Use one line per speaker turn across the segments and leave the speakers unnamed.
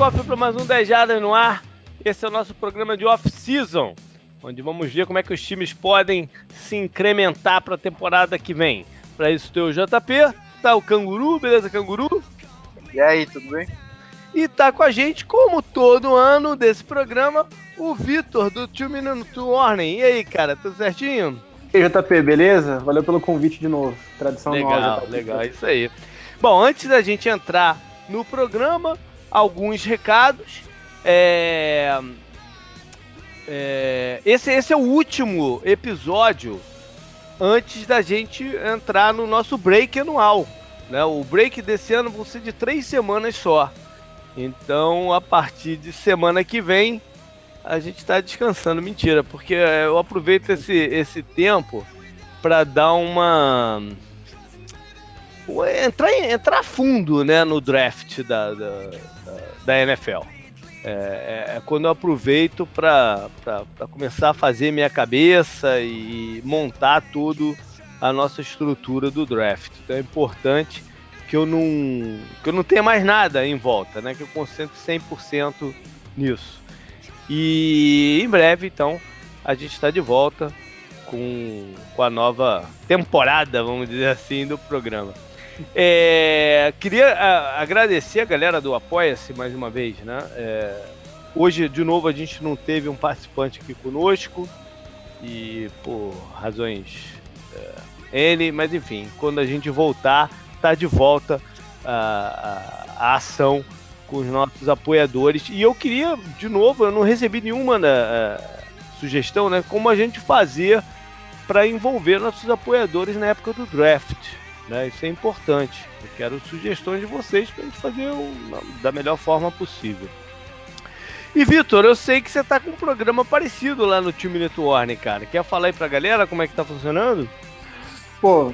cofre para mais um 10 Jardas no ar. Esse é o nosso programa de off-season, onde vamos ver como é que os times podem se incrementar para a temporada que vem. Para isso tem o JP, tá o Canguru, beleza, Canguru?
E aí, tudo bem?
E tá com a gente, como todo ano desse programa, o Vitor do Two Minute Warning. E aí, cara, tudo certinho?
E aí, JP, beleza? Valeu pelo convite de novo. Tradição
legal,
nossa.
Legal, legal, isso aí. Bom, antes da gente entrar no programa, alguns recados. É... É... Esse, esse é o último episódio antes da gente entrar no nosso break anual. Né? O break desse ano vai ser de três semanas só. Então, a partir de semana que vem, a gente está descansando. Mentira, porque eu aproveito esse, esse tempo para dar uma entrar, entrar fundo né, no draft da, da, da NFL. É, é, é, quando eu aproveito para começar a fazer minha cabeça e montar tudo a nossa estrutura do draft. Então é importante que eu não, que eu não tenha mais nada em volta, né? que eu concentre 100% nisso. E em breve, então, a gente está de volta com, com a nova temporada, vamos dizer assim, do programa. É, queria a, agradecer a galera do Apoia-se mais uma vez, né? É, hoje, de novo, a gente não teve um participante aqui conosco e por razões é, N, mas enfim, quando a gente voltar, tá de volta a, a, a ação com os nossos apoiadores. E eu queria, de novo, eu não recebi nenhuma uh, sugestão, né? Como a gente fazer para envolver nossos apoiadores na época do draft. Né? Isso é importante. Eu quero sugestões de vocês para a gente fazer o, da melhor forma possível. E Vitor, eu sei que você está com um programa parecido lá no Time Network, cara. Quer falar aí para a galera como é que está funcionando?
Pô,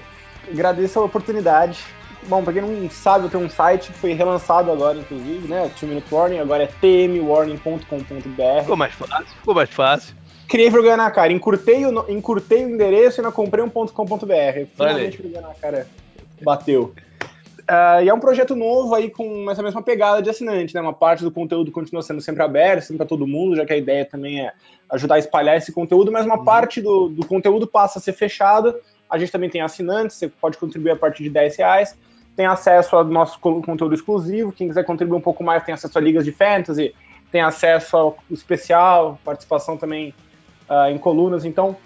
agradeço a oportunidade. Bom, para quem não sabe, eu tenho um site que foi relançado agora, inclusive, né? Two Minute Warning, agora é tmwarning.com.br.
Ficou mais fácil, ficou mais fácil.
Criei vergonha na cara, encurtei o, encurtei o endereço e ainda comprei um .com.br. Finalmente vergonha na cara bateu. Uh, e é um projeto novo aí com essa mesma pegada de assinante, né? Uma parte do conteúdo continua sendo sempre aberto, sempre para todo mundo, já que a ideia também é ajudar a espalhar esse conteúdo, mas uma uhum. parte do, do conteúdo passa a ser fechada. A gente também tem assinantes, você pode contribuir a partir de 10 reais, tem acesso ao nosso conteúdo exclusivo. Quem quiser contribuir um pouco mais tem acesso a ligas de fantasy, tem acesso ao especial, participação também uh, em colunas. Então,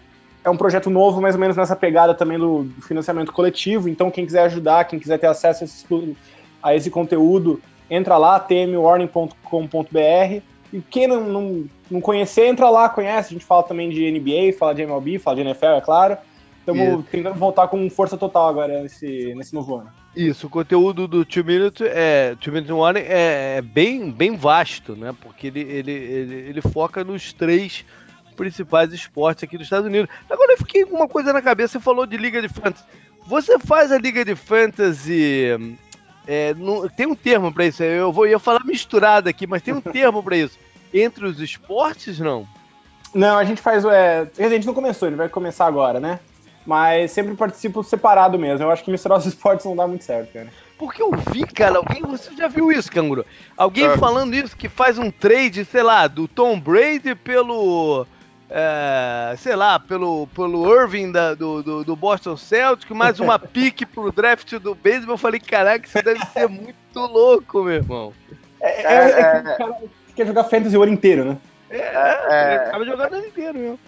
é um projeto novo, mais ou menos nessa pegada também do, do financiamento coletivo. Então, quem quiser ajudar, quem quiser ter acesso a esse, a esse conteúdo, entra lá, tmwarning.com.br. E quem não, não, não conhecer, entra lá, conhece. A gente fala também de NBA, fala de MLB, fala de NFL, é claro. Estamos tentando voltar com força total agora nesse, nesse novo ano.
Isso, o conteúdo do Two Minute é, Two Minute Warning é, é bem, bem vasto, né? Porque ele, ele, ele, ele foca nos três principais esportes aqui dos Estados Unidos. Agora eu fiquei com uma coisa na cabeça, você falou de Liga de Fantasy. Você faz a Liga de Fantasy. É, no, tem um termo para isso, eu vou ia falar misturado aqui, mas tem um termo para isso. Entre os esportes, não?
Não, a gente faz. É, a gente não começou, ele vai começar agora, né? Mas sempre participo separado mesmo. Eu acho que misturar os esportes não dá muito certo, cara.
Porque eu vi, cara, alguém. Você já viu isso, Canguru? Alguém é. falando isso que faz um trade, sei lá, do Tom Brady pelo é, sei lá, pelo, pelo Irving da, do, do, do, Boston Celtics, mais uma pique pro draft do beisebol. Eu falei, caraca, isso deve ser muito louco, meu irmão.
É, é, é, é que o cara quer jogar fantasy o ano inteiro, né?
É, é, acaba jogando o ano inteiro, meu.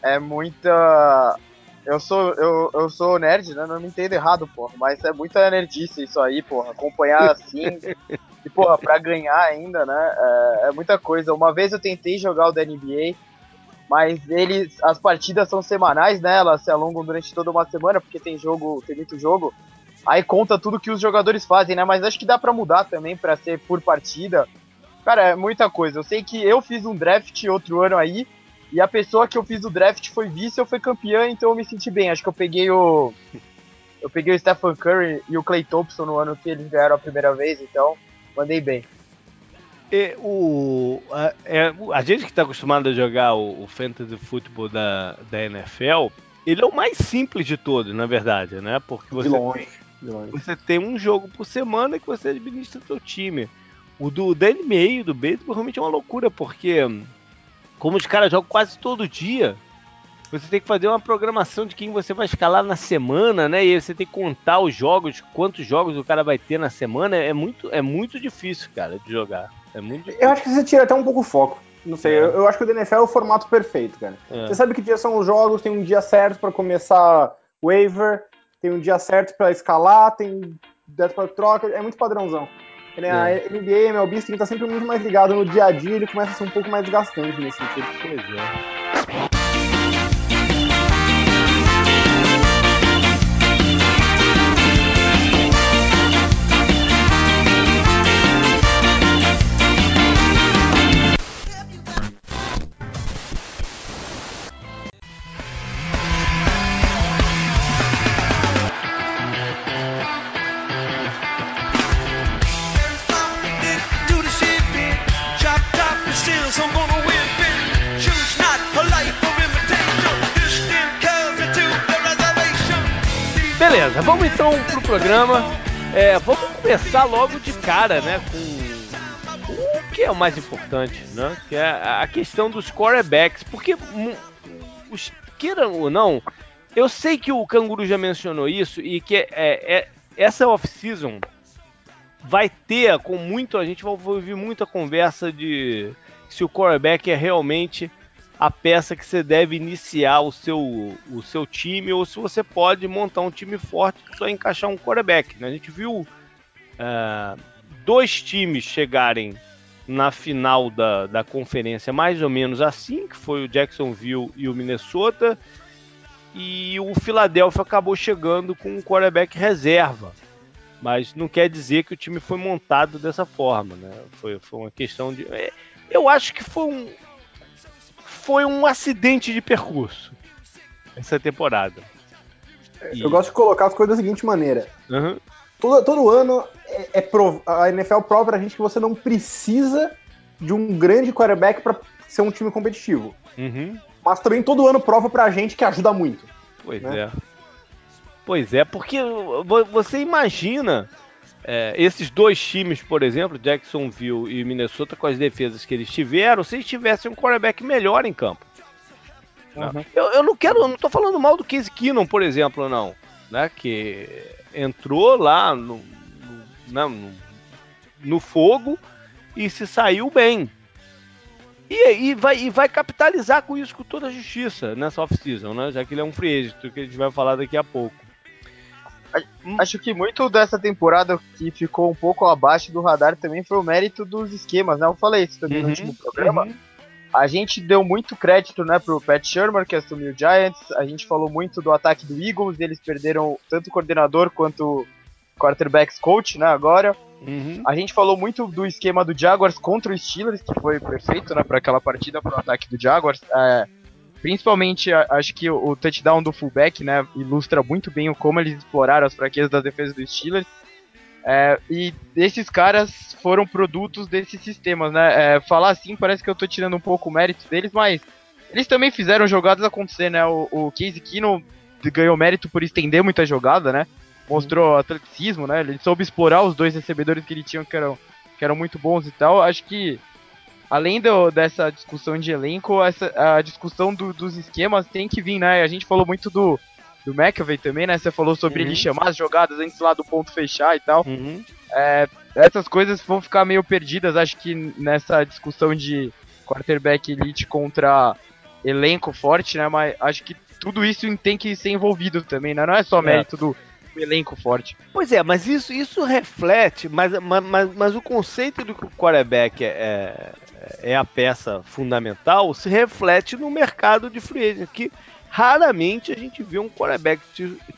É muita. Eu sou, eu, eu sou nerd, né? Não me entendo errado, porra. Mas é muita nerdice isso aí, porra. Acompanhar assim. e, porra, pra ganhar ainda, né? É, é muita coisa. Uma vez eu tentei jogar o da NBA mas eles, as partidas são semanais, né? Elas se alongam durante toda uma semana, porque tem jogo, tem muito jogo. Aí conta tudo que os jogadores fazem, né? Mas acho que dá para mudar também para ser por partida. Cara, é muita coisa. Eu sei que eu fiz um draft outro ano aí, e a pessoa que eu fiz o draft foi vice, eu fui campeã, então eu me senti bem. Acho que eu peguei o eu peguei o Stephen Curry e o Clay Thompson no ano que eles ganharam a primeira vez, então mandei bem.
É, o, a, é, a, gente que está acostumado a jogar o, o, Fantasy Football da, da NFL, ele é o mais simples de todos, na verdade, né? Porque você,
longe,
você tem um jogo por semana que você administra seu time. O do da NBA e do beisebol realmente é uma loucura, porque como os caras jogam quase todo dia, você tem que fazer uma programação de quem você vai escalar na semana, né? E aí você tem que contar os jogos, quantos jogos o cara vai ter na semana. É muito, é muito difícil, cara, de jogar. É muito difícil.
Eu acho que você tira até um pouco o foco. Não sei, é. eu, eu, acho que o DNFL é o formato perfeito, cara. É. Você sabe que dia são os jogos, tem um dia certo para começar waiver, tem um dia certo para escalar, tem data para troca, é muito padrãozão. É. A NBA, MLB, tem que estar sempre muito mais ligado no dia a dia, ele começa a ser um pouco mais desgastante nesse sentido.
Pois é. Beleza, vamos então pro programa. É, vamos começar logo de cara, né, com o que é o mais importante, né, que é a questão dos quarterbacks, porque os queiram ou não, eu sei que o Canguru já mencionou isso e que é, é essa off-season vai ter com muito a gente vai ouvir muita conversa de se o quarterback é realmente a peça que você deve iniciar o seu, o seu time ou se você pode montar um time forte só encaixar um quarterback. Né? A gente viu uh, dois times chegarem na final da, da conferência mais ou menos assim, que foi o Jacksonville e o Minnesota, e o Philadelphia acabou chegando com um quarterback reserva. Mas não quer dizer que o time foi montado dessa forma, né? Foi, foi uma questão de. É, eu acho que foi um, foi um acidente de percurso essa temporada.
E... Eu gosto de colocar as coisas da seguinte maneira. Uhum. Todo, todo ano é, é prov... a NFL prova pra gente que você não precisa de um grande quarterback para ser um time competitivo. Uhum. Mas também todo ano prova pra gente que ajuda muito.
Pois né? é. Pois é, porque você imagina é, esses dois times, por exemplo, Jacksonville e Minnesota, com as defesas que eles tiveram, se eles tivessem um quarterback melhor em campo. Uhum. Eu, eu, não quero, eu não tô falando mal do Case Keenum, por exemplo, não. Né, que entrou lá no, no, né, no, no fogo e se saiu bem. E, e, vai, e vai capitalizar com isso com toda a justiça nessa off-season, né? Já que ele é um free agent, que a gente vai falar daqui a pouco.
Acho que muito dessa temporada que ficou um pouco abaixo do radar também foi o mérito dos esquemas, né? Eu falei isso também uhum, no último programa. Uhum. A gente deu muito crédito, né, pro Pat Shermer, que assumiu o Giants. A gente falou muito do ataque do Eagles, eles perderam tanto o coordenador quanto o quarterbacks coach, né, agora. Uhum. A gente falou muito do esquema do Jaguars contra o Steelers, que foi perfeito, né, para aquela partida, pro ataque do Jaguars. É, Principalmente, acho que o, touchdown do fullback, né, ilustra muito bem o como eles exploraram as fraquezas da defesa dos Steelers. É, e esses caras foram produtos desses sistemas, né? É, falar assim parece que eu tô tirando um pouco o mérito deles, mas eles também fizeram jogadas acontecer, né? O, o Casey Keenum ganhou mérito por estender muita jogada, né? Mostrou atleticismo, né? Ele soube explorar os dois recebedores que ele tinha que eram, que eram muito bons e tal. Acho que além do, dessa discussão de elenco, essa, a discussão do, dos esquemas tem que vir, né? A gente falou muito do, do McAvey também, né? Você falou sobre uhum. ele chamar as jogadas antes lá do ponto fechar e tal. Uhum. É, essas coisas vão ficar meio perdidas, acho que nessa discussão de quarterback elite contra elenco forte, né? Mas acho que tudo isso tem que ser envolvido também, né? Não é só é. mérito do, do elenco forte.
Pois é, mas isso, isso reflete, mas, mas, mas o conceito do que o quarterback é, é a peça fundamental, se reflete no mercado de free agent, que raramente a gente vê um quarterback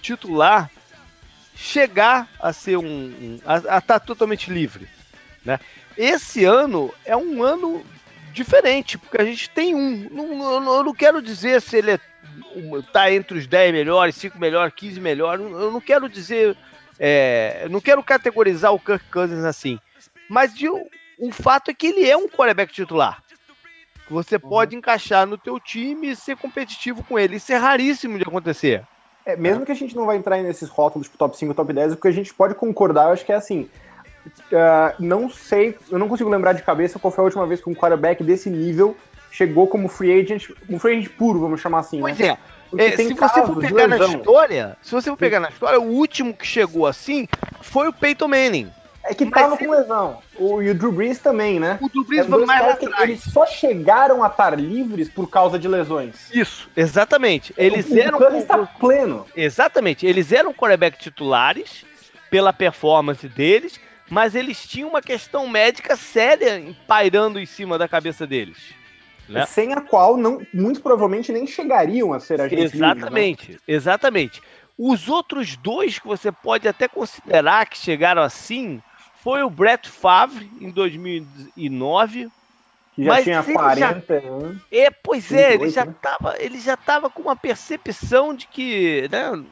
titular chegar a ser um, um a estar tá totalmente livre, né? Esse ano é um ano diferente, porque a gente tem um, não, eu não quero dizer se ele é, tá entre os 10 melhores, 5 melhores, 15 melhores, eu não quero dizer, é, não quero categorizar o Kirk Cousins assim, mas de o fato é que ele é um quarterback titular. Que você uhum. pode encaixar no teu time e ser competitivo com ele. Isso é raríssimo de acontecer.
É, mesmo que a gente não vai entrar nesses rótulos tipo top 5, top 10, o que a gente pode concordar, eu acho que é assim, Uh, não sei, eu não consigo lembrar de cabeça qual foi a última vez que um quarterback desse nível chegou como free agent, um free agent puro, vamos chamar assim.
Pois né? é. é se você for pegar na história, se você for pegar na história, o último que chegou assim foi o Peyton Manning.
É que Mas tava com lesão. O, e o Drew Brees também, né?
O Drew Brees é foi mais atrás.
Eles só chegaram a estar livres por causa de lesões.
Isso, exatamente. Eles
o,
eram.
O está pleno.
Exatamente. Eles eram quarterback titulares pela performance deles, mas eles tinham uma questão médica séria pairando em cima da cabeça deles.
Né? Sem a qual não, muito provavelmente nem chegariam a ser agentes
Exatamente, livres, né? exatamente. Os outros dois que você pode até considerar que chegaram assim foi o Brett Favre em 2009.
Que já tinha 40 anos.
É, pois é, ele já, né? tava, ele já tava com uma percepção de que, né,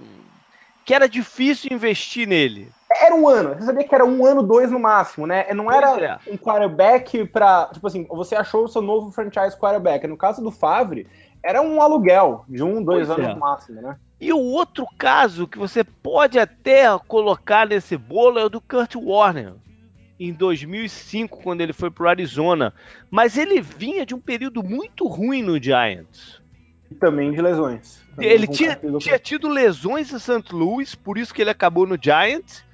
que era difícil investir nele.
Era um ano, você sabia que era um ano, dois no máximo, né? Não era é. um quarterback pra. Tipo assim, você achou o seu novo franchise quarterback. No caso do Favre, era um aluguel de um, dois pois anos é. no máximo, né?
E o outro caso que você pode até colocar nesse bolo é o do Kurt Warner, em 2005, quando ele foi para Arizona. Mas ele vinha de um período muito ruim no Giants.
E também de lesões.
Também ele tinha, tinha, tido lesões em St. Louis, por isso que ele acabou no Giants.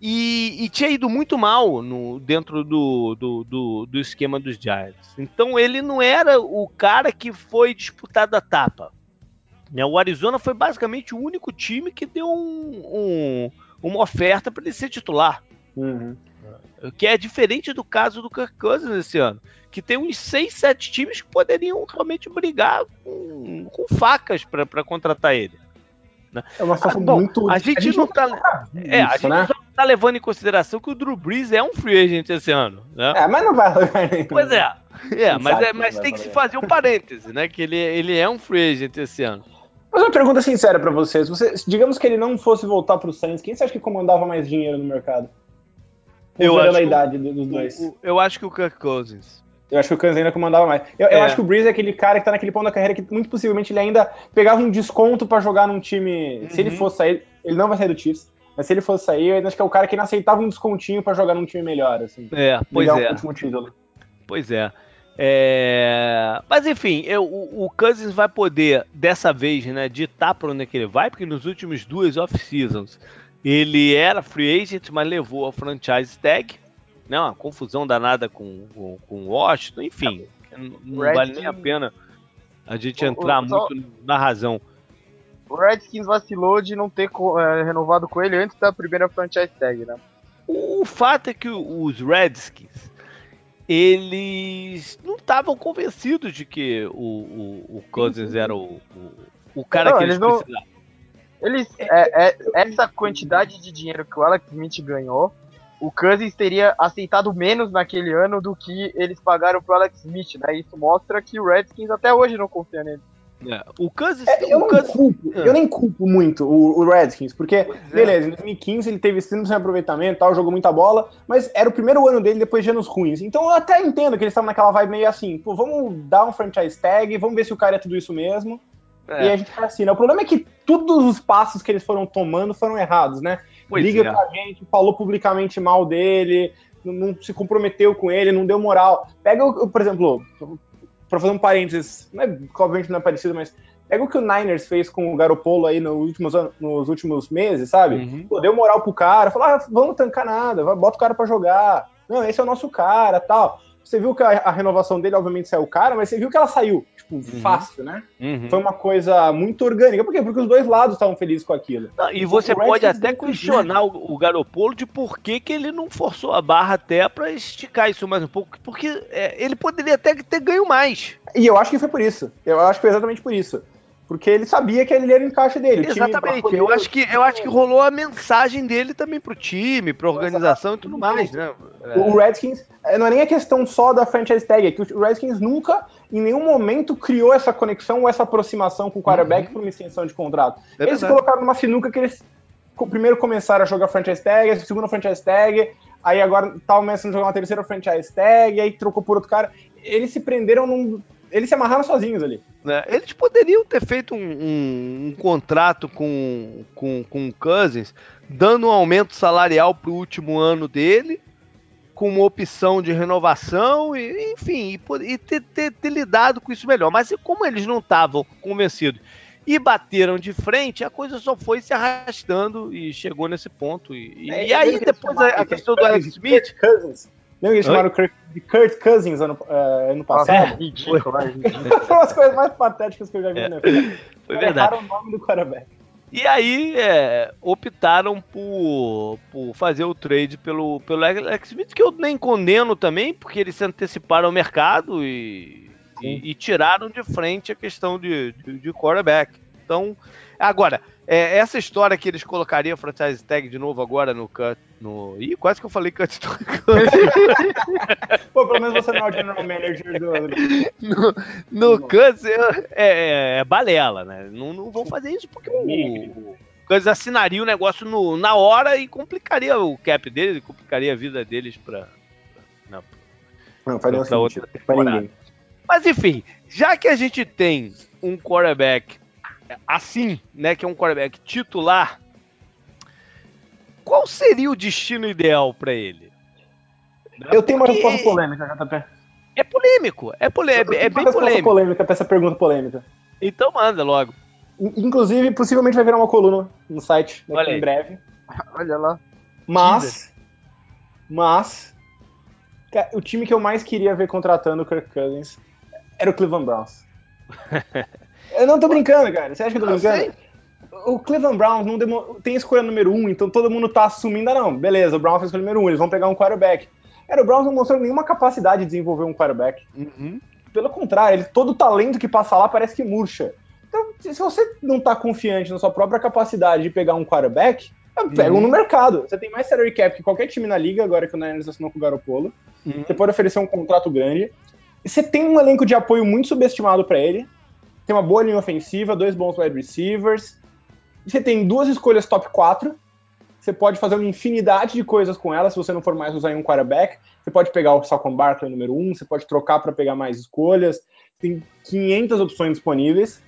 E, e tinha ido muito mal no, dentro do, do, do, do esquema dos Giants. Então ele não era o cara que foi disputado a tapa. Né? O Arizona foi basicamente o único time que deu um, um, uma oferta para ele ser titular.
Uhum.
Que é diferente do caso do Kirk Cousins esse ano. Que tem uns 6, 7 times que poderiam realmente brigar com, com facas para contratar ele.
Né? É uma situação ah, bom, muito.
A gente, a gente não tá. É, a gente né? não tá levando em consideração que o Drew Brees é um free agent esse ano. Né?
É, mas não vai
Pois é. É, mas, é, mas tem que se fazer um parêntese, né? Que ele, ele é um free agent esse ano.
Mas uma pergunta sincera para vocês. Você, digamos que ele não fosse voltar pro Saints, quem você acha que comandava mais dinheiro no mercado?
Eu acho
a idade dos dois.
O, eu acho que o Kirk Cousins.
Eu acho que o Cousins ainda comandava mais. Eu, é. eu, acho que o Breeze é aquele cara que tá naquele ponto da carreira que muito possivelmente ele ainda pegava um desconto para jogar num time. Uhum. Se ele uhum. fosse sair, ele não vai sair do Chiefs. Mas se ele fosse sair, eu acho que é o cara que ainda aceitava um descontinho para jogar num time melhor, assim.
É, pois é. Um último título. Pois é. É... Mas enfim, eu, o, o Cousins vai poder, dessa vez, né, ditar para onde é que ele vai, porque nos últimos duas off-seasons ele era free agent, mas levou a franchise tag, né, uma confusão danada com, com, com Washington, enfim, não Red vale nem a pena a gente entrar o, o, muito só... na razão.
O Redskins vacilou de não ter é, renovado com ele antes da primeira franchise tag, né?
O fato é que os Redskins eles não estavam convencidos de que o, o, o Cousins era o, o, o cara não, que eles, eles precisavam.
Eles, é, é, essa quantidade de dinheiro que o Alex Smith ganhou, o Cousins teria aceitado menos naquele ano do que eles pagaram pro Alex Smith, né? Isso mostra que o Redskins até hoje não confia nele.
É, o Kansas,
é, eu, o Kansas... Culpo, é. eu nem culpo muito o, o Redskins, porque, é. beleza, em 2015 ele teve 100% aproveitamento tal, jogou muita bola, mas era o primeiro ano dele depois de anos ruins. Então eu até entendo que eles estavam naquela vibe meio assim, pô, vamos dar um franchise tag, vamos ver se o cara é tudo isso mesmo. É. E a gente faz assim, né? O problema é que todos os passos que eles foram tomando foram errados, né? Pois Liga é. pra gente, falou publicamente mal dele, não, não, se comprometeu com ele, não deu moral. Pega, por exemplo, para fazer um parênteses, não é, obviamente não é parecido, mas pega o que o Niners fez com o Garopolo aí nos últimos, nos últimos meses, sabe? Uhum. Pô, deu moral pro cara, falou, ah, vamos tancar nada, bota o cara para jogar. Não, esse é o nosso cara, tal. Você viu que a, a, renovação dele, obviamente, saiu cara, mas você viu que ela saiu, tipo, uhum. fácil, né? Uhum. Foi uma coisa muito orgânica. Por quê? Porque os dois lados estavam felizes com aquilo.
Não, e você pode até questionar o, o Garopolo de por que, que ele não forçou a barra até para esticar isso mais um pouco, porque é, ele poderia até ter ganho mais.
E eu acho que foi por isso. Eu acho que foi exatamente por isso porque ele sabia que ele era o encaixe dele.
Exatamente. eu acho que eu acho que rolou a mensagem dele também pro time, pra organização e tudo mais, né?
O Redskins é, não é nem a questão só da franchise tag, é que o Redskins nunca, em nenhum momento, criou essa conexão ou essa aproximação com o quarterback uhum. por uma extensão de contrato. É eles colocaram numa sinuca que eles primeiro começaram a jogar franchise tag, a segunda franchise tag, aí agora tá começando a jogar uma terceira franchise tag, aí trocou por outro cara. Eles se prenderam num eles se amarraram sozinhos ali.
Né? Eles poderiam ter feito um, um, um, contrato com, com, com o Cousins, dando um aumento salarial pro último ano dele, com uma opção de renovação, e, enfim, e, e ter, ter, ter, lidado com isso melhor. Mas como eles não estavam convencidos e bateram de frente, a coisa só foi se arrastando e chegou nesse ponto. E, é, e aí depois a, a, questão do Alex Smith.
Cousins. Lembra que eles chamaram de Kurt Cousins ano, uh, ano passado? É, ridículo, Foi uma das coisas mais patéticas que eu já vi é. na vida.
Foi verdade.
o nome do quarterback.
E aí é, optaram por, por fazer o trade pelo, pelo Alex Smith, que eu nem condeno também, porque eles se anteciparam ao mercado e, e, e, tiraram de frente a questão de, de, de quarterback. Então, agora, é, essa história que eles colocariam franchise tag de novo agora no cut. No... Ih, quase que eu falei cut.
Pô, pelo menos você não é o general manager do.
No, no cut é, é, é, balela, né? Não, não vão fazer isso porque o, o assinaria o negócio no, na hora e complicaria o cap deles, complicaria a vida deles pra.
Não, não faria pra outra temporada.
Mas enfim, já que a gente tem um quarterback assim, né, que é um quarterback titular, qual seria o destino ideal para ele?
Eu tenho uma resposta polêmica, JP.
É polêmico, é, polêmico, é bem polêmico.
polêmica para essa pergunta polêmica.
Então manda logo.
Inclusive, possivelmente vai virar uma coluna no site daqui em breve.
Olha lá.
Mas, mas, o time que eu mais queria ver contratando o Kirk Cousins era o Cleveland Browns. Eu não tô brincando, cara. Você acha que eu tô brincando? O Cleveland Browns não demo... tem escolha número um, então todo mundo tá assumindo, ah, não, beleza, o Browns fez escolha número um, eles vão pegar um quarterback. Cara, o Browns não mostrou nenhuma capacidade de desenvolver um quarterback.
Uhum.
Pelo contrário, ele, todo o talento que passa lá parece que murcha. Então, se você não tá confiante na sua própria capacidade de pegar um quarterback, pega uhum. um no mercado. Você tem mais salary cap que qualquer time na liga, agora que o Niners assinou com o Garoppolo. Uhum. Você pode oferecer um contrato grande. E você tem um elenco de apoio muito subestimado para ele tem uma boa linha ofensiva, dois bons wide receivers. Você tem duas escolhas top 4. Você pode fazer uma infinidade de coisas com elas se você não for mais usar em um quarterback. Você pode pegar o Saquon Barkley número 1, um, você pode trocar para pegar mais escolhas. Tem 500 opções disponíveis.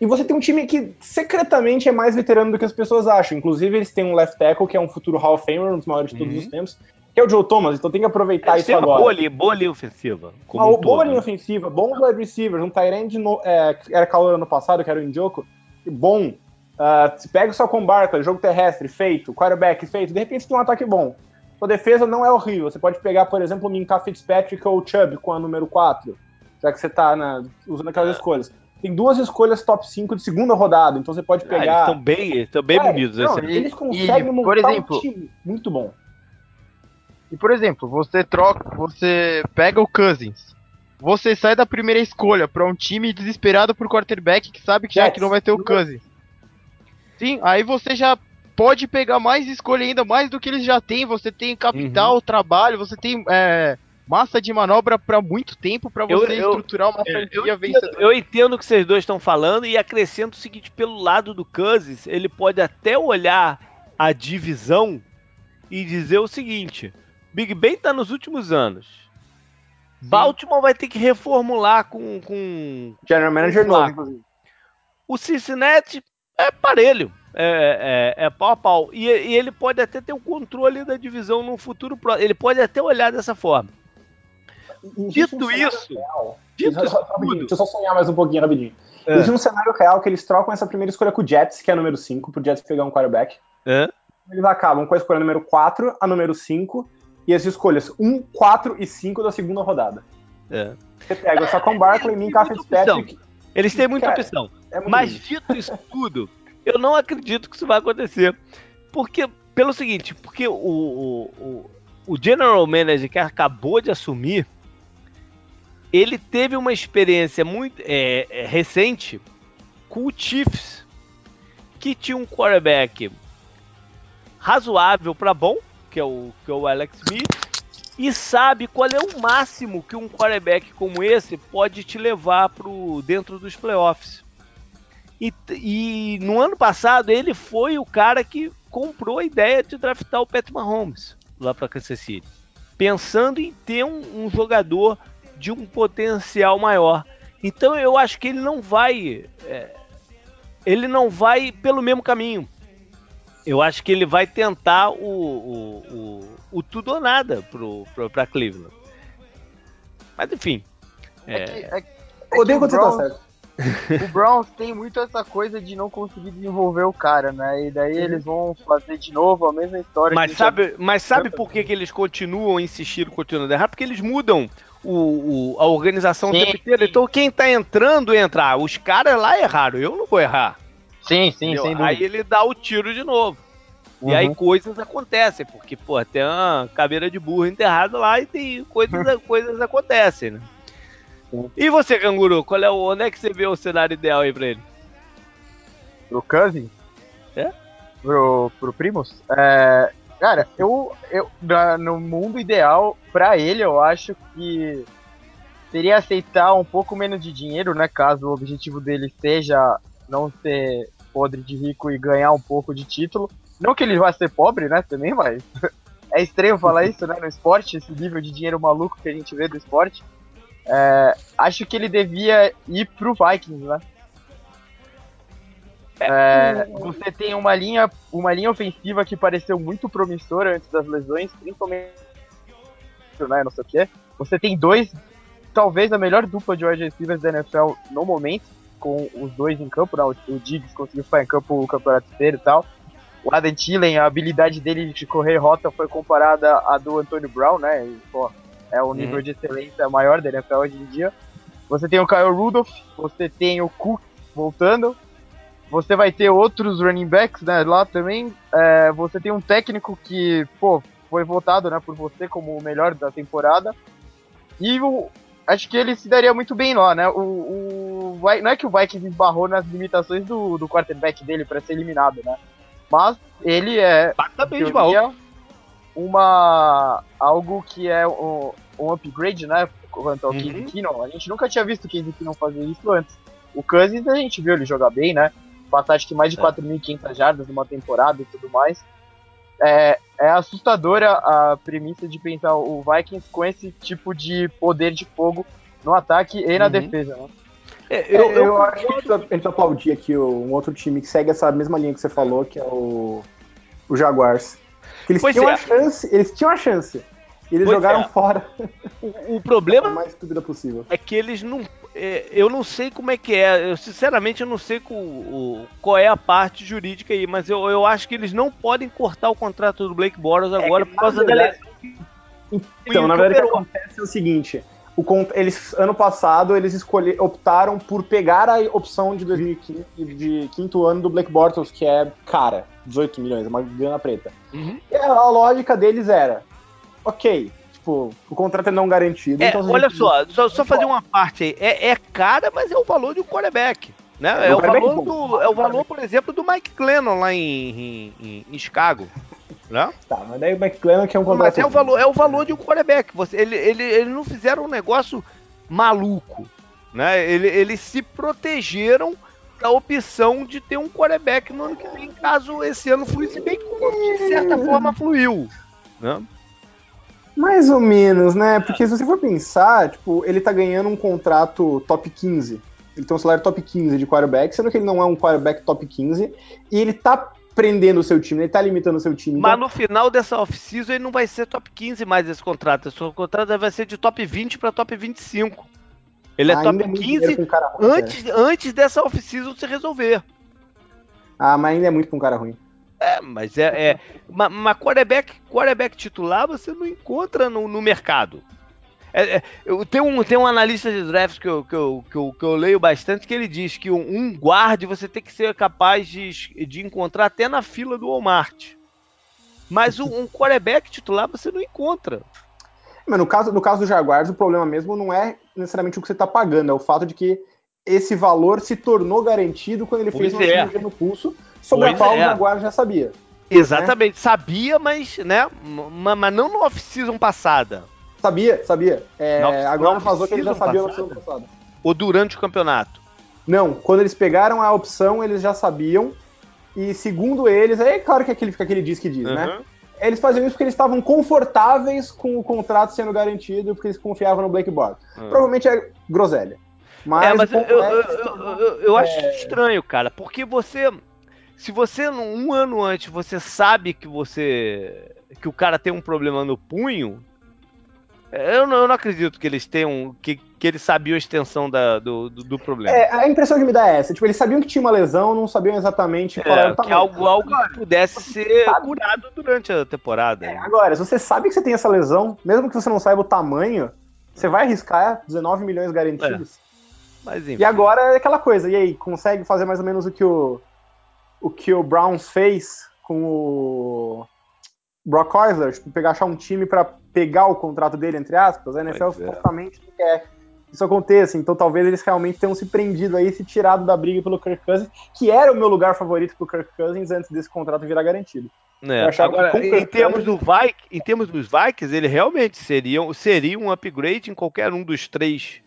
E você tem um time que secretamente é mais veterano do que as pessoas acham. Inclusive, eles têm um left tackle que é um futuro Hall of Famer, um dos maiores de todos uhum. os tempos, que é o Joe Thomas, então tem que aproveitar isso agora.
Boa linha, boa linha ofensiva.
Uma um boa linha né? ofensiva, bons wide receivers, um Tyrande é, era calor ano passado, que era o Indioco, bom. Uh, pega o com Barkley, jogo terrestre, feito, quarterback, feito, de repente tem um ataque bom. Sua defesa não é horrível, você pode pegar, por exemplo, o Minka Fitzpatrick ou o Chubb com a número 4, já que você tá na, usando aquelas é. escolhas. Tem duas escolhas top 5 de segunda rodada, então você pode pegar... Ah, eles
estão bem, estão bem bonitos.
Não, eles conseguem e, montar por exemplo, um time muito bom.
E por exemplo, você troca, você pega o Cousins. Você sai da primeira escolha para um time desesperado por quarterback que sabe que já que não vai ter o Cousins. Sim, aí você já pode pegar mais escolha ainda, mais do que eles já têm. Você tem capital, uhum. trabalho, você tem é, massa de manobra para muito tempo para você eu, estruturar uma
franquia eu, vencedora. Eu entendo o que vocês dois estão falando e acrescento o seguinte: pelo lado do Cousins, ele pode até olhar a divisão e dizer o seguinte: Big Ben tá nos últimos anos. Sim. Baltimore vai ter que reformular com. com
General Manager novo, inclusive.
O Cincinnati é parelho. É, é, é pau a pau. E, e, ele pode até ter o controle da divisão no futuro próximo. Ele pode até olhar dessa forma. Dito isso.
Dito isso tudo, deixa eu só sonhar mais um pouquinho rapidinho. É. Existe um cenário real que eles trocam essa primeira escolha com o Jets, que é a número 5, pro Jets pegar um quarterback.
É.
Eles acabam com a escolha número 4, a número 5 e as escolhas 1, 4 e 5 da segunda rodada.
É.
Você pega o Saquon Barkley, Minka Fitzpatrick.
Eles têm muita cara, opção. É mas dito isso tudo, eu não acredito que isso vai acontecer. Porque, pelo seguinte, porque o, o, o, o General Manager que acabou de assumir, ele teve uma experiência muito é, é, recente com o Chiefs, que tinha um quarterback razoável para bom, que é o, que é o Alex Smith, e sabe qual é o máximo que um quarterback como esse pode te levar pro, dentro dos playoffs. E, e no ano passado ele foi o cara que comprou a ideia de draftar o Pat Mahomes lá para Kansas City, pensando em ter um, um jogador de um potencial maior. Então eu acho que ele não vai, é, ele não vai pelo mesmo caminho eu acho que ele vai tentar o, o, o, o tudo ou nada pro, pro, pra Cleveland. Mas enfim.
É, é que, é, é Odeio quando você tá certo. o Browns tem muito essa coisa de não conseguir desenvolver o cara, né? E daí eles vão fazer de novo a mesma história.
Mas sabe, mas sabe por que, que eles continuam insistindo, continuando errado? Porque eles mudam o, o a organização sim, o tempo inteiro. Então quem tá entrando, entra. Ah, os caras lá erraram, eu não vou errar.
Sim, sim, Entendeu? sem
Aí ele dá o tiro de novo. Uhum. E aí uhum. coisas acontecem, porque, pô, tem uma caveira de burro enterrada lá e tem coisas, coisas acontecem, né? E você, canguru, qual é o, onde é que você vê o cenário ideal aí pra ele?
Pro Cousin?
É?
Pro, pro Primus? É, cara, eu, eu no mundo ideal, pra ele, eu acho que seria aceitar um pouco menos de dinheiro, né? Caso o objetivo dele seja não ser podre de rico e ganhar um pouco de título. Não que ele vá ser pobre, né? Também, mas é estranho falar isso, né? No esporte, esse nível de dinheiro maluco que a gente vê do esporte. É, acho que ele devia ir pro Vikings, né? É, você tem uma linha, uma linha ofensiva que pareceu muito promissora antes das lesões, principalmente, né, não sei o quê. Você tem dois, talvez a melhor dupla de wide receivers da NFL no momento, com os dois em campo, né? O, o Diggs conseguiu ficar em campo o campeonato inteiro e tal. O Adam Thielen, a habilidade dele de correr rota foi comparada à do Antonio Brown, né? E, pô, é o nível uhum. de excelência maior da NFL hoje em dia. Você tem o Kyle Rudolph, você tem o Cook voltando, você vai ter outros running backs né, lá também. É, você tem um técnico que, pô, foi votado né, por você como o melhor da temporada. E o, acho que ele se daria muito bem lá, né? O, o, não é que o Vikings esbarrou nas limitações do, do quarterback dele para ser eliminado, né? Mas ele é.
Bem teoria,
uma algo que é um, um upgrade, né? Quanto ao uhum. Keenum. A gente nunca tinha visto o Casey Keenum fazer isso antes. O Cousins a gente viu ele jogar bem, né? Passar acho que mais de é. 4.500 jardas numa temporada e tudo mais. É, é assustadora a premissa de pensar o Vikings com esse tipo de poder de fogo no ataque e na uhum. defesa, né?
É, eu, eu, eu acho que a gente, a gente aplaudir aqui um outro time que segue essa mesma linha que você falou, que é o, o Jaguars. Que eles pois tinham é. a chance, eles tinham a chance. E eles pois jogaram é. fora.
O, o problema
mais estúpida possível.
é que eles não. É, eu não sei como é que é. Eu, sinceramente, eu não sei o, qual é a parte jurídica aí, mas eu, eu acho que eles não podem cortar o contrato do Blake Bortles é agora por causa verdade,
da Então, na verdade, o que acontece é o seguinte: o, eles, ano passado, eles escolher, optaram por pegar a opção de 2015, de quinto ano do Blake Bortles, que é cara, 18 milhões, uma grana preta. Uhum. E a, a lógica deles era: ok, tipo, o contrato é não garantido.
É,
então
olha só, só, só fazer uma parte aí. É, é cara, mas é o valor de um quarterback. Né? É, o, o valor, do, é o valor, por exemplo, do Mike Clennon lá em, em, em Chicago. Né?
Tá, mas daí o McClellan que é um contrato.
Mas é o valor, é o valor de um quarterback. Você, ele, ele, ele não fizeram um negócio maluco. Né? Ele, eles se protegeram da opção de ter um quarterback no ano que vem, caso esse ano fluísse bem, como de certa forma fluiu. Né?
Mais ou menos, né? Porque se você for pensar, tipo, ele tá ganhando um contrato top 15. Ele tem um salário top 15 de quarterback, sendo que ele não é um quarterback top 15. E ele tá prendendo o seu time, ele tá limitando o seu time.
Mas no final dessa off-season ele não vai ser top 15 mais esse contrato. Esse contrato vai ser de top 20 para top 25. Ele é ah, top 15 ruim, antes, né? antes dessa off-season se resolver.
Ah, mas ainda é muito pra um cara ruim.
É, mas é. é mas quarterback, quarterback titular você não encontra no, no mercado. É, é, eu, tem, um, tem um analista de drafts que eu, que, eu, que, eu, que eu leio bastante que ele diz que um, um guard você tem que ser capaz de, de encontrar até na fila do Walmart. Mas um, um quarterback titular você não encontra.
Mas no caso, no caso do Jaguars, o problema mesmo não é necessariamente o que você está pagando, é o fato de que esse valor se tornou garantido quando ele pois fez uma é. cirurgia no pulso, sobre pois a qual é. o Jaguars já sabia.
Exatamente, né? sabia, mas, né, mas não no off-season passada.
Sabia, sabia. É, não, agora vazou que eles já sabiam no passado.
Ou durante o campeonato?
Não, quando eles pegaram a opção, eles já sabiam. E segundo eles, é claro que aquele, que aquele diz que diz, uhum. né? Eles faziam isso porque eles estavam confortáveis com o contrato sendo garantido, porque eles confiavam no Blake Bortles. Uhum. Provavelmente é groselha. Mas,
é, mas eu, eu, eu, eu, acho é... estranho, cara, porque você Se você, um ano antes, você sabe que você. que o cara tem um problema no punho, eu não, eu não acredito que eles tenham. Que, que eles sabiam a extensão da, do, do, do, problema.
É, a impressão que me dá é essa. Tipo, eles sabiam que tinha uma lesão, não sabiam exatamente qual
é,
era o
tamanho. Que algo, algo que pudesse ser sabe. curado durante a temporada.
É, agora, se você sabe que você tem essa lesão, mesmo que você não saiba o tamanho, você vai arriscar 19 milhões garantidos. É. Mas, e agora é aquela coisa, e aí, consegue fazer mais ou menos o que o, o que o Browns fez com o Brock Osler, tipo, pegar achar um time para pegar o contrato dele, entre aspas, a NFL supostamente é. não quer que isso aconteça, então talvez eles realmente tenham se prendido aí, se tirado da briga pelo Kirk Cousins, que era o meu lugar favorito pro Kirk Cousins antes desse contrato virar garantido.
É. Agora, em termos, do Vikings, em termos dos Vikings, ele realmente seria, seria um upgrade em qualquer um dos três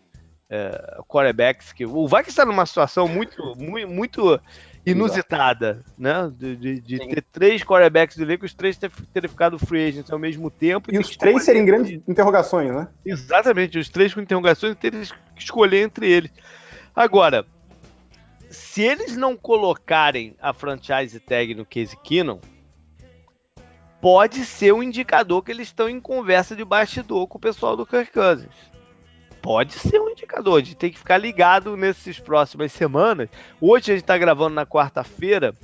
é, quarterbacks que o Vikings está numa situação muito, muito, muito inusitada, né? De, de, de ter três quarterbacks do elenco, os três terem ficado free agents ao mesmo tempo.
E os três serem grandes interrogações, né?
Exatamente, os três com interrogações e terem que escolher entre eles. Agora, se eles não colocarem a franchise tag no Case Keenum, pode ser um indicador que eles estão em conversa de bastidor com o pessoal do Kirk Cousins pode ser um indicador. A gente tem que ficar ligado nessas próximas semanas. Hoje a gente está gravando na quarta-feira,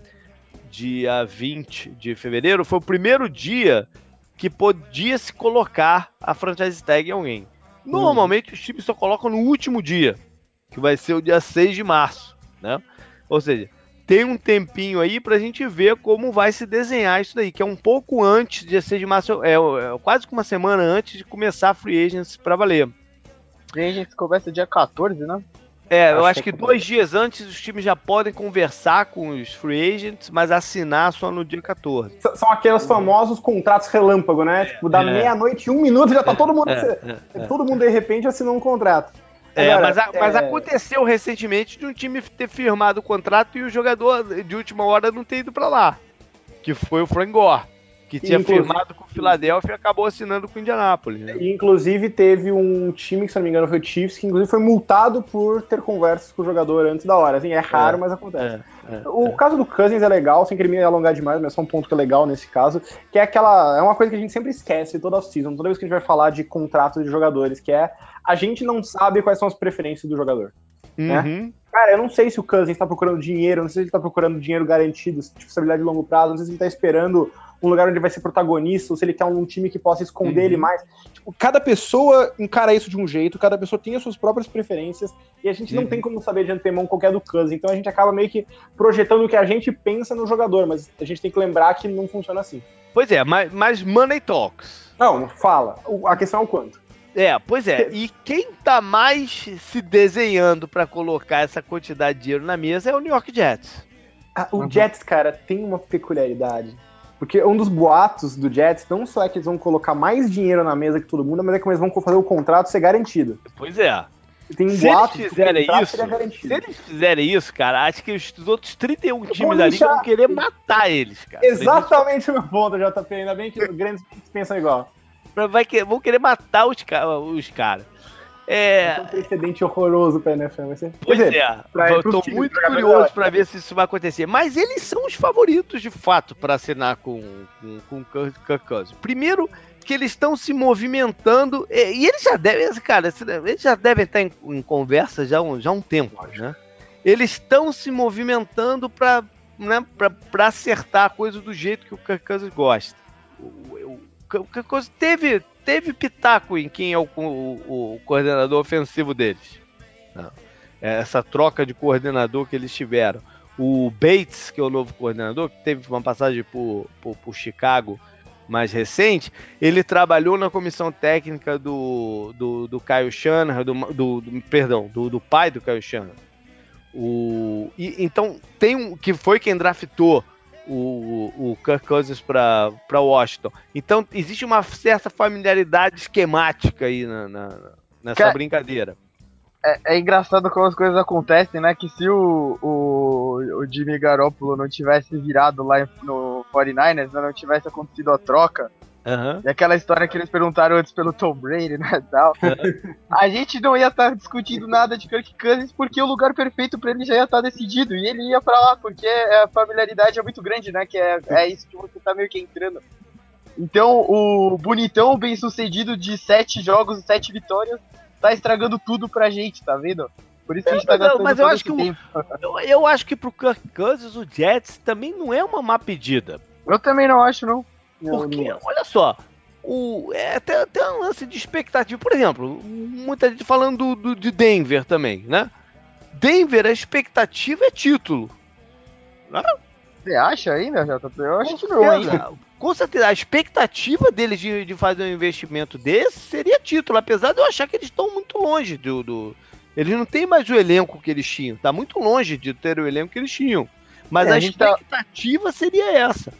dia 20 de fevereiro. Foi o primeiro dia que podia se colocar a franchise tag em alguém. Normalmente os times só colocam no último dia, que vai ser o dia 6 de março, né? Ou seja, tem um tempinho aí pra gente ver como vai se desenhar isso daí, que é um pouco antes dia 6 de março, é, é quase uma semana antes de começar a free agents para valer.
Free Agents começa dia 14, né?
É, eu acho que dois dias antes os times já podem conversar com os free agents, mas assinar só no dia 14.
São aqueles famosos contratos relâmpago, né? Tipo, da é. meia-noite, um minuto, já tá todo mundo. É, é, é, todo mundo de repente assinou um contrato.
É, Agora, mas, a, mas aconteceu recentemente de um time ter firmado o contrato e o jogador de última hora não ter ido para lá. Que foi o Frank Gore que tinha firmado com o Philadelphia e acabou assinando com o Indianapolis. Né?
E, inclusive teve um time, que se não me engano foi o Chiefs, que inclusive foi multado por ter conversas com o jogador antes da hora. Assim, é raro, é, mas acontece. É, é, o é. caso do Cousins é legal, sem querer me alongar demais, mas é só um ponto que é legal nesse caso, que é aquela. É uma coisa que a gente sempre esquece toda a season, toda vez que a gente vai falar de contratos de jogadores, que é a gente não sabe quais são as preferências do jogador. Né? Uhum. Né? Cara, eu não sei se o Cousins está procurando dinheiro, não sei se ele está procurando dinheiro garantido, tipo, estabilidade de longo prazo, não sei se ele está esperando um lugar onde ele vai ser protagonista, ou se ele quer um time que possa esconder uhum. ele mais. Tipo, cada pessoa encara isso de um jeito, cada pessoa tem as suas próprias preferências, e a gente uhum. não tem como saber de antemão qualquer do Cousins, então a gente acaba meio que projetando o que a gente pensa no jogador, mas a gente tem que lembrar que não funciona assim.
Pois é, mas, mas Money Talks.
Não, fala. A questão é o quanto.
É, pois é. E quem tá mais se desenhando para colocar essa quantidade de dinheiro na mesa é o New York Jets.
Ah, o uhum. Jets, cara, tem uma peculiaridade. Porque um dos boatos do Jets não só é que eles vão colocar mais dinheiro na mesa que todo mundo, mas é que eles vão fazer o contrato ser garantido.
Pois é.
Tem um
se
boato
eles fizerem isso, se eles fizerem isso, cara, acho que os outros 31 times ali vão querer matar eles, cara.
Exatamente o meu ponto, JP. Ainda bem que os grandes pensam igual
vai que, vão querer matar os, os caras. É...
é um precedente horroroso pra NFL. Vai ser...
Pois dizer, é, pra, eu tô muito curioso para ver se isso vai acontecer. Mas eles são os favoritos, de fato, para assinar com, com, com Kirk Cousins. Primeiro, que eles estão se movimentando, e, eles já devem, cara, eles já devem estar em, em conversa já, um, já há um tempo, né? Eles estão se movimentando para né, acertar a coisa do jeito que o Kirk Cousins gosta coisa, teve, teve pitaco em quem é o, o, o coordenador ofensivo deles. Não. É essa troca de coordenador que eles tiveram. O Bates, que é o novo coordenador, que teve uma passagem por, por, por Chicago mais recente, ele trabalhou na comissão técnica do, do, do Kyle Shanahan, do, do, do, perdão, do, do pai do Kyle Shanahan. O, e, então, tem um que foi quem draftou o, o Kirk Cousins para Washington. Então existe uma certa familiaridade esquemática aí na, na nessa brincadeira.
É, é, engraçado como as coisas acontecem, né? Que se o, o, o Jimmy Garoppolo não tivesse virado lá no 49ers, né, não tivesse acontecido a troca, Uhum. E aquela história que eles perguntaram antes pelo Tom Brady, né, tal. Uhum. A gente não ia estar tá discutindo nada de Kirk Cousins porque o lugar perfeito para ele já ia estar tá decidido. E ele ia para lá porque a familiaridade é muito grande, né, que é, é isso que você tá meio que entrando. Então, o bonitão bem sucedido de sete jogos e sete vitórias tá estragando tudo pra gente, tá vendo? Por isso que a gente tá gastando
mas eu acho que. O, eu, eu, acho que pro Kirk Cousins o Jets também não é uma má pedida.
Eu também não acho, não.
Porque, olha só, o, é até, até um lance de expectativa. Por exemplo, muita gente falando do, do, de Denver também, né? Denver, a expectativa é título.
Né? Você acha ainda, JP? Eu acho que não, hein?
Com certeza, a expectativa deles de, de fazer um investimento desse seria título, apesar de eu achar que eles estão muito longe do, do. Eles não têm mais o elenco que eles tinham. Tá muito longe de ter o elenco que eles tinham. Mas é, a, a tá expectativa tá... seria essa.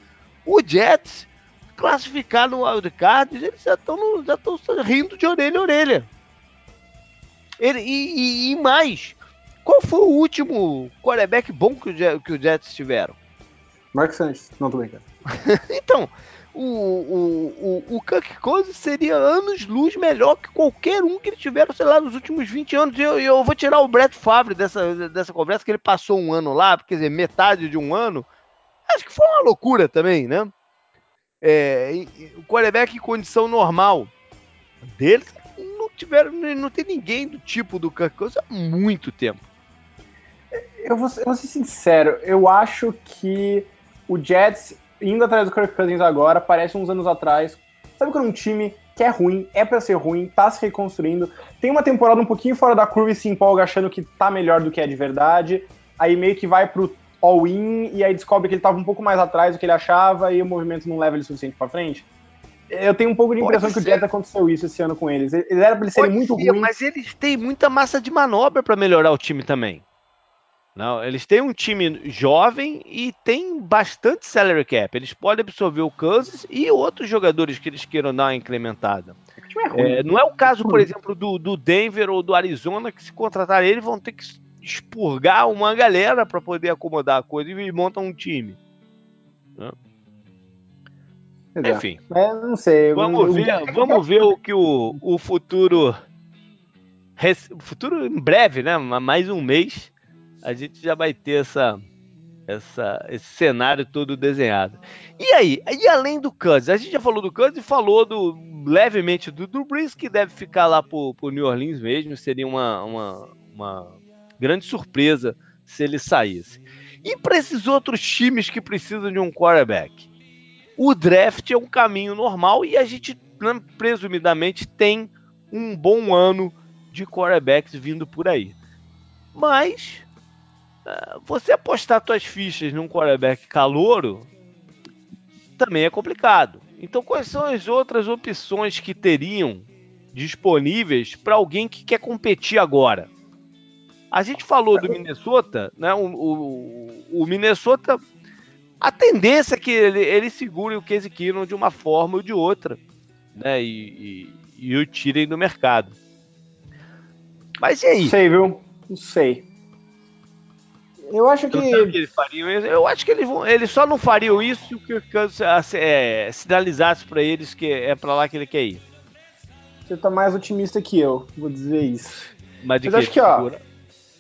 O Jets classificar no wildcard, eles já estão já rindo de orelha a orelha. Ele, e, e, e, mais, qual foi o último quarterback bom que o, que o Jets tiveram?
Mark Sanchez, não tô brincando.
então, o, o, o, o Kirk Cousins seria anos-luz melhor que qualquer um que ele tiveram, sei lá, nos últimos 20 anos. Eu, eu vou tirar o Brett Favre dessa, dessa conversa, que ele passou um ano lá, quer dizer, metade de um ano. Acho que foi uma loucura também, né? É, o quarterback em condição normal deles não tiveram, não tem ninguém do tipo do Kirk Cousins há muito tempo.
Eu vou, eu vou ser sincero, eu acho que o Jets indo atrás do Kirk Cousins agora parece uns anos atrás. Sabe quando um time que é ruim, é para ser ruim, tá se reconstruindo, tem uma temporada um pouquinho fora da curva e se empolga achando que tá melhor do que é de verdade, aí meio que vai pro all-in e aí descobre que ele tava um pouco mais atrás do que ele achava e o movimento não leva ele o suficiente para frente. Eu tenho um pouco de impressão que o Jets aconteceu isso esse ano com eles. Eles eram pra eles serem muito ruins.
Mas eles têm muita massa de manobra para melhorar o time também. Não, eles têm um time jovem e tem bastante salary cap. Eles podem absorver o Kansas e outros jogadores que eles queiram dar uma incrementada. É, não é o caso, por exemplo, do, do, Denver ou do Arizona, que se contratar ele vão ter que expurgar uma galera para poder acomodar a coisa e montar um time. Né? Enfim.
É, não sei.
Vamos ver, vamos ver o que o, o futuro. Futuro em breve, né? Mais um mês a gente já vai ter essa, essa, esse cenário todo desenhado. E aí, e além do Kansas, a gente já falou do Kansas e falou do, levemente do Drew Brees, que deve ficar lá pro, pro New Orleans mesmo, seria uma, uma, uma grande surpresa se ele saísse. E para esses outros times que precisam de um quarterback? O draft é um caminho normal e a gente, né, presumidamente, tem um bom ano de quarterbacks vindo por aí. Mas você apostar suas fichas num quarterback calouro também é complicado. Então, quais são as outras opções que teriam disponíveis para alguém que quer competir agora? A gente falou do Minnesota, né? O, o, o Minnesota, a tendência é que ele, ele segure o Case Keenum de uma forma ou de outra, né? E, e, e o tirem do mercado. Mas e aí?
Não sei, viu? Não sei. Eu acho que. que
eles fariam isso? Eu acho que eles, vão, eles só não fariam isso se o Kirk Cousins é, sinalizasse para eles que é para lá que ele quer ir.
Você tá mais otimista que eu, vou dizer isso.
Mas,
Mas acho que, ó,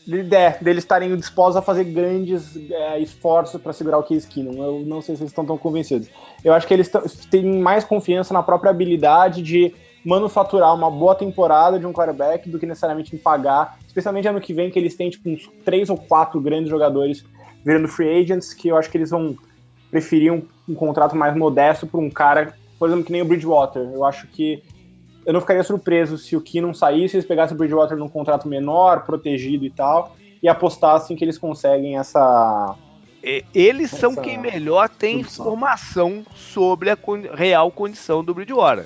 é, deles estarem dispostos a fazer grandes é, esforços para segurar o Case Keenum. Eu não sei se eles estão tão convencidos. Eu acho que eles têm mais confiança na própria habilidade de manufaturar uma boa temporada de um quarterback do que necessariamente em pagar, especialmente ano que vem, que eles têm tipo, uns três ou quatro grandes jogadores virando free agents, que eu acho que eles vão preferir um, um contrato mais modesto para um cara, por exemplo, que nem o Bridgewater. Eu acho que eu não ficaria surpreso se o não saísse, eles pegassem o Bridgewater num contrato menor, protegido e tal, e apostassem que eles conseguem essa.
Eles essa são quem melhor tem informação sobre a real condição do Bridgewater.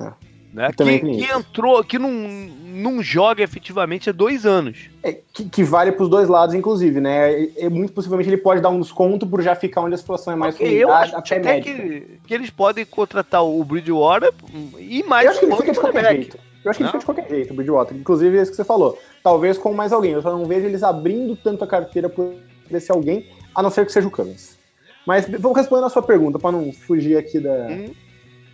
É. Né? Que, que entrou, que não, não joga efetivamente há dois anos.
É, que, que, vale para os dois lados, inclusive, né? E, e, muito possivelmente ele pode dar um desconto por já ficar onde a situação é mais
okay, eu acho até, até que, que, eles podem contratar o Bridgewater e mais
eu acho que ele fica de qualquer jeito. Eu acho que não? ele fica de qualquer jeito, o Bridgewater. Inclusive, é isso que você falou. Talvez com mais alguém. Eu só não vejo eles abrindo tanto a carteira por esse alguém, a não ser que seja o Cummins. Mas vou responder a sua pergunta, para não fugir aqui da. Hum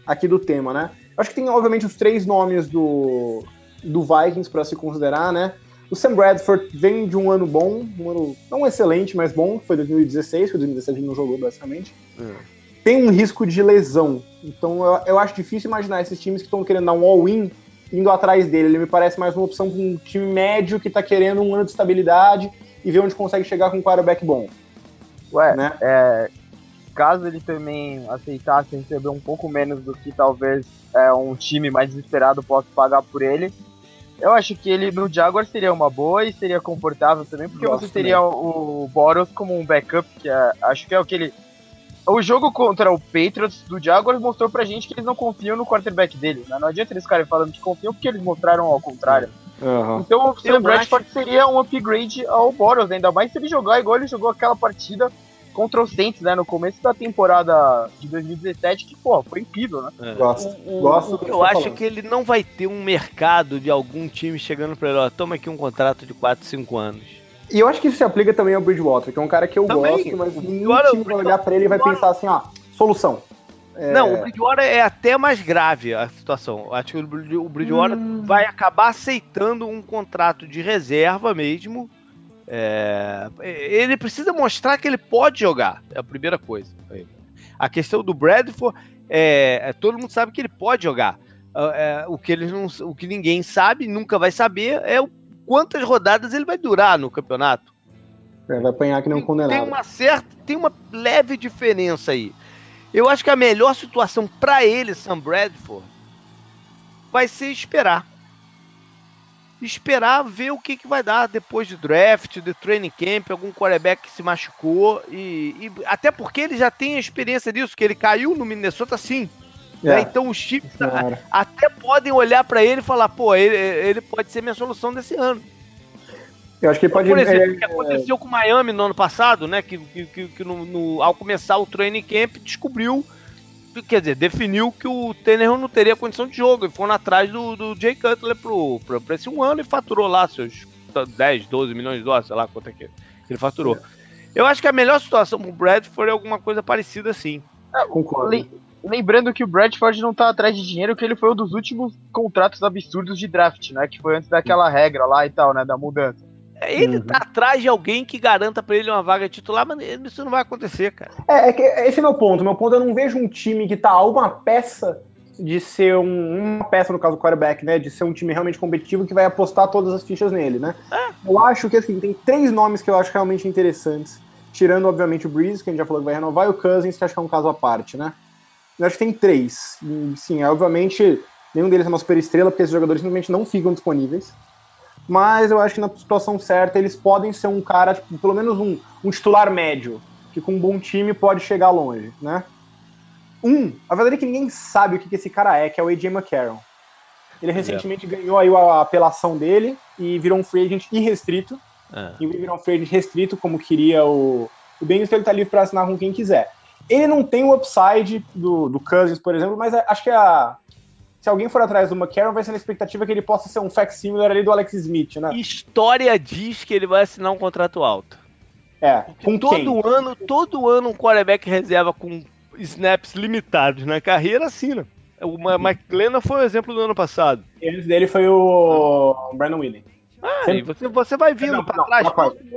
aqui do tema, né? Acho que tem, obviamente, os três nomes do, do Vikings para se considerar, né? O Sam Bradford vem de um ano bom, um ano não excelente, mas bom, foi 2016, foi 2017 ele não jogou, basicamente. É. Tem um risco de lesão, então eu, eu acho difícil imaginar esses times que estão querendo dar um all-in indo atrás dele. Ele me parece mais uma opção para um time médio que está querendo um ano de estabilidade e ver onde consegue chegar com um quarterback bom.
Ué, né? é, caso ele também aceitasse receber um pouco menos do que talvez é, um time mais desesperado possa pagar por ele, eu acho que ele no Jaguar seria uma boa e seria confortável também, porque Gosto você teria o, o Boros como um backup, que é, acho que é o que ele. O jogo contra o Patriots do Jaguars mostrou pra gente que eles não confiam no quarterback dele. Né? Não adianta eles ficarem falando que confiam, porque eles mostraram ao contrário. Uhum. Então o Sam Bradford acho... seria um upgrade ao Boros, ainda mais se ele jogar igual ele jogou aquela partida contra os Saints, né, no começo da temporada de 2017, que, pô, foi incrível, né?
É. Gosto. O, Gosto o, eu acho falando. que ele não vai ter um mercado de algum time chegando para ele, ó, toma aqui um contrato de 4, 5 anos.
E eu acho que isso se aplica também ao Bridgewater, que é um cara que eu também, gosto, mas nenhum time vai olhar para ele e vai pensar assim, ó, solução.
É... Não, o Bridgewater é até mais grave a situação. Acho que o Bridgewater hum... vai acabar aceitando um contrato de reserva mesmo, é, ele precisa mostrar que ele pode jogar, é a primeira coisa. A questão do Bradford, é, é todo mundo sabe que ele pode jogar. É, o, que eles não, o que ninguém sabe, nunca vai saber, é o, quantas rodadas ele vai durar no campeonato.
É, vai apanhar que não condenado.
Tem uma certa, tem uma leve diferença aí. Eu acho que a melhor situação para ele, Sam Bradford, vai ser esperar esperar ver o que, que vai dar depois de draft, de training camp, algum quarterback que se machucou e, e até porque ele já tem a experiência disso, que ele caiu no Minnesota sim. É. Né? Então os times até podem olhar para ele e falar, pô, ele, ele pode ser minha solução desse ano.
Eu acho que ele pode.
Por exemplo, o que aconteceu com o Miami no ano passado, né? Que, que, que no, no, ao começar o training camp descobriu quer dizer, definiu que o Tannehill não teria condição de jogo e foram atrás do, do Jay Cutler pro, pro, pra esse um ano e faturou lá seus 10, 12 milhões de dólares, sei lá quanto é que ele faturou. É. Eu acho que a melhor situação pro Bradford é alguma coisa parecida assim.
É, concordo. Lembrando que o Bradford não tá atrás de dinheiro, que ele foi um dos últimos contratos absurdos de draft, né? Que foi antes daquela regra lá e tal, né? Da mudança.
Ele uhum. tá atrás de alguém que garanta para ele uma vaga titular, mas isso não vai acontecer, cara.
É, é que esse é meu ponto. Meu ponto é eu não vejo um time que tá a uma peça de ser um, uma peça, no caso do quarterback, né? De ser um time realmente competitivo que vai apostar todas as fichas nele, né? É. Eu acho que assim, tem três nomes que eu acho realmente interessantes. Tirando, obviamente, o Breeze, que a gente já falou que vai renovar, e o Cousins, que acho que é um caso à parte, né? Eu acho que tem três. E, sim, obviamente, nenhum deles é uma super estrela, porque esses jogadores simplesmente não ficam disponíveis mas eu acho que na situação certa eles podem ser um cara, tipo, pelo menos um, um titular médio, que com um bom time pode chegar longe, né? Um, a verdade é que ninguém sabe o que, que esse cara é, que é o AJ McCarron. Ele recentemente é. ganhou aí a apelação dele e virou um free agent irrestrito. É. E virou um free agent restrito, como queria o, o Bengals, então ele tá livre para assinar com quem quiser. Ele não tem o upside do, do Cousins, por exemplo, mas acho que a, se alguém for atrás do McCarron, vai ser na expectativa que ele possa ser um facsímile ali do Alex Smith, né?
História diz que ele vai assinar um contrato alto.
É,
com todo quem? ano, todo ano um quarterback reserva com snaps limitados na carreira assina. O Mike Glennon foi o exemplo do ano passado.
E antes dele foi o Brandon Williams.
Ah, e você, você vai vindo para trás.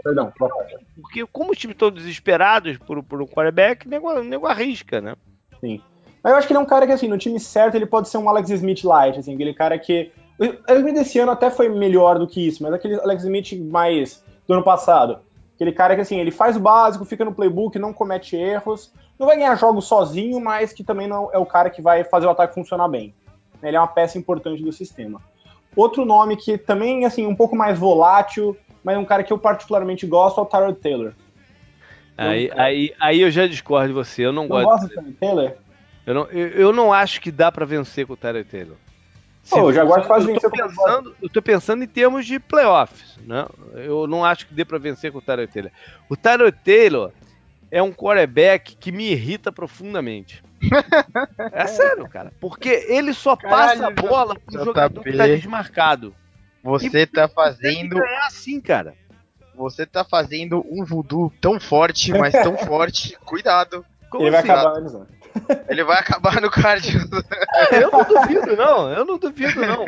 Perdão, perdão,
Porque como os times estão desesperados por, por um quarterback, o nego, nego arrisca, né?
Sim. Mas eu acho que ele é um cara que, assim, no time certo, ele pode ser um Alex Smith light, assim, aquele cara que. O Alex Smith desse ano até foi melhor do que isso, mas aquele Alex Smith mais do ano passado. Aquele cara que, assim, ele faz o básico, fica no playbook, não comete erros, não vai ganhar jogos sozinho, mas que também não é o cara que vai fazer o ataque funcionar bem. Ele é uma peça importante do sistema. Outro nome que também, assim, um pouco mais volátil, mas um cara que eu particularmente gosto é o Tyrod Taylor.
Aí, aí, aí eu já discordo de você, eu não, não gosto. Gosta do Tyrod Taylor? Eu não, eu, eu não acho que dá para vencer com o Tyler Taylor.
Pô, o Jaguars quase
venceu com pensando, Eu tô pensando em termos de playoffs, né? Eu não acho que dê para vencer com o Tyler Taylor. O Tyler Taylor é um quarterback que me irrita profundamente. é sério, cara. Porque ele só Caralho, passa a bola pro jogador que tá desmarcado.
Você e tá fazendo.
É assim, cara.
Você tá fazendo um voodoo tão forte, mas tão forte. Cuidado.
Como ele assim? vai acabar antes, né?
Ele vai acabar no Cardinals.
É, eu não duvido, não. Eu não duvido, não.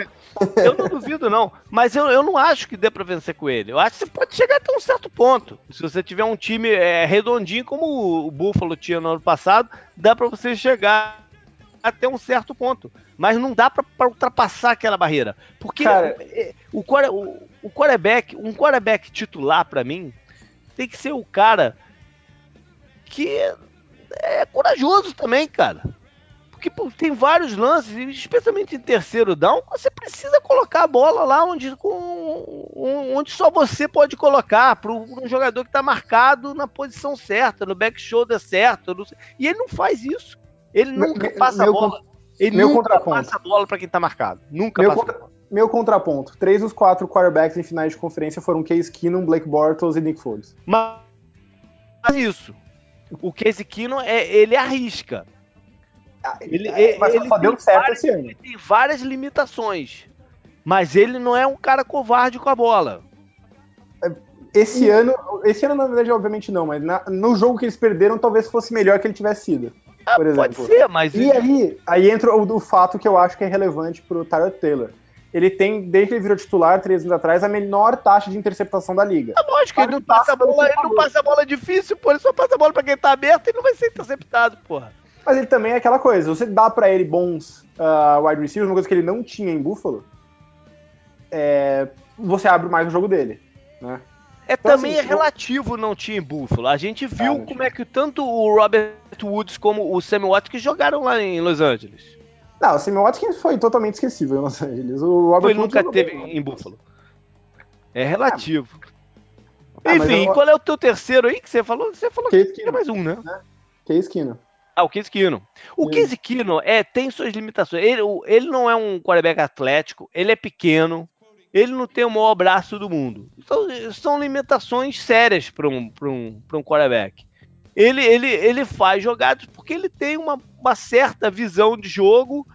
Eu não duvido, não. Mas eu, eu não acho que dê pra vencer com ele. Eu acho que você pode chegar até um certo ponto. Se você tiver um time é, redondinho, como o Buffalo tinha no ano passado, dá pra você chegar até um certo ponto. Mas não dá pra, pra ultrapassar aquela barreira. Porque
Cara,
o, o, o quarterback, um quarterback titular pra mim, tem que ser o cara que é corajoso também, cara. Porque pô, tem vários lances, especialmente em terceiro down, você precisa colocar a bola lá onde, com, onde só você pode colocar, para um jogador que está marcado na posição certa, no back shoulder certo. No, e ele não faz isso. Ele nunca
meu,
passa
meu,
a bola. Ele
meu
nunca passa a bola para quem está marcado. Nunca
meu
passa
contra, Meu contraponto: três dos quatro quarterbacks em finais de conferência foram Case Keenum, Blake Bortles e Nick Foles.
Mas isso o Case Keenum é, ele arrisca.
Ele, é, mas ele só deu certo várias, esse ano.
Ele tem várias limitações. Mas ele não é um cara covarde com a bola.
Esse uh. ano, esse ano na verdade obviamente não, mas na, no jogo que eles perderam talvez fosse melhor que ele tivesse sido.
Ah, por exemplo. Pode ser, mas
e aí, aí entra o do fato que eu acho que é relevante pro Tyrod Taylor ele tem, desde que ele virou titular, três anos atrás, a menor taxa de interceptação da liga.
É lógico, ele não passa a bola, ele não passa a bola difícil, pô, ele só passa a bola pra quem tá aberto e não vai ser interceptado, porra.
Mas ele também é aquela coisa, você dá para ele bons uh, wide receivers, uma coisa que ele não tinha em Buffalo, é, você abre mais o jogo dele, né?
É, então, também assim, é relativo não tinha em Buffalo. A gente viu ah, como é que tanto o Robert Woods como o Sammy Watkins jogaram lá em Los Angeles.
Não, o Sammy Watkins foi totalmente esquecível em Los Angeles. O
Robert Ele nunca teve em Buffalo. É relativo. Ah, Enfim, eu... qual é o teu terceiro aí que você falou? Você falou
Case
que é mais um, né? É.
Case Keenum.
Ah, o Case Keenum. O é. Case Keenum é, tem suas limitações. Ele, ele não é um quarterback atlético, ele é pequeno, ele não tem o maior braço do mundo. Então, são limitações sérias para um, um, um quarterback. Ele, ele, ele faz jogadas porque ele tem uma, uma certa visão de jogo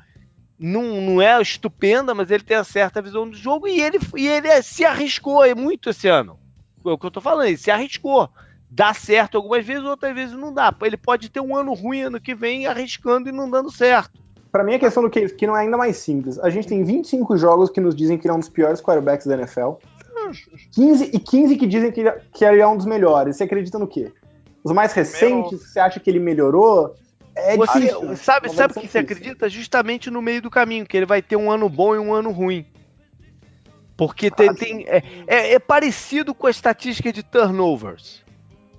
não, não é estupenda, mas ele tem a certa visão do jogo e ele, e ele se arriscou muito esse ano. É o que eu tô falando, ele se arriscou. Dá certo algumas vezes, outras vezes não dá. Ele pode ter um ano ruim ano que vem arriscando e não dando certo.
Para mim, a questão do que, que não é ainda mais simples. A gente tem 25 jogos que nos dizem que ele é um dos piores quarterbacks da NFL. 15 e 15 que dizem que, que ele é um dos melhores. Você acredita no quê? Os mais recentes, Meu... você acha que ele melhorou?
É difícil. Sabe, sabe o que você acredita? Justamente no meio do caminho, que ele vai ter um ano bom e um ano ruim. Porque tem, ah, tem é, é, é, parecido com a estatística de turnovers.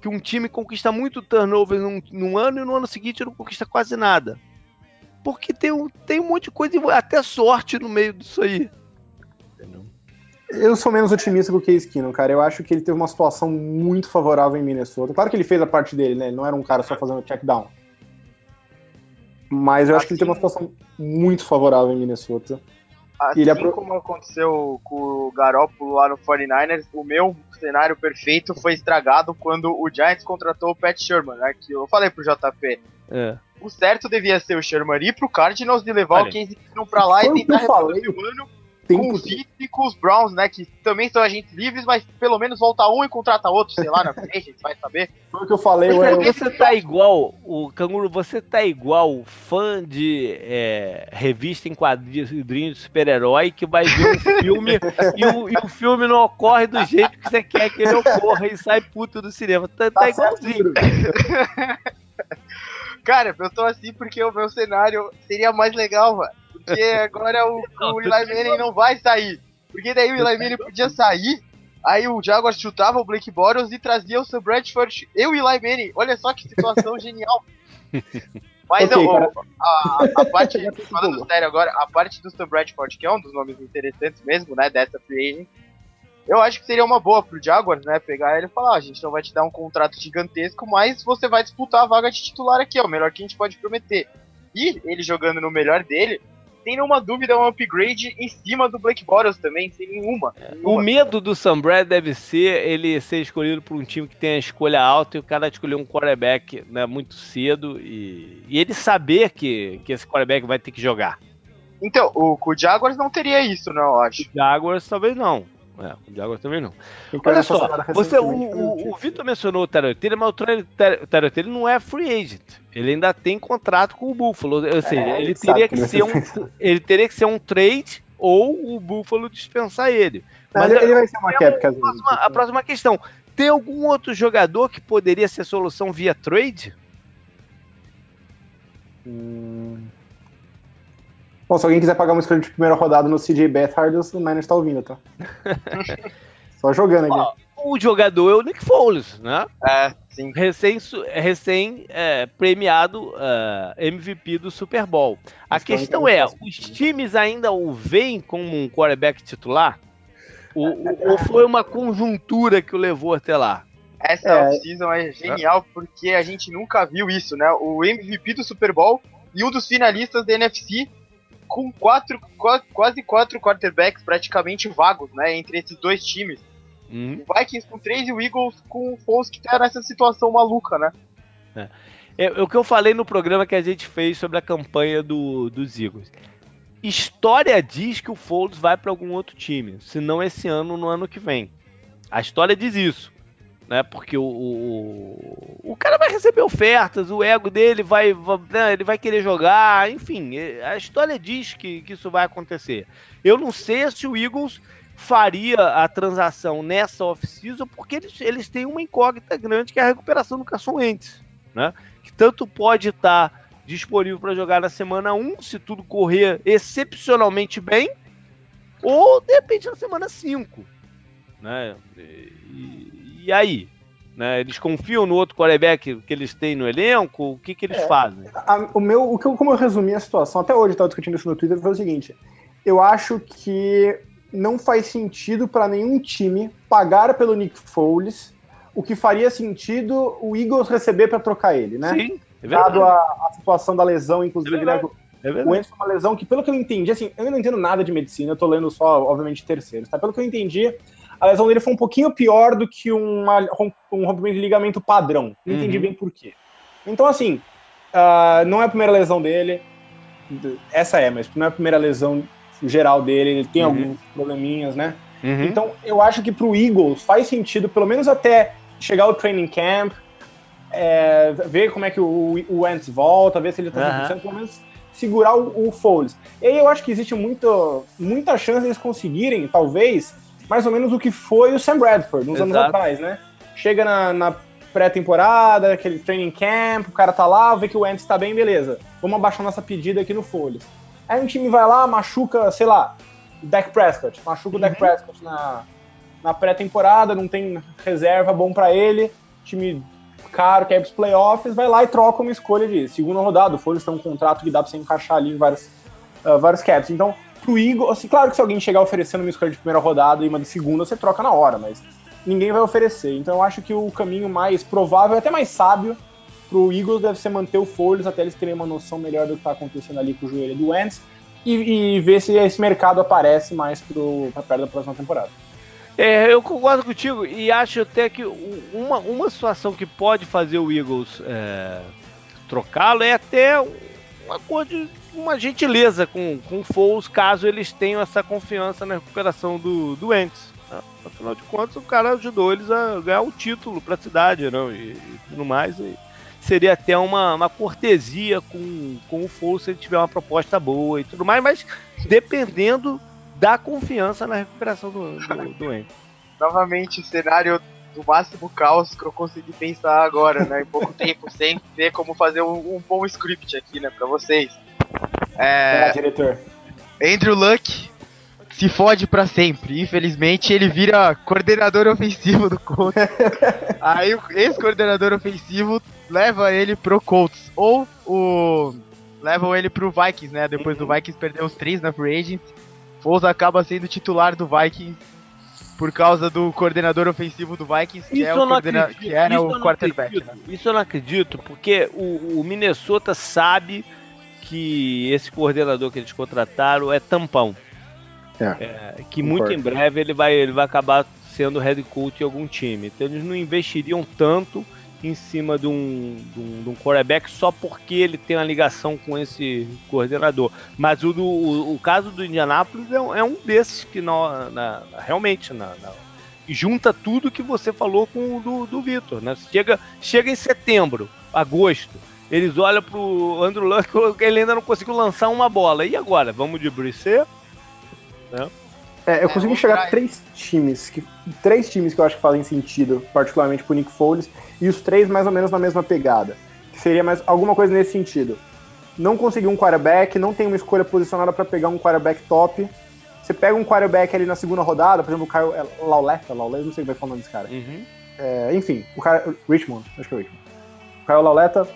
Que um time conquista muito turnovers num, num, ano e no ano seguinte não conquista quase nada. Porque tem um, tem um monte de coisa, até sorte no meio disso aí.
Eu sou menos otimista do que o Case cara. Eu acho que ele teve uma situação muito favorável em Minnesota. Claro que ele fez a parte dele, né? Ele não era um cara só fazendo check down. Mas eu assim, acho que ele tem uma assim- situação muito favorável em Minnesota.
Assim ele apro... como aconteceu com o Garoppolo lá no 49ers, o meu cenário perfeito foi estragado quando o Giants contratou o Pat Sherman, né? Que eu falei pro JP. É. O certo devia ser o Sherman ir pro Cardinals de levar Olha, o Casey Keenum pra lá e tentar
resolver
o ano com os Heat e com os Browns, né? Que também são agentes livres, mas pelo menos volta um e contrata outro, sei lá, na frente, vai saber.
Foi o que eu falei,
você, eu... você tá igual, o Canguru, você tá igual fã de é, revista em quadrinhos de super-herói que vai ver um filme e, o, e, o, filme não ocorre do jeito que você quer que ele ocorra e sai puto do cinema. Tá, tá, tá igualzinho.
Cara, eu tô assim porque o meu cenário seria mais legal, mano. Porque agora o, o Eli Manning não vai sair. Porque daí o Eli Manning podia sair, aí o Jaguars chutava o Blake Bortles e trazia o Sam Bradford e o Eli Manning. Olha só que situação genial. Mas okay, eu, a, a, parte, falando sério agora, a parte do Sam Bradford, que é um dos nomes interessantes mesmo, né, dessa free agent, eu acho que seria uma boa pro Jaguars, né, pegar ele e falar, ah, a gente não vai te dar um contrato gigantesco, mas você vai disputar a vaga de titular aqui, é o melhor que a gente pode prometer. E ele jogando no melhor dele, sem nenhuma dúvida, é um upgrade em cima do Blake Bortles também, sem nenhuma, nenhuma.
O medo do Sam Brad deve ser ele ser escolhido por um time que tem a escolha alta e o cara escolher um quarterback né, muito cedo e, e ele saber que, que esse quarterback vai ter que jogar.
Então, o, o Jaguars não teria isso, não, eu acho.
O Jaguars talvez não. É, o Jaguars também não. Olha só, você, o, o, o Vitor mencionou o Tarantino, mas o Tarantino não é free agent. Ele ainda tem contrato com o Buffalo. Ou seja, é, ele, teria que, que ser um, ele teria que ser um trade ou o Buffalo dispensar ele.
Mas ele, ele vai ser uma cap,
a, próxima, a próxima questão. Tem algum outro jogador que poderia ser solução via trade?
Hum... Bom, se alguém quiser pagar uma escolha de primeira rodada no CJ Beathard, o Niners tá ouvindo, tá? Só jogando aqui. Ó,
o jogador é o Nick Foles, né?
É, sim.
Recém, recém é, premiado é, MVP do Super Bowl. A Isso questão é, os times ainda o veem como um quarterback titular? Ou, ou foi uma conjuntura que o levou até lá?
Essa é. off-season é genial porque a gente nunca viu isso, né? O MVP do Super Bowl e um dos finalistas da NFC com quatro, quase quatro quarterbacks praticamente vagos, né? Entre esses dois times. Uhum. O Vikings com três e o Eagles com o Foles que tá nessa situação maluca, né?
É. É, é. o que eu falei no programa que a gente fez sobre a campanha do, dos Eagles. História diz que o Foles vai para algum outro time, se não esse ano, no ano que vem. A história diz isso né? Porque o, o, o cara vai receber ofertas, o ego dele vai, vai né, ele vai querer jogar, enfim, a história diz que, que isso vai acontecer. Eu não sei se o Eagles faria a transação nessa off-season, porque eles, eles têm uma incógnita grande que é a recuperação do Carson Wentz, né? Que tanto pode estar disponível para jogar na semana 1, se tudo correr excepcionalmente bem, ou de repente na semana 5, né? E, e aí? Né? Eles confiam no outro quarterback que eles têm no elenco? O que, que eles é, fazem?
A, o meu, o que eu, como eu resumi a situação, até hoje eu estava discutindo isso no Twitter, foi o seguinte: eu acho que não faz sentido para nenhum time pagar pelo Nick Foles o que faria sentido o Eagles receber para trocar ele, né?
Sim,
é Dado a, a, situação da lesão, inclusive, é né? É o Enzo uma lesão que, pelo que eu entendi, assim, eu não entendo nada de medicina, eu tô lendo só, obviamente, terceiros, tá? Pelo que eu entendi, a lesão dele foi um pouquinho pior do que uma, um rompimento de ligamento padrão. Não entendi uhum. bem por quê. Então, assim, uh, não é a primeira lesão dele. Essa é, mas não é a primeira lesão geral dele. Ele tem uhum. alguns probleminhas, né? Uhum. Então, eu acho que pro Eagles faz sentido, pelo menos até chegar ao training camp, é, ver como é que o, o Wentz volta, ver se ele tá 100%, pelo menos segurar o, o Foles. E aí eu acho que existe muito, muita chance de eles conseguirem, talvez, mais ou menos o que foi o Sam Bradford, uns Exato. anos atrás, né? Chega na, na pré-temporada, aquele training camp, o cara tá lá, vê que o Wentz tá bem, beleza. Vamos abaixar nossa pedida aqui no Folhas. Aí um time vai lá, machuca, sei lá, o Dak Prescott, machuca uhum. o Dak uhum. Prescott na, na pré-temporada, não tem reserva bom para ele, time caro, quer ir pros playoffs, vai lá e troca uma escolha de segunda rodada. O Folhas tem um contrato que dá pra você encaixar ali em vários, uh, vários caps. Então, pro Eagles, assim, claro que se alguém chegar oferecendo uma escolha de primeira rodada e uma de segunda, você troca na hora, mas ninguém vai oferecer. Então eu acho que o caminho mais provável, até mais sábio, pro Eagles deve ser manter o Foles até eles terem uma noção melhor do que tá acontecendo ali com o joelho do Wentz e, e ver se esse mercado aparece mais pro, pra perto da próxima temporada.
É, eu concordo contigo e acho até que uma, uma situação que pode fazer o Eagles é, trocá-lo é até uma coisa de uma gentileza com, com o Foles, caso eles tenham essa confiança na recuperação do, do Ents. Né? Afinal de contas, o cara ajudou eles a ganhar o título para a cidade não? E, e, tudo mais. E seria até uma, uma cortesia com, com o Foles se ele tiver uma proposta boa e tudo mais, mas dependendo da confiança na recuperação do, do, do Ents.
Novamente, cenário do máximo caos que eu consegui pensar agora, né? Em pouco tempo, sem ver como fazer um, um bom script aqui, né, pra vocês.
É, é diretor.
Andrew Luck se fode para sempre. Infelizmente, ele vira coordenador ofensivo do Colts. Aí esse coordenador ofensivo leva ele pro Colts. Ou o. Levam ele pro Vikings, né? Depois uhum. do Vikings perder os três na Free Agent. Foles acaba sendo titular do Vikings por causa do coordenador ofensivo do Vikings, que, é o coordena... que era isso o quarterback. Né?
Isso eu não acredito, porque o, o Minnesota sabe que esse coordenador que eles contrataram é tampão. É, é, que muito em breve ele vai, ele vai acabar sendo head coach em algum time. Então eles não investiriam tanto em cima de um, de um, de um quarterback só porque ele tem uma ligação com esse coordenador. Mas o, do, o, o caso do Indianapolis é, um, é um desses que na, na, realmente na, na, junta tudo que você falou com o do, do Vitor. Né? Chega, chega em setembro, agosto, eles olham pro Andrew Luck, ele ainda não conseguiu lançar uma bola. E agora? Vamos de Brisset? Né?
É, eu é, consegui chegar a três times, que, três times que eu acho que fazem sentido, particularmente pro Nick Foles, e os três mais ou menos na mesma pegada. Que seria mais alguma coisa nesse sentido. Não conseguiu um quarterback, não tem uma escolha posicionada para pegar um quarterback top. Você pega um quarterback ali na segunda rodada, por exemplo, o Kyle é, Lauleta, Lauleta, não sei como é que é o nome desse cara. Uhum. É, enfim, o cara, Richmond, acho que é o Richmond. O Kyle Lauleta,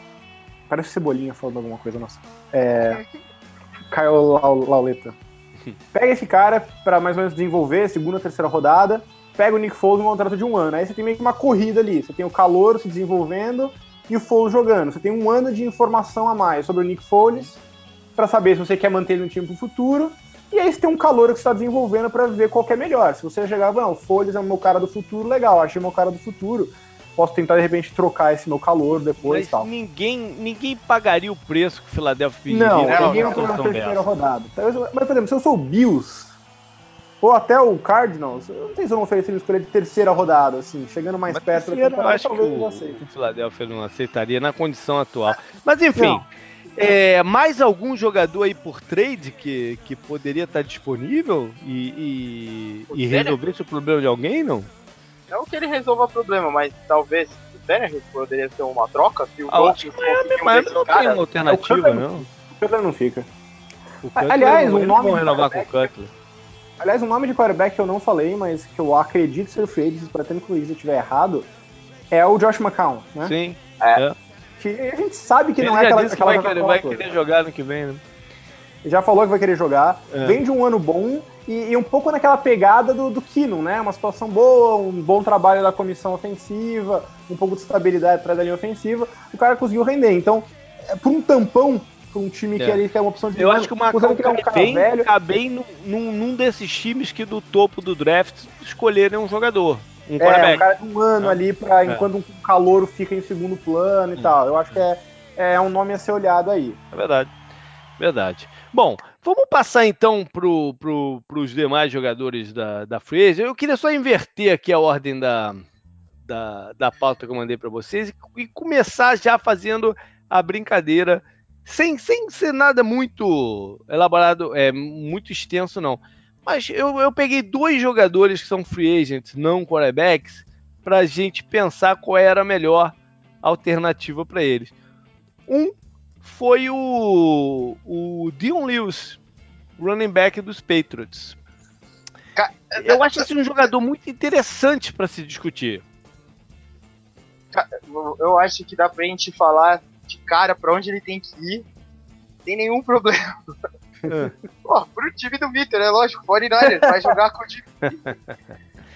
parece Cebolinha falando alguma coisa, nossa. É, Kyle Lauleta. Pega esse cara para mais ou menos desenvolver, segunda, terceira rodada, pega o Nick Foles um contrato de um ano. Aí você tem meio que uma corrida ali. Você tem o calor se desenvolvendo e o Foles jogando. Você tem um ano de informação a mais sobre o Nick Foles para saber se você quer manter ele no time pro futuro. E aí você tem um calor que está desenvolvendo para ver qual é melhor. Se você chegar, não, o Foles é o meu cara do futuro, legal, achei meu cara do futuro posso tentar de repente trocar esse meu calor depois Mas e tal.
Ninguém, ninguém pagaria o preço que o Philadelphia
pediria. Não, não ninguém vai pagar a terceira rodada. Mas, por exemplo, se eu sou o Bills, ou até o Cardinals, eu não sei se eu não oferecer uma escolha de terceira rodada, assim, chegando mais Mas perto
da temporada, eu acho que o, o Philadelphia não aceitaria na condição atual. Mas enfim, é, mais algum jogador aí por trade que, que poderia estar disponível e, e, e resolver esse problema de alguém, não?
Não que ele resolva o problema, mas talvez o Tannehill poderia ser uma troca se o
ah, Dolphins Miami, Miami não tem uma alternativa, não. O
Cutler não fica.
O Cutler Aliás, o nome de renovar com o Cutler.
Aliás, um nome de quarterback que eu não falei, mas que eu acredito ser o Free para ter incluído se eu estiver errado, é o Josh McCown, né?
Sim. É. é.
Que a gente sabe que
Ele
não é aquela,
disse aquela que vai, querer, vai querer jogar no que vem, né?
Já falou que vai querer jogar. É. Vem de um ano bom e, e, um pouco naquela pegada do, do Kino, né? Uma situação boa, um bom trabalho da comissão ofensiva, um pouco de estabilidade atrás da linha ofensiva. O cara conseguiu render. Então, é, por um tampão, para um time é. que ali tem uma opção de.
Eu acho que o Macau que é um cara bem, velho. bem num, num desses times que do topo do draft escolherem um jogador. Um
é, um cara de um ano é. ali, pra, enquanto um calouro fica em segundo plano e hum. tal. Eu acho que é, é um nome a ser olhado aí.
É verdade. Verdade. Bom, vamos passar então para pro, os demais jogadores da, da Free Eu queria só inverter aqui a ordem da, da, da pauta que eu mandei para vocês e, e, começar já fazendo a brincadeira, sem, sem ser nada muito elaborado, é, muito extenso, não. Mas eu, eu peguei dois jogadores que são free agents, não quarterbacks, para a gente pensar qual era a melhor alternativa para eles. Um foi o, o Dion Lewis, running back dos Patriots. Eu acho esse um jogador muito interessante para se discutir.
Eu acho que dá pra gente falar de cara para onde ele tem que ir, sem nenhum problema. É. Pô, pro time do Vitor, é lógico, 49 vai jogar com o time.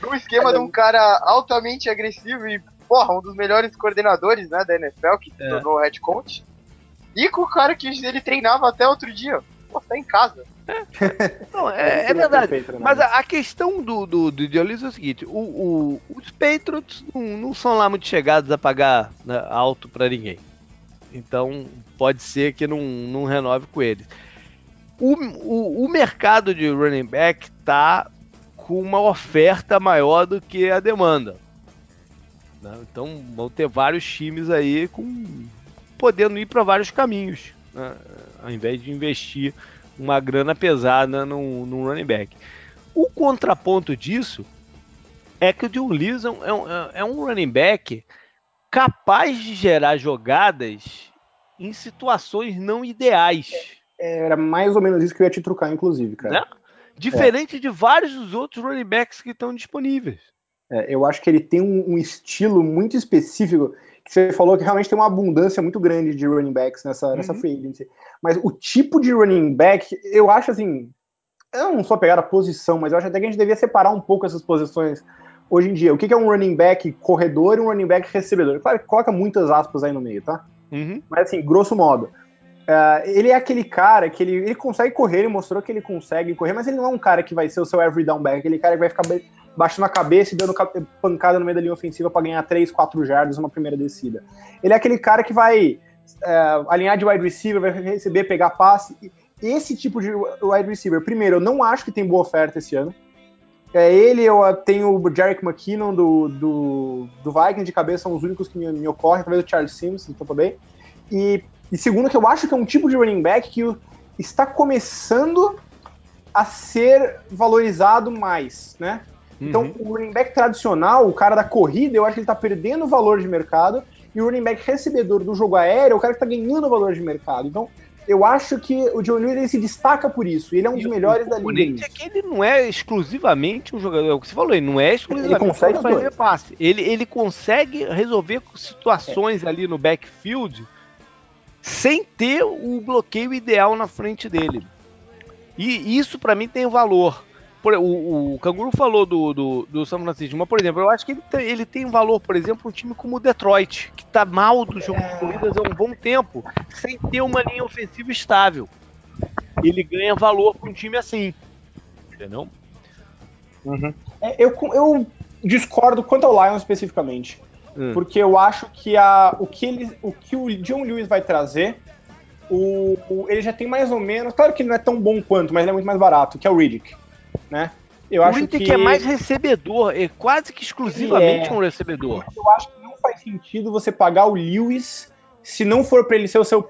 No esquema de um cara altamente agressivo e, porra, um dos melhores coordenadores né, da NFL, que se é. tornou head coach. E com o cara que ele treinava até outro dia. Pô, tá em casa.
Não, é, é, verdade. Né? Mas a, a, questão do, do, do Dionísio é o seguinte: o, o, os Patriots não, não, são lá muito chegados a pagar né, alto para ninguém. Então pode ser que não, não renove com eles. O, o, o mercado de running back tá com uma oferta maior do que a demanda. Né? Então vão ter vários times aí com podendo ir para vários caminhos, né? ao invés de investir uma grana pesada num, num running back. O contraponto disso é que o John Leeson é um, é um running back capaz de gerar jogadas em situações não ideais.
É, era mais ou menos isso que eu ia te trocar, inclusive, cara. Né?
Diferente é. de vários dos outros running backs que estão disponíveis.
É, eu acho que ele tem um, um, estilo muito específico que você falou que realmente tem uma abundância muito grande de running backs nessa, uhum. nessa free agency. Mas o tipo de running back, eu acho assim, eu não sou pegar a posição, mas eu acho até que a gente devia separar um pouco essas posições hoje em dia. O que é um running back corredor e um running back recebedor? Claro que coloca muitas aspas aí no meio, tá? Uhum. Mas assim, grosso modo. Uh, ele é aquele cara que ele, ele consegue correr, ele mostrou que ele consegue correr, mas ele não é um cara que vai ser o seu every down back, aquele cara que vai ficar baixando a cabeça e dando pancada no meio da linha ofensiva para ganhar 3, 4 jardas numa primeira descida. Ele é aquele cara que vai é, alinhar de wide receiver, vai receber, pegar passe. Esse tipo de wide receiver, primeiro, eu não acho que tem boa oferta esse ano. É ele, eu tenho o Jarek McKinnon do, do, do de cabeça, são os únicos que me, me ocorrem, talvez o Charles Sims do Tampa. E, e segundo, que eu acho que é um tipo de running back que está começando a ser valorizado mais, né? Então, uhum. o running back tradicional, o cara da corrida, eu acho que ele está perdendo valor de mercado, e o running back recebedor do jogo aéreo é o cara que está ganhando valor de mercado. Então, eu acho que o John Lewis ele se destaca por isso. Ele é um dos melhores da liga.
É que ele não é exclusivamente um jogador. É o que você falou, ele não é exclusivamente
ele consegue fazer
passe. Ele, ele consegue resolver situações é. ali no backfield sem ter o bloqueio ideal na frente dele. E isso para mim tem valor. O, o Canguru falou do, do, do São Francisco, mas, por exemplo, eu acho que ele tem, ele tem valor, por exemplo, um time como o Detroit, que está mal do jogo de corridas há um bom tempo, sem ter uma linha ofensiva estável. Ele ganha valor para um time assim. Entendeu?
Uhum. É, eu, eu discordo quanto ao Lions especificamente. Hum. Porque eu acho que, a, o, que ele, o que o John Lewis vai trazer o, o, ele já tem mais ou menos. Claro que ele não é tão bom quanto, mas ele é muito mais barato, que é o Riddick. Né?
Eu o acho Riddick que... é mais recebedor, é quase que exclusivamente é... um recebedor.
Eu acho que não faz sentido você pagar o Lewis se não for para ele ser o seu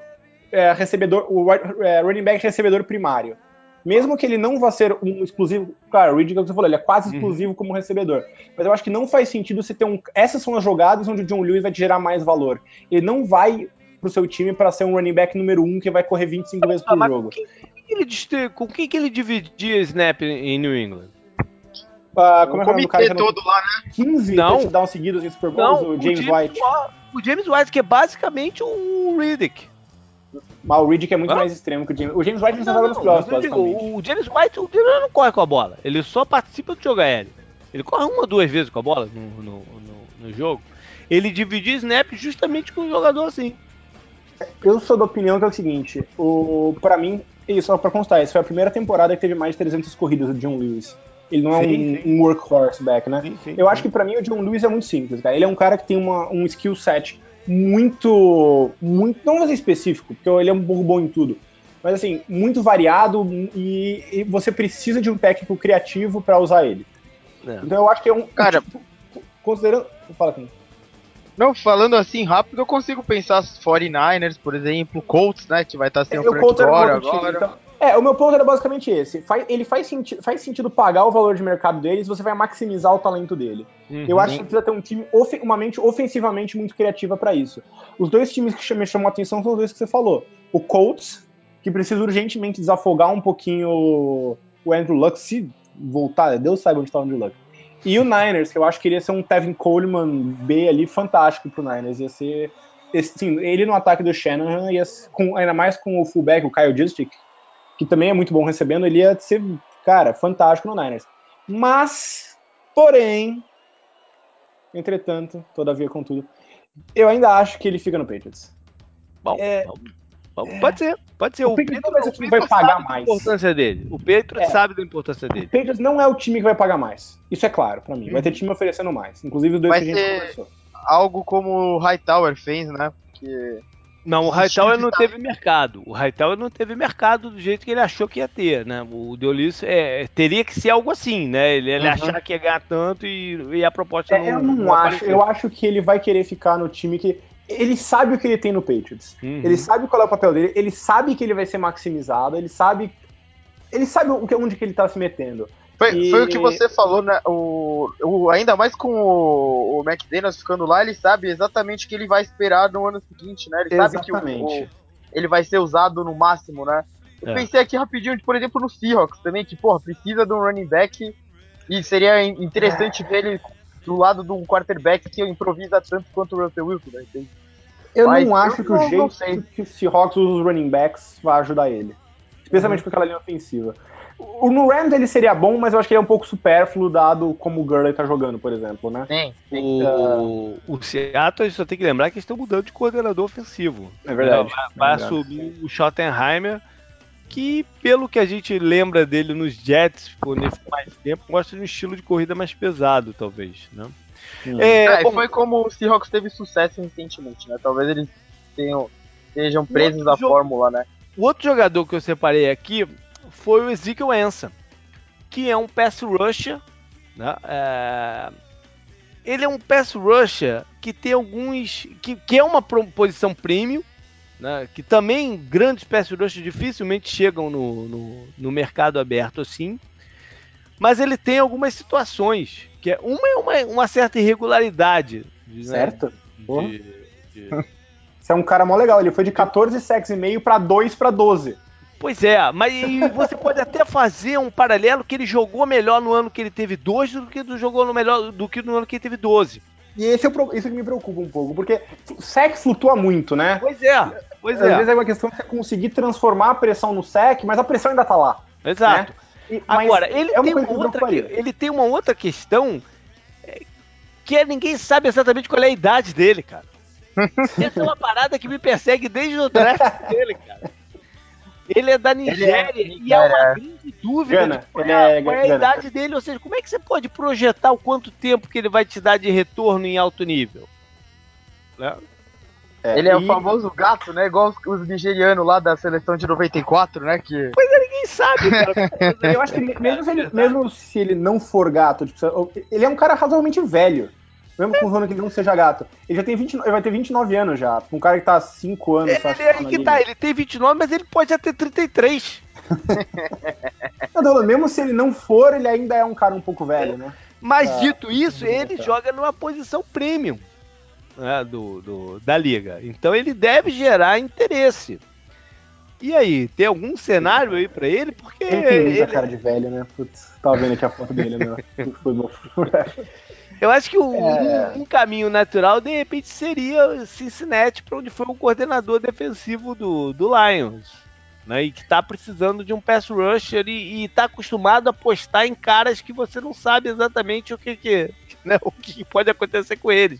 é, recebedor, o é, running back recebedor primário. Mesmo que ele não vá ser um exclusivo. Claro, o o que você falou, ele é quase uhum. exclusivo uhum. como recebedor. Mas eu acho que não faz sentido você ter um. Essas são as jogadas onde o John Lewis vai te gerar mais valor. Ele não vai pro seu time para ser um running back número um que vai correr 25 ah, vezes por jogo.
Quem, ele, com quem que ele dividia snap em New England?
Uh, como o é comitê
todo lá, né?
15
não.
touchdowns seguidos em Super Bowls, não, o James, o White.
O James White, que é basicamente um Riddick.
Mas o Riddick é muito ah? mais extremo que o James. O James White não, não joga nos playoffs, basicamente.
O, o James White, o James não corre com a bola. Ele só participa do jogo aéreo. Ele corre uma ou duas vezes com a bola no, no, no, no jogo. Ele dividia snap justamente com um jogador assim.
Eu sou da opinião que é o seguinte, o, pra mim, e só pra constar, essa foi a primeira temporada que teve mais de 300 corridas do John Lewis. Ele não é sim, um, sim. um, workhorse back, né? Sim, eu acho que para mim o John Lewis é muito simples, cara. Ele é um cara que tem uma, um skill set muito, muito, não vou dizer específico, porque ele é um pouco bom em tudo, mas assim, muito variado e, e você precisa de um técnico criativo para usar ele. É. Então eu acho que é um.
Cara,
tipo, considerando. Fala aqui.
Não, falando assim rápido, eu consigo pensar 49ers, por exemplo, Colts, né, que vai estar sem é, o Frank agora. Então,
é, o meu ponto era basicamente esse. Ele faz, senti faz sentido pagar o valor de mercado deles, você vai maximizar o talento dele. Uhum. Eu acho que precisa ter um time, uma mente ofensivamente muito criativa para isso. Os dois times que me chamam a atenção são os dois que você falou. O Colts, que precisa urgentemente desafogar um pouquinho o Andrew Luck, se voltar, Deus sabe onde está o Andrew Luck. E o Niners, que eu acho que iria ser um Tevin Coleman B ali fantástico pro Niners. Ia ser. Assim, ele no ataque do Shannon, ia, com, ainda mais com o fullback, o Kyle Justick, que também é muito bom recebendo, ele ia ser, cara, fantástico no Niners. Mas, porém, entretanto, todavia, contudo, eu ainda acho que ele fica no Patriots.
Bom, é, Pode ser, pode ser.
O, o vai ser o time que vai pagar mais.
A importância dele. O Pedro é. sabe da importância dele.
O Patriots não é o time que vai pagar mais. Isso é claro para mim. Vai ter uhum. time oferecendo mais. Inclusive os dois
vai que a gente conversou. Algo como o Hightower fez, né? Porque
não, o Hightower não tá... teve mercado. O Hightower não teve mercado do jeito que ele achou que ia ter, né? O Deolis é, teria que ser algo assim, né? Ele, ele uhum. achar que ia ganhar tanto e, e a proposta
é, não. Eu não, não acho. Apareceu. Eu acho que ele vai querer ficar no time que ele sabe o que ele tem no Patriots. Uhum. Ele sabe qual é o papel dele, ele sabe que ele vai ser maximizado, ele sabe. Ele sabe onde que ele tá se metendo.
Foi, e... foi o que você falou, né? O, o, ainda mais com o, o McDaniels ficando lá, ele sabe exatamente o que ele vai esperar no ano seguinte, né? Ele exatamente. sabe que o, o, ele vai ser usado no máximo, né? Eu é. pensei aqui rapidinho, por exemplo, no Seahawks também, que, porra, precisa de um running back e seria interessante é. ver ele do lado de um quarterback que improvisa tanto quanto o Russell Wilson, né?
Eu Mas não acho que o jeito que o Seahawks usa os running backs vai ajudar ele. Especialmente uhum. com aquela linha ofensiva. O, no Rams ele seria bom, mas eu acho que ele é um pouco supérfluo dado como o Gurley tá jogando, por exemplo, né?
Sim. sim. O, o Seattle só tem que lembrar que eles estão mudando de coordenador ofensivo.
É verdade.
Vai, vai é assumir o Schottenheimer que, pelo que a gente lembra dele nos Jets, quando ele ficou mais tempo, gosta de um estilo de corrida mais pesado, talvez, né?
É, é bom, foi como o Seahawks teve sucesso recentemente, né? Talvez eles tenham, sejam presos da fórmula, né?
O outro jogador que eu separei aqui foi o Ezekiel Ansa, que é um pass rusher, né? É... Ele é um pass rusher que tem alguns... que, que é uma posição premium, né, que também grandes pass rushers dificilmente chegam no, no, no, mercado aberto assim, mas ele tem algumas situações, que é uma é uma, uma certa irregularidade.
Né, certo. Né, de, de... Você é um cara mó legal, ele foi de 14 sacks e meio para 2 para 12.
Pois é, mas você pode até fazer um paralelo que ele jogou melhor no ano que ele teve 2 do que jogou no melhor do que no ano que ele teve 12.
E esse é o, isso que me preocupa um pouco, porque o sec flutua muito, né?
Pois é, pois
é. Às vezes é uma questão de você conseguir transformar a pressão no sec, mas a pressão ainda tá lá.
Exato. Né? E, Agora, ele, é tem uma outra, ele tem uma outra questão é, que é ninguém sabe exatamente qual é a idade dele, cara. Essa é uma parada que me persegue desde o draft dele, cara. Ele é da Nigéria é, e há uma grande dúvida Gana, de qual, é, qual é a idade dele. Ou seja, como é que você pode projetar o quanto tempo que ele vai te dar de retorno em alto nível?
Né? É, ele é e... o famoso gato, né? Igual os, os, nigerianos lá da seleção de 94, né? Que...
Pois é, ninguém sabe, cara.
Eu acho que mesmo se, ele, mesmo se ele não for gato, tipo, ele é um cara razoavelmente velho. Mesmo com o que ele não seja gato. Ele já tem 20, ele vai ter 29 anos já. Um cara que tá há 5 anos.
Ele, ele, é que tá, ele tem 29, mas ele pode já ter 33.
não, mesmo se ele não for, ele ainda é um cara um pouco velho, né?
Mas pra... dito isso, ele joga numa posição premium né, do, do, da liga. Então ele deve gerar interesse. E aí, tem algum cenário aí pra ele? Porque.
Ele tem muita ele... cara de velho, né? Putz, tava vendo aqui a foto dele, né?
Eu acho que o, é... um, um, caminho natural, de repente, seria Cincinnati, para onde foi o coordenador defensivo do, do Lions. Né, e que está precisando de um pass rusher e, está acostumado a apostar em caras que você não sabe exatamente o que, que, né, o que pode acontecer com eles.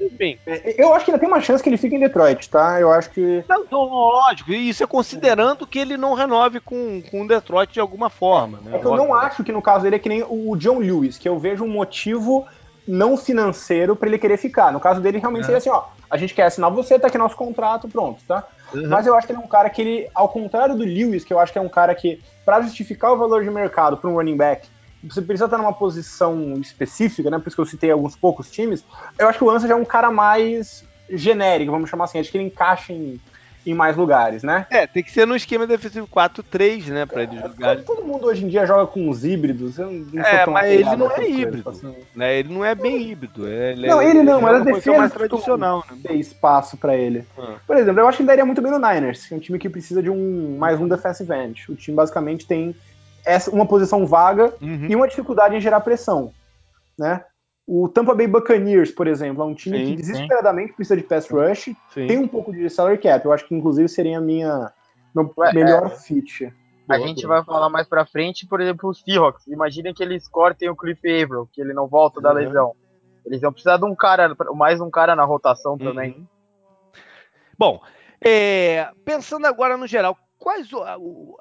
Enfim. É, eu acho que ainda tem uma chance que ele fique em Detroit, tá? Eu acho que.
Não, lógico, isso é considerando que ele não renove com, com Detroit de alguma forma. Né?
É que eu não acho que no caso dele é que nem o John Lewis, que eu vejo um motivo não financeiro para ele querer ficar. No caso dele, realmente seria assim, ó, a gente quer assinar você, tá aqui nosso contrato, pronto, tá? Uhum. Mas eu acho que ele é um cara que ele, ao contrário do Lewis, que eu acho que é um cara que, para justificar o valor de mercado para um running back, você precisa estar numa posição específica, né? Por isso que eu citei alguns poucos times. Eu acho que o Ansa já é um cara mais genérico, vamos chamar assim. Acho que ele encaixa em, em mais lugares, né?
É, tem que ser no esquema defensivo 4-3, né? Pra ele jogar.
Todo mundo hoje em dia joga com os híbridos. Eu
não é, mas ele não é híbrido. Assim. Né? Ele não é bem híbrido. Ele
não,
é,
ele não, mas a defesa mais tradicional. Né? Tem espaço para ele. Ah. Por exemplo, eu acho que ele daria muito bem no Niners, que é um time que precisa de um mais um defensive end. O time basicamente tem essa, uma posição vaga uhum. e uma dificuldade em gerar pressão, né? O Tampa Bay Buccaneers, por exemplo, é um time sim, que desesperadamente sim. precisa de pass rush, sim. tem um pouco de salary cap. Eu acho que inclusive seria a minha meu Ué, melhor é, fit.
A boa, gente boa. vai falar mais pra frente, por exemplo, os Seahawks. Imaginem que eles cortem o Cliff Averill, que ele não volta uhum. da lesão. Eles vão precisar de um cara, mais um cara na rotação também. Uhum.
Bom, é, pensando agora no geral, quais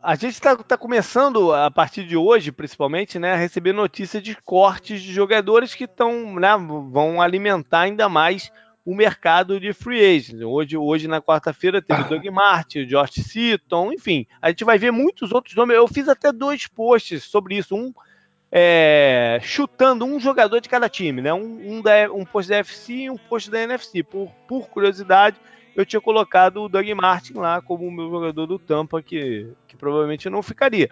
a, gente está tá começando a partir de hoje, principalmente, né, a receber notícias de cortes de jogadores que estão, né, vão alimentar ainda mais o mercado de free agents. Hoje, hoje na quarta-feira teve o Doug Martin, o Josh Seaton, enfim, a gente vai ver muitos outros nomes. Eu fiz até dois posts sobre isso, um é, chutando um jogador de cada time, né, um, um, da, um post da FC e um post da NFC, por, por curiosidade eu tinha colocado o Doug Martin lá como o meu jogador do Tampa, que, que provavelmente não ficaria.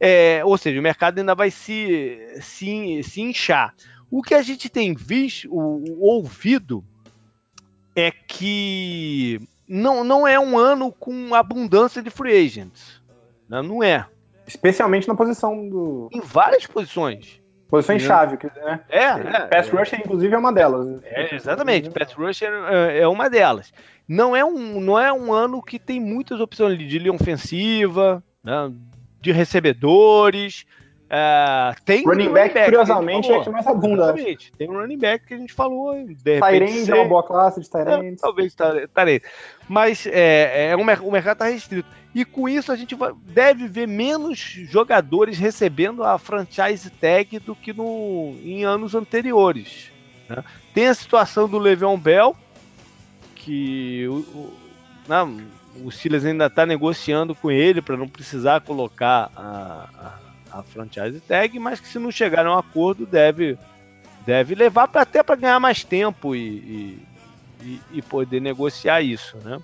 É, ou seja, o mercado ainda vai se, se, se inchar. O que a gente tem visto, o, o ouvido, é que não, não é um ano com abundância de free agents. Né? Não é.
Especialmente na posição do.
Em várias posições.
Posições-chave, né?
É, é.
Pass Rush, inclusive, é uma delas.
É, exatamente. Pass Rush é, é uma delas não é um, não é um ano que tem muitas opções de linha ofensiva, né, de recebedores. Uh, tem
running, back, back, curiosamente, é que mais abunda. Exatamente.
Tem um running back que a gente falou.
Tyrande é uma boa classe de Tyrande. É,
talvez Tyrande. Mas é, é um, o mercado está restrito. E com isso a gente vai, deve ver menos jogadores recebendo a franchise tag do que no, em anos anteriores. Né? Tem a situação do Le'Veon Bell, que o, o, o Steelers ainda está negociando com ele para não precisar colocar a, a a franchise tag, mas que se não chegar a um acordo deve, deve levar pra, até para ganhar mais tempo e, e, e, poder negociar isso, né?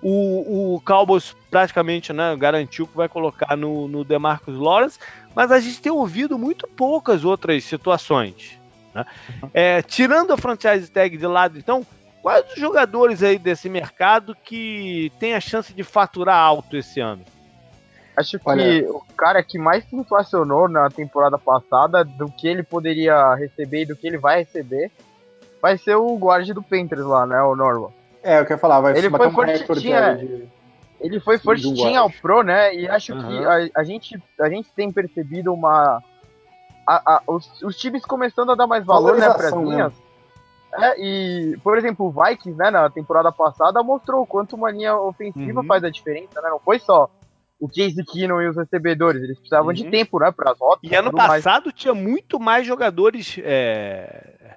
O, o Cowboys praticamente né, garantiu que vai colocar no, no DeMarcus Lawrence, mas a gente tem ouvido muito poucas outras situações. Né? É, tirando a franchise tag de lado, então, quais os jogadores aí desse mercado que tem a chance de faturar alto esse ano?
Acho que Olha. o cara que mais se inflacionou na temporada passada do que ele poderia receber e do que ele vai receber vai ser o guarda do Panthers lá, né? O Norman.
É, eu queria falar, vai
ele foi um fortinha, de... Ele foi fortinho ao pro, né? E acho uhum. que a, a, gente, a gente tem percebido uma. A, a, os, os times começando a dar mais valor, né, para as linhas. É, e, por exemplo, o Vikings, né, na temporada passada, mostrou o quanto uma linha ofensiva uhum. faz a diferença, né? Não foi só o Case Keenum e os recebedores. Eles precisavam uhum. de tempo, né, para as rotas.
E ano passado mais. tinha muito mais jogadores é,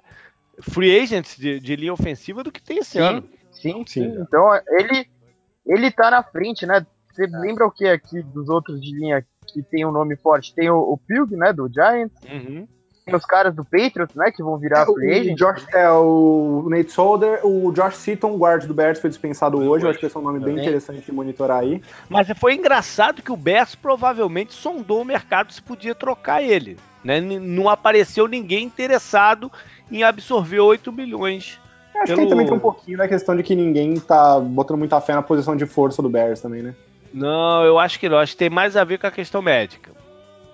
free agents de, de, linha ofensiva do que tem esse
sim,
ano.
Sim, sim, sim. Então ele ele tá na frente, né? Você é. lembra o que aqui dos outros de linha que tem um nome forte? Tem o, o Pilg, né, do Giants. Uhum. Tem os caras do Patriots, né, que vão virar é, free agent.
Josh, é, o Nate Solder, o Josh Seaton, guard do Bears, foi dispensado foi hoje. Eu acho que esse é um nome bem interessante de monitorar aí.
Mas foi engraçado que o Bears provavelmente sondou o mercado se podia trocar ele. Né? Não apareceu ninguém interessado em absorver 8 milhões.
Acho pelo... que também tem um pouquinho na questão de que ninguém tá botando muita fé na posição de força do Bears também, né?
Não, eu acho que não. Acho que tem mais a ver com a questão médica.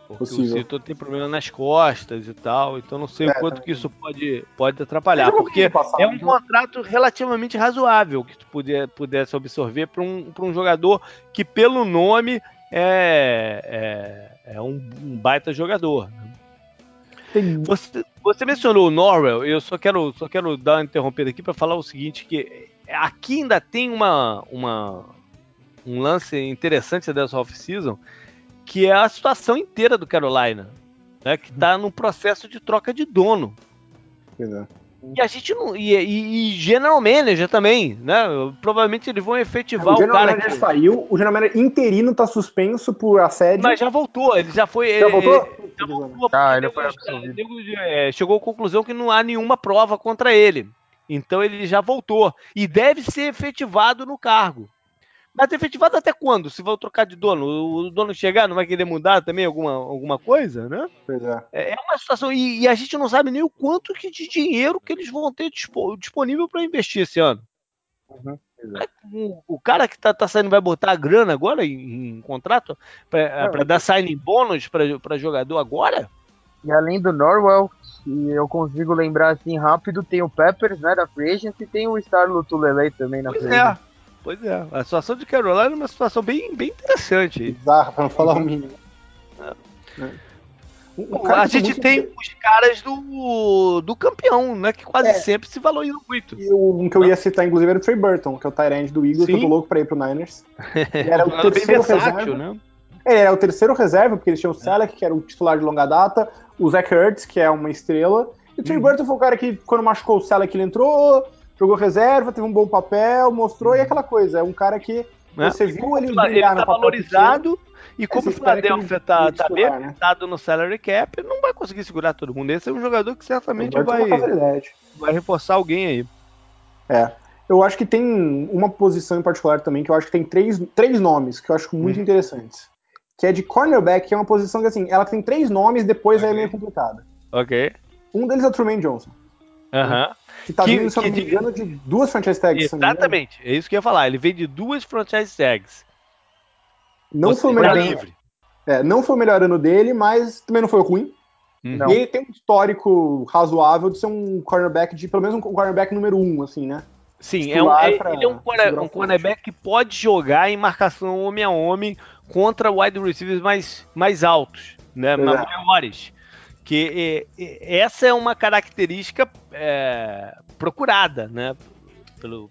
Porque Possível. o Citor tem problema nas costas e tal, então não sei é, o quanto que isso pode, pode atrapalhar. Porque passado, é um contrato relativamente razoável que tu puder, pudesse absorver para um, um jogador que, pelo nome, é, é, é um, um baita jogador. Né? Você, você mencionou o Norwell, eu só quero, só quero dar uma interrompida aqui para falar o seguinte, que aqui ainda tem uma, uma, um lance interessante dessa off-season, que é a situação inteira do Carolina, né, que está no processo de troca de dono. É. E a gente não. E, e, e, General Manager também, né? Provavelmente eles vão efetivar o, o cara.
Manager que... saiu, o General Manager interino tá suspenso por assédio.
Mas já voltou, ele já foi.
Já voltou?
Ele, já voltou ah, ele foi é, chegou à conclusão que não há nenhuma prova contra ele. Então ele já voltou. E deve ser efetivado no cargo. Mas efetivado até quando? Se vão trocar de dono? O dono chegar, não vai querer mudar também alguma, alguma coisa, né?
Pois é.
É, é uma situação. E, e, a gente não sabe nem o quanto que de dinheiro que eles vão ter disponível para investir esse ano. Uhum. O, o, cara que tá, tá saindo vai botar a grana agora em, em contrato para dar signing bônus para jogador agora?
E além do Norwell, que eu consigo lembrar assim rápido, tem o Peppers, né, da Free Agent, e tem o Star Lutulele também na
pois Free Agent. É. Pois é, a situação de Carolina é uma situação bem, bem interessante.
Bizarra, pra não falar o mínimo.
É. É. a gente tem os caras do, do campeão, né? Que quase é. sempre se valorizam muito.
E o um que eu ia citar, inclusive, era o Trey Burton, que é o Tyrande do Eagles, Sim. que eu tô louco pra ir pro Niners.
Ele era o terceiro versátil, reserva. Né?
É, ele era o terceiro reserva, porque eles tinham o Selleck, que era o titular de longa data, o Zach Ertz, que é uma estrela, e o Trey hum. Burton foi o cara que, quando machucou o Selleck, ele entrou, jogou reserva, teve um bom papel, mostrou, e uhum. aquela coisa, é um cara que é. você viu ele
brilhar ele tá valorizado, e como o Philadelphia tá, tá bem né? no salary cap, ele não vai conseguir segurar todo mundo. Esse é um jogador que certamente vai, vai reforçar alguém aí.
É. Eu acho que tem uma posição em particular também, que eu acho que tem três, três nomes que eu acho muito hum. interessantes. Que é de cornerback, que é uma posição que, assim, ela tem três nomes, depois okay. é meio complicada.
Ok.
Um deles é o Truman Johnson.
Aham. Uh -huh.
Que tá que, vindo, se eu não me engano, de duas franchise tags.
Exatamente, é isso que eu ia falar. Ele veio de duas franchise tags.
Não Você foi o melhor livre. É, não foi o melhor ano dele, mas também não foi ruim. Uhum. E ele tem um histórico razoável de ser um cornerback de pelo menos um cornerback número um, assim, né?
Sim, é um, é, ele é um, corner, um cornerback que pode jogar em marcação homem a homem contra wide receivers mais, mais altos. né, maiores. Que essa é uma característica é, procurada, né? Pelo,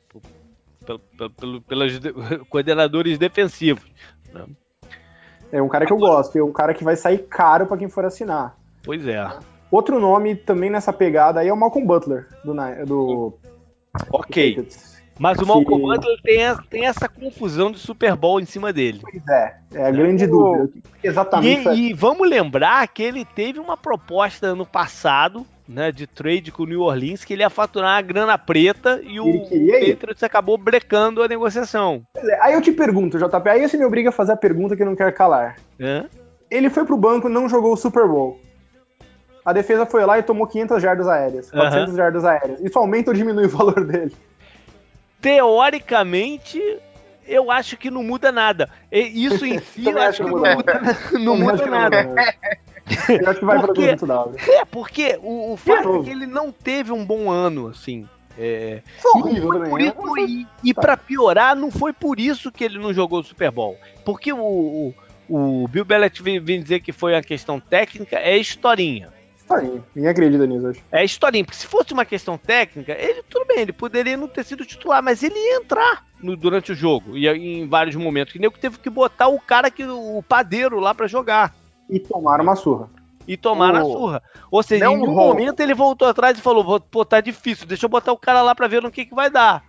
pelo, pelo, pelo, pelos coordenadores defensivos. Né?
É um cara que eu gosto, é um cara que vai sair caro para quem for assinar.
Pois é.
Outro nome também nessa pegada aí é o Malcolm Butler, do, do
Ok. Do mas o Malcolm que... Butler tem, tem essa confusão de Super Bowl em cima dele.
Pois é, é a grande é. dúvida.
Exatamente. E, e, vamos lembrar que ele teve uma proposta no passado, né, de trade com o New Orleans, que ele ia faturar a grana preta e o Patriots acabou brecando a negociação.
É, aí eu te pergunto, JP, aí você me obriga a fazer a pergunta que eu não quero calar.
É?
Ele foi pro banco, não jogou o Super Bowl. A defesa foi lá e tomou 500 jardas aéreas, 400 uhum. jardas aéreas. Isso aumenta ou diminui o valor dele?
Teoricamente, eu acho que não muda nada. E isso em si, eu acho que não muda, não muda nada.
Eu acho que vai porque, muito
É, porque o, o fato é que ele não teve um bom ano, assim. É,
foi horrível também.
Isso, né? e e tá. para piorar, não foi por isso que ele não jogou o Super Bowl. Porque o, o, o Bill Belichick vem, vem dizer que foi uma questão técnica, é historinha.
Historinha. Ninguém acredita nisso, acho.
É historinha, porque se fosse uma questão técnica, ele, tudo bem, ele poderia não ter sido titular, mas ele ia entrar no, durante o jogo, e em vários momentos. Que nem que teve que botar o cara, que o padeiro lá para jogar.
E tomar uma surra.
E tomar a surra. Ou seja, não em um momento ele voltou atrás e falou: pô, tá difícil, deixa eu botar o cara lá pra ver no que, que vai dar.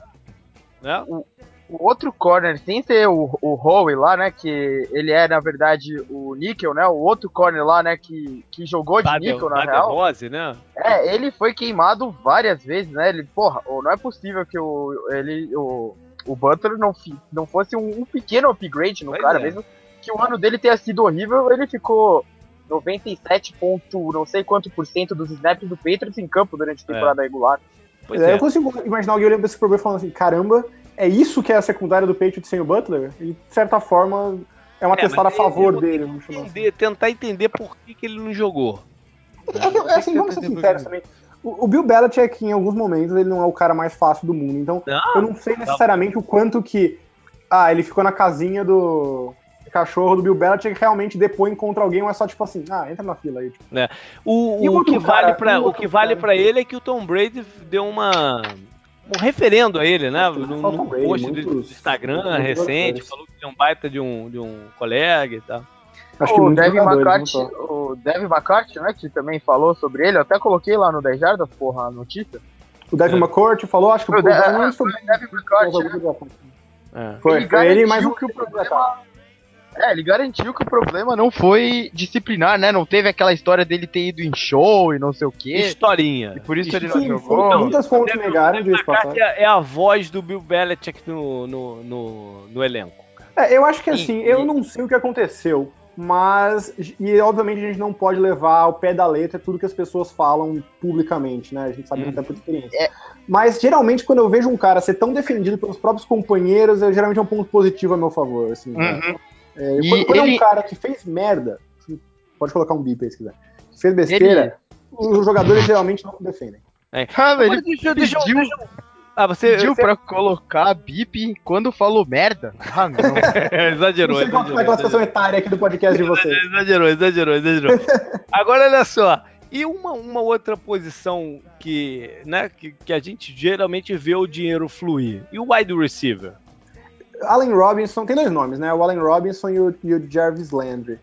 Né?
O, o outro corner, sem ser o, o Howe lá, né? Que ele é, na verdade, o Nickel, né? O outro corner lá, né? Que, que jogou de Nickel, na real.
Rose, né?
É, ele foi queimado várias vezes, né? Ele, porra, não é possível que o, ele, o, o Butler não, não fosse um, um pequeno upgrade no pois cara, é. mesmo que o ano dele tenha sido horrível, ele ficou 97 ponto, não sei quanto por cento dos snaps do Patriots em campo durante a é. temporada é. regular.
Pois é, é. Eu consigo imaginar alguém olhando pra esse problema falando assim, caramba, é isso que é a secundária do Patriots sem o Butler? E, de certa forma, é uma é, testada a favor dele. Vamos
entender, assim. Tentar entender por que, que ele não jogou.
É, é, assim, vamos ser sinceros também. O, o Bill Belichick, em alguns momentos, ele não é o cara mais fácil do mundo. Então, não, eu não sei necessariamente não. o quanto que. Ah, ele ficou na casinha do cachorro do Bill Belichick realmente depõe contra alguém, ou é só tipo assim, ah, entra na fila aí. Tipo.
É. O, o, o, que cara, vale pra, o que vale para ele é que o Tom Brady deu uma um referendo a ele, né? Num, num post do Instagram muitos recente, falou que é um baita de um, de um colega e tal.
Acho o Devin McCarthy, o Devin McCarthy, né, que também falou sobre ele, eu até coloquei lá no 10 Jardas, porra, a notícia.
O Devin é. McCourt falou, acho que o, o,
Devin McCourt,
né? é. Foi, ele foi ele, mas que o problema
é, ele garantiu que o problema não foi disciplinar, né? Não teve aquela história dele ter ido em show e não sei o quê.
Historinha.
E por isso ele não jogou.
Muitas fontes negaram
disso, é, é a voz do Bill Belichick no, no, no, no elenco.
É, eu acho que assim, eu não sei o que aconteceu, mas. E obviamente a gente não pode levar ao pé da letra tudo que as pessoas falam publicamente, né? A gente sabe hum. até por experiência. É. Mas geralmente, quando eu vejo um cara ser tão defendido pelos próprios companheiros, é geralmente é um ponto positivo a meu favor. Assim, né? É, quando, quando ele... é um cara que fez merda, pode colocar um bip aí se quiser, que fez besteira, ele... os jogadores geralmente não defendem.
É. Ah, ele deixa, deixa, pediu, deixa, ah, você, pediu você... pra colocar bip quando falou merda? Ah, não.
exagerou. Não sei qual
é a classificação etária aqui do podcast de vocês.
Exagerou, exagerou, exagerou. Agora, olha só. E uma, uma outra posição que, né, que, que a gente geralmente vê o dinheiro fluir. E o wide receiver?
Allen Robinson, tem dois nomes, né? O Allen Robinson e o, e o Jarvis Landry.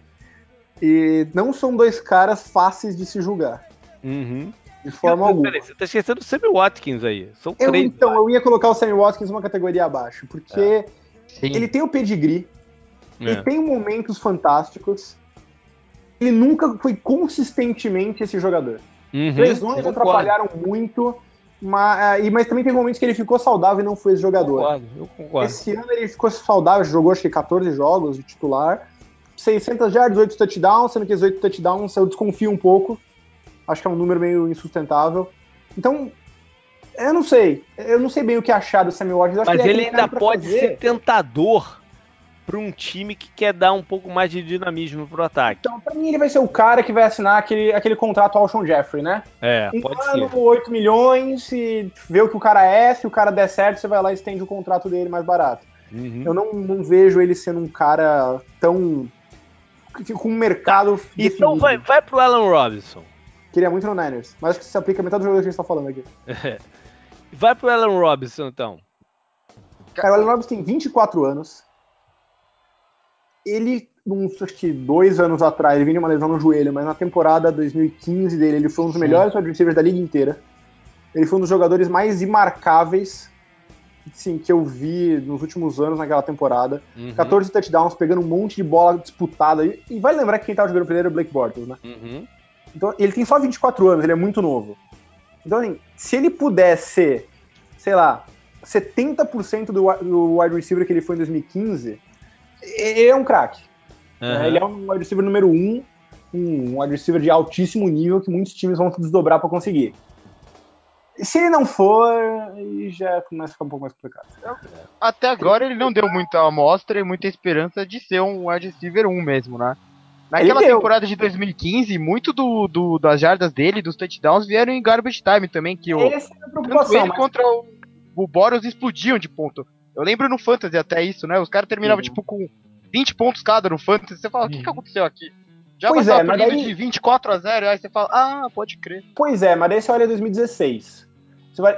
E não são dois caras fáceis de se julgar.
Uhum.
De forma alguma. Peraí,
você tá esquecendo o Sammy Watkins aí. São
eu, três. Então, eu ia colocar o Sammy Watkins uma categoria abaixo, porque é. ele tem o pedigree, é. ele tem momentos fantásticos, ele nunca foi consistentemente esse jogador. Uhum, Lesões atrapalharam muito, mas, mas também teve momentos que ele ficou saudável e não foi esse jogador.
Eu concordo, eu concordo.
Esse ano ele ficou saudável, jogou acho que 14 jogos de titular. 600 yards, 8 touchdowns, sendo que esses 8 touchdowns eu desconfio um pouco. Acho que é um número meio insustentável. Então, eu não sei. Eu não sei bem o que achar do Sammy Watkins.
Mas ele, ele ainda pode fazer. ser tentador para um time que quer dar um pouco mais de dinamismo pro ataque.
Então, para mim, ele vai ser o cara que vai assinar aquele, aquele contrato ao Sean Jeffrey, né?
É,
um
pode
ano, ser. 8 milhões, e vê o que o cara é, se o cara der certo, você vai lá e estende o contrato dele mais barato. Uhum. Eu não, não vejo ele sendo um cara tão com um mercado.
Então vai, vai pro Alan Robinson.
Queria muito no Niners, mas acho que se aplica a metade do jogo que a gente tá falando aqui.
vai pro Alan Robinson, então.
Cara, o Alan Robinson tem 24 anos. Ele, uns acho que dois anos atrás, ele vinha uma lesão no joelho, mas na temporada 2015 dele, ele foi um dos melhores wide receivers da liga inteira. Ele foi um dos jogadores mais imarcáveis sim, que eu vi nos últimos anos naquela temporada. Uhum. 14 touchdowns, pegando um monte de bola disputada. E, e vai lembrar que quem tava jogando primeiro é o Blake Bortles, né? Uhum. Então, ele tem só 24 anos, ele é muito novo. Então, assim, se ele pudesse ser, sei lá, 70% do, do wide receiver que ele foi em 2015, ele é um craque. Uhum. Né? Ele é um wide receiver número um, um wide receiver de altíssimo nível que muitos times vão se desdobrar para conseguir. Se ele não for, aí já começa a ficar um pouco mais complicado.
Até agora ele não deu muita amostra e muita esperança de ser um wide receiver 1 mesmo, né? Naquela temporada de 2015, muito do, do, das jardas dele, dos touchdowns, vieram em garbage time também, que o, Essa é a ele mas... contra o, o Boros explodiam de ponto. Eu lembro no Fantasy até isso, né? Os caras terminavam, uhum. tipo, com 20 pontos cada no Fantasy. Você fala, o que, que aconteceu aqui? Já pois é, mas daí... de 24 a 0, aí você fala, ah, pode crer.
Pois é, mas daí você olha 2016.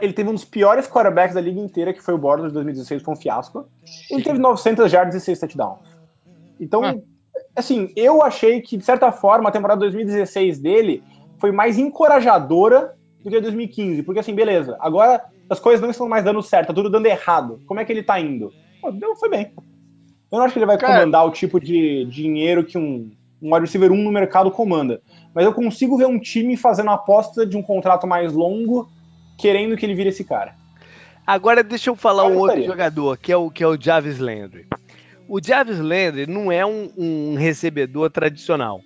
Ele teve um dos piores quarterbacks da liga inteira, que foi o Bortles de 2016, foi um fiasco. Ele teve 900 yards e 6 touchdowns. Então, ah. assim, eu achei que, de certa forma, a temporada 2016 dele foi mais encorajadora do que a 2015. Porque, assim, beleza, agora as coisas não estão mais dando certo, tá tudo dando errado. Como é que ele tá indo? Pô, deu, foi bem. Eu não acho que ele vai Cara, comandar o tipo de dinheiro que um, um wide receiver 1 no mercado comanda. Mas eu consigo ver um time fazendo a aposta de um contrato mais longo querendo que ele vire esse cara.
Agora deixa eu falar um outro jogador, que é o, que é o Jarvis Landry. O Jarvis Landry não é um, um recebedor tradicional,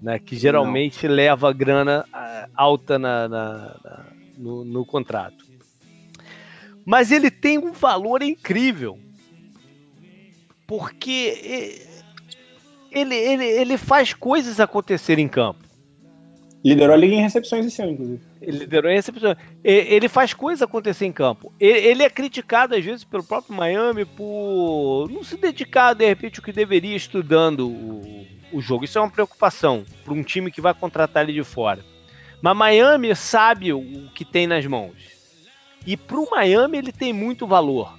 né, que geralmente não. leva grana ah, alta na, na, na no, no contrato. Mas ele tem um valor incrível, porque ele, ele, ele faz coisas acontecer em campo.
Liderou a liga em recepções esse ano, inclusive.
Ele liderou em recepções. Ele faz coisas acontecer em campo. Ele é criticado, às vezes, pelo próprio Miami por não se dedicar, de repente, o que deveria estudando o, o jogo. Isso é uma preocupação para um time que vai contratar ele de fora. Mas Miami sabe o que tem nas mãos. E para o Miami ele tem muito valor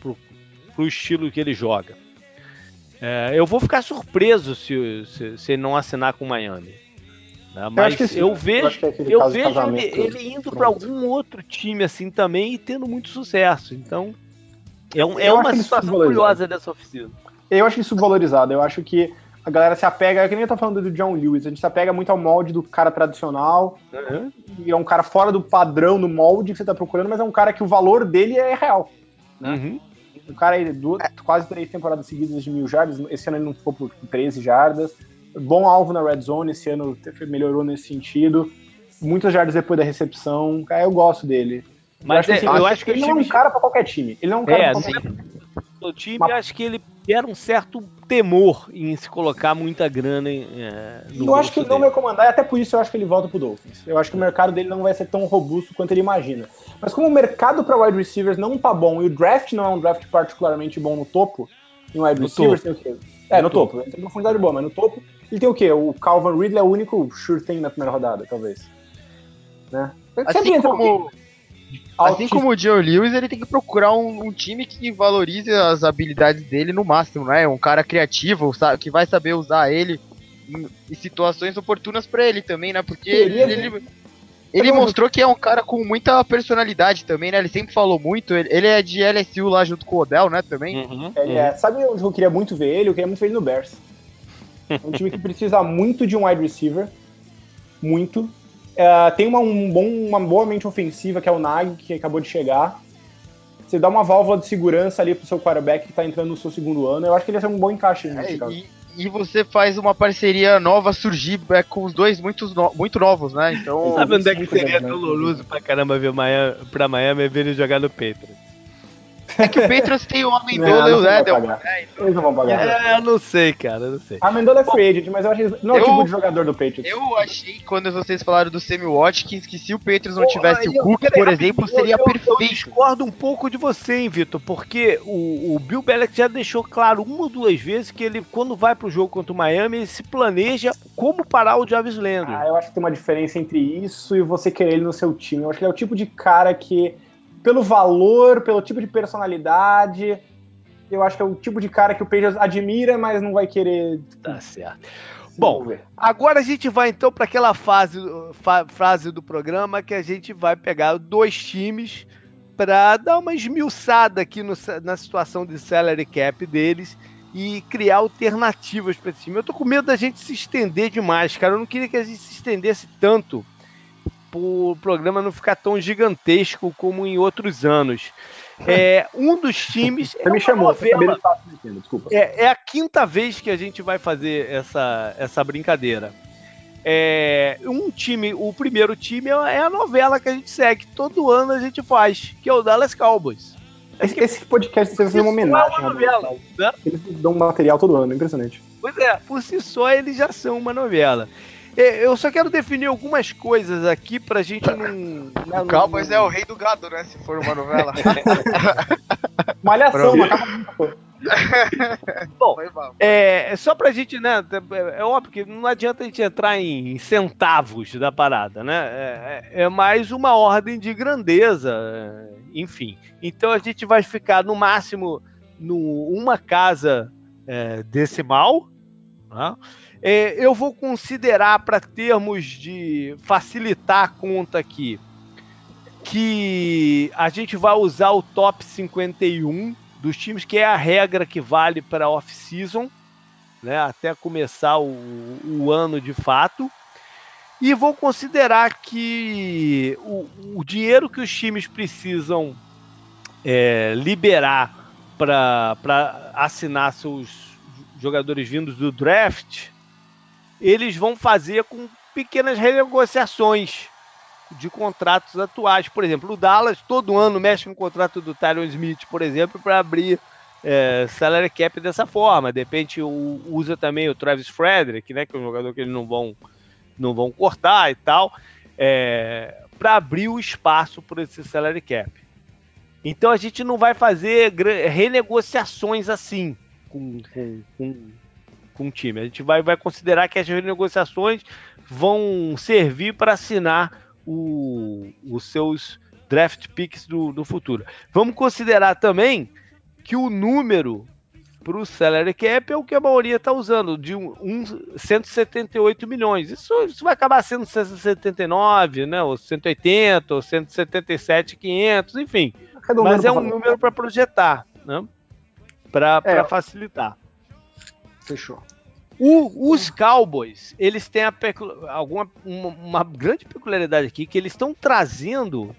para o estilo que ele joga. É, eu vou ficar surpreso se, se, se ele não assinar com o Miami. Né? Mas eu, eu vejo, eu, eu vejo ele, ele, indo para algum outro time assim também e tendo muito sucesso. Então, é, um, é uma situação curiosa dessa oficina.
Eu acho isso valorizado. Eu acho que a galera se apega, é que nem eu tô falando do John Lewis, a gente se apega muito ao molde do cara tradicional, uhum. e é um cara fora do padrão, do molde que você tá procurando, mas é um cara que o valor dele é real. Né? Uhum. O cara aí, duas, quase três temporadas seguidas de mil jardas, esse ano ele não ficou por 13 jardas, bom alvo na red zone, esse ano melhorou nesse sentido. Muitas jardas depois da recepção. Cara, eu gosto dele.
Mas eu acho, é, que, eu acho que
ele não é um cara para qualquer time. Ele não é um cara é, pra
qualquer time. O time, Mas... acho que ele era um certo temor em se colocar muita grana em, é,
no Eu acho que ele não vai comandar, e até por isso eu acho que ele volta pro Dolphins. Eu acho que o mercado dele não vai ser tão robusto quanto ele imagina. Mas como o mercado para wide receivers não tá bom e o draft não é um draft particularmente bom no topo, em wide no receivers topo. tem o quê? É, no, no topo. topo. Tem uma profundidade boa, mas no topo ele tem o quê? O Calvin Ridley é o único sure thing na primeira rodada, talvez. Né?
Assim como, assim como o Joe Lewis, ele tem que procurar um, um, time que valorize as habilidades dele no máximo, né? Um cara criativo, que vai saber usar ele em, em situações oportunas para ele também, né? Porque ele, ele, ele mostrou que é um cara com muita personalidade também, né? Ele sempre falou muito. Ele, ele é de LSU lá junto com o Odell, né? Também.
Uhum, ele uhum. é. Sabe onde eu queria muito ver ele? Eu queria muito ver ele no Bears. É um time que precisa muito de um wide receiver. Muito. Uh, tem uma, um bom, uma boa mente ofensiva, que é o Nag, que acabou de chegar. Você dá uma válvula de segurança ali pro seu quarterback que tá entrando no seu segundo ano. Eu acho que ele ia ser um bom encaixe
é, e, e, você faz uma parceria nova surgir é, com os dois muito, no, muito novos, né? Então.
Sabe onde é que seria doloroso pra caramba ver Miami, pra Miami ver ele jogar no Patriots?
É que o Patriots tem o Amendola e o Edelman.
Eles não vão pagar.
É, eu não sei, cara, eu não sei.
A Amendola é free agent, mas eu acho que não é o tipo de jogador do Patriots.
Eu achei, quando vocês falaram do Sammy Watkins, que se o Patriots não tivesse o Cook, por exemplo, seria
eu- eu- Eu
perfeito.
discordo um pouco de você, hein, Vitor, porque o, o Bill Belichick já deixou claro uma ou duas vezes que ele, quando vai pro jogo contra o Miami, ele se planeja como parar o Jarvis Landry.
Ah, eu acho que tem uma diferença entre isso e você querer ele no seu time. Eu acho que ele é o tipo de cara que, pelo valor, pelo tipo de personalidade, eu acho que é o tipo de cara que o Patriots admira, mas não vai querer.
Tá certo. Bom. Agora a gente vai então para aquela fase, fa- frase do programa que a gente vai pegar dois times para dar uma esmiuçada aqui no na situação de salary cap deles e criar alternativas para esse time. Eu tô com medo da gente se estender demais, cara. Eu não queria que a gente se estendesse tanto o programa não ficar tão gigantesco como em outros anos. É, um dos times.
Você me chamou, desculpa.
É, é a quinta vez que a gente vai fazer essa, essa brincadeira. É, um time, o primeiro time é a novela que a gente segue. Todo ano a gente faz, que é o Dallas Cowboys.
Esse, esse podcast deve ser uma
é
homenagem
uma
ao
novela, né?
Eles dão material todo ano, impressionante.
Pois é, por si só eles já são uma novela. É, Eu só quero definir algumas coisas aqui pra gente não. né,
O
não-
Cowboys
não-
é o rei do gado, né? Se for uma novela.
Malhação, acaba
Bom. É, é só pra gente, né? É óbvio que não adianta a gente entrar em centavos da parada, né? É, é- é mais uma ordem de grandeza, é, enfim. Então a gente vai ficar no máximo numa casa é, decimal. tá? É, eu vou considerar, para termos de facilitar a conta aqui, que a gente vai usar o top 51 dos times, que é a regra que vale para off-season, né, até começar o, o ano de fato. E vou considerar que o, o dinheiro que os times precisam é, liberar para assinar seus jogadores vindos do draft, eles vão fazer com pequenas renegociações de contratos atuais. Por exemplo, o Dallas todo ano mexe com o contrato do Tyron Smith, por exemplo, para abrir é, salary cap dessa forma. De repente usa também o Travis Frederick, né, que é um jogador que eles não vão, não vão cortar e tal, para abrir o espaço por esse salary cap. Então a gente não vai fazer renegociações assim com, com, com, com o time. A gente vai, vai considerar que as renegociações vão servir para assinar o- os seus draft picks do, do futuro. Vamos considerar também que o número para o salary cap é o que a maioria está usando, de um, um 178 milhões. Isso, isso vai acabar sendo 179, né, ou 180, ou 177, 500, enfim. Mas é um número para projetar, né? Para
É.
facilitar.
Fechou.
O- os Cowboys, eles têm a pecu- alguma, uma, uma grande peculiaridade aqui, que eles estão trazendo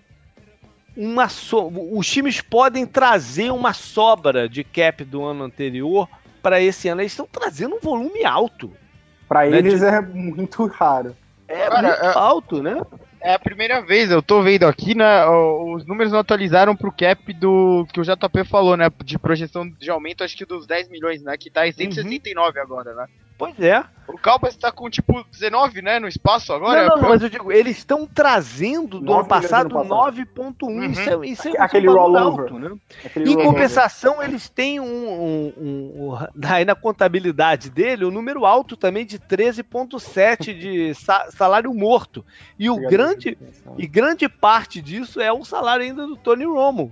uma so, os times podem trazer uma sobra de cap do ano anterior para esse ano. Eles estão trazendo um volume alto.
Pra
Né,
eles
de-
é muito raro.
É
Cara,
muito
é-
alto, né?
É a primeira vez, eu tô vendo aqui, né? Os números não atualizaram pro cap do que o JP falou, né? De projeção de aumento, acho que dos 10 milhões, né? Que tá em 169 agora, né?
Pois é.
O Cowboys tá com tipo 19, né? No espaço agora.
não, não, não, mas eu digo, eles estão trazendo do
9
ano passado
ano passado.
9.1. Isso é, isso é
Aquele
um valor
rollover.
alto, né?
Aquele
Em compensação, eles têm um, um- um- um- aí na contabilidade dele um número alto também de 13,7 de sa- salário morto. E o
Obrigado,
grande e grande parte disso é o salário ainda do Tony Romo.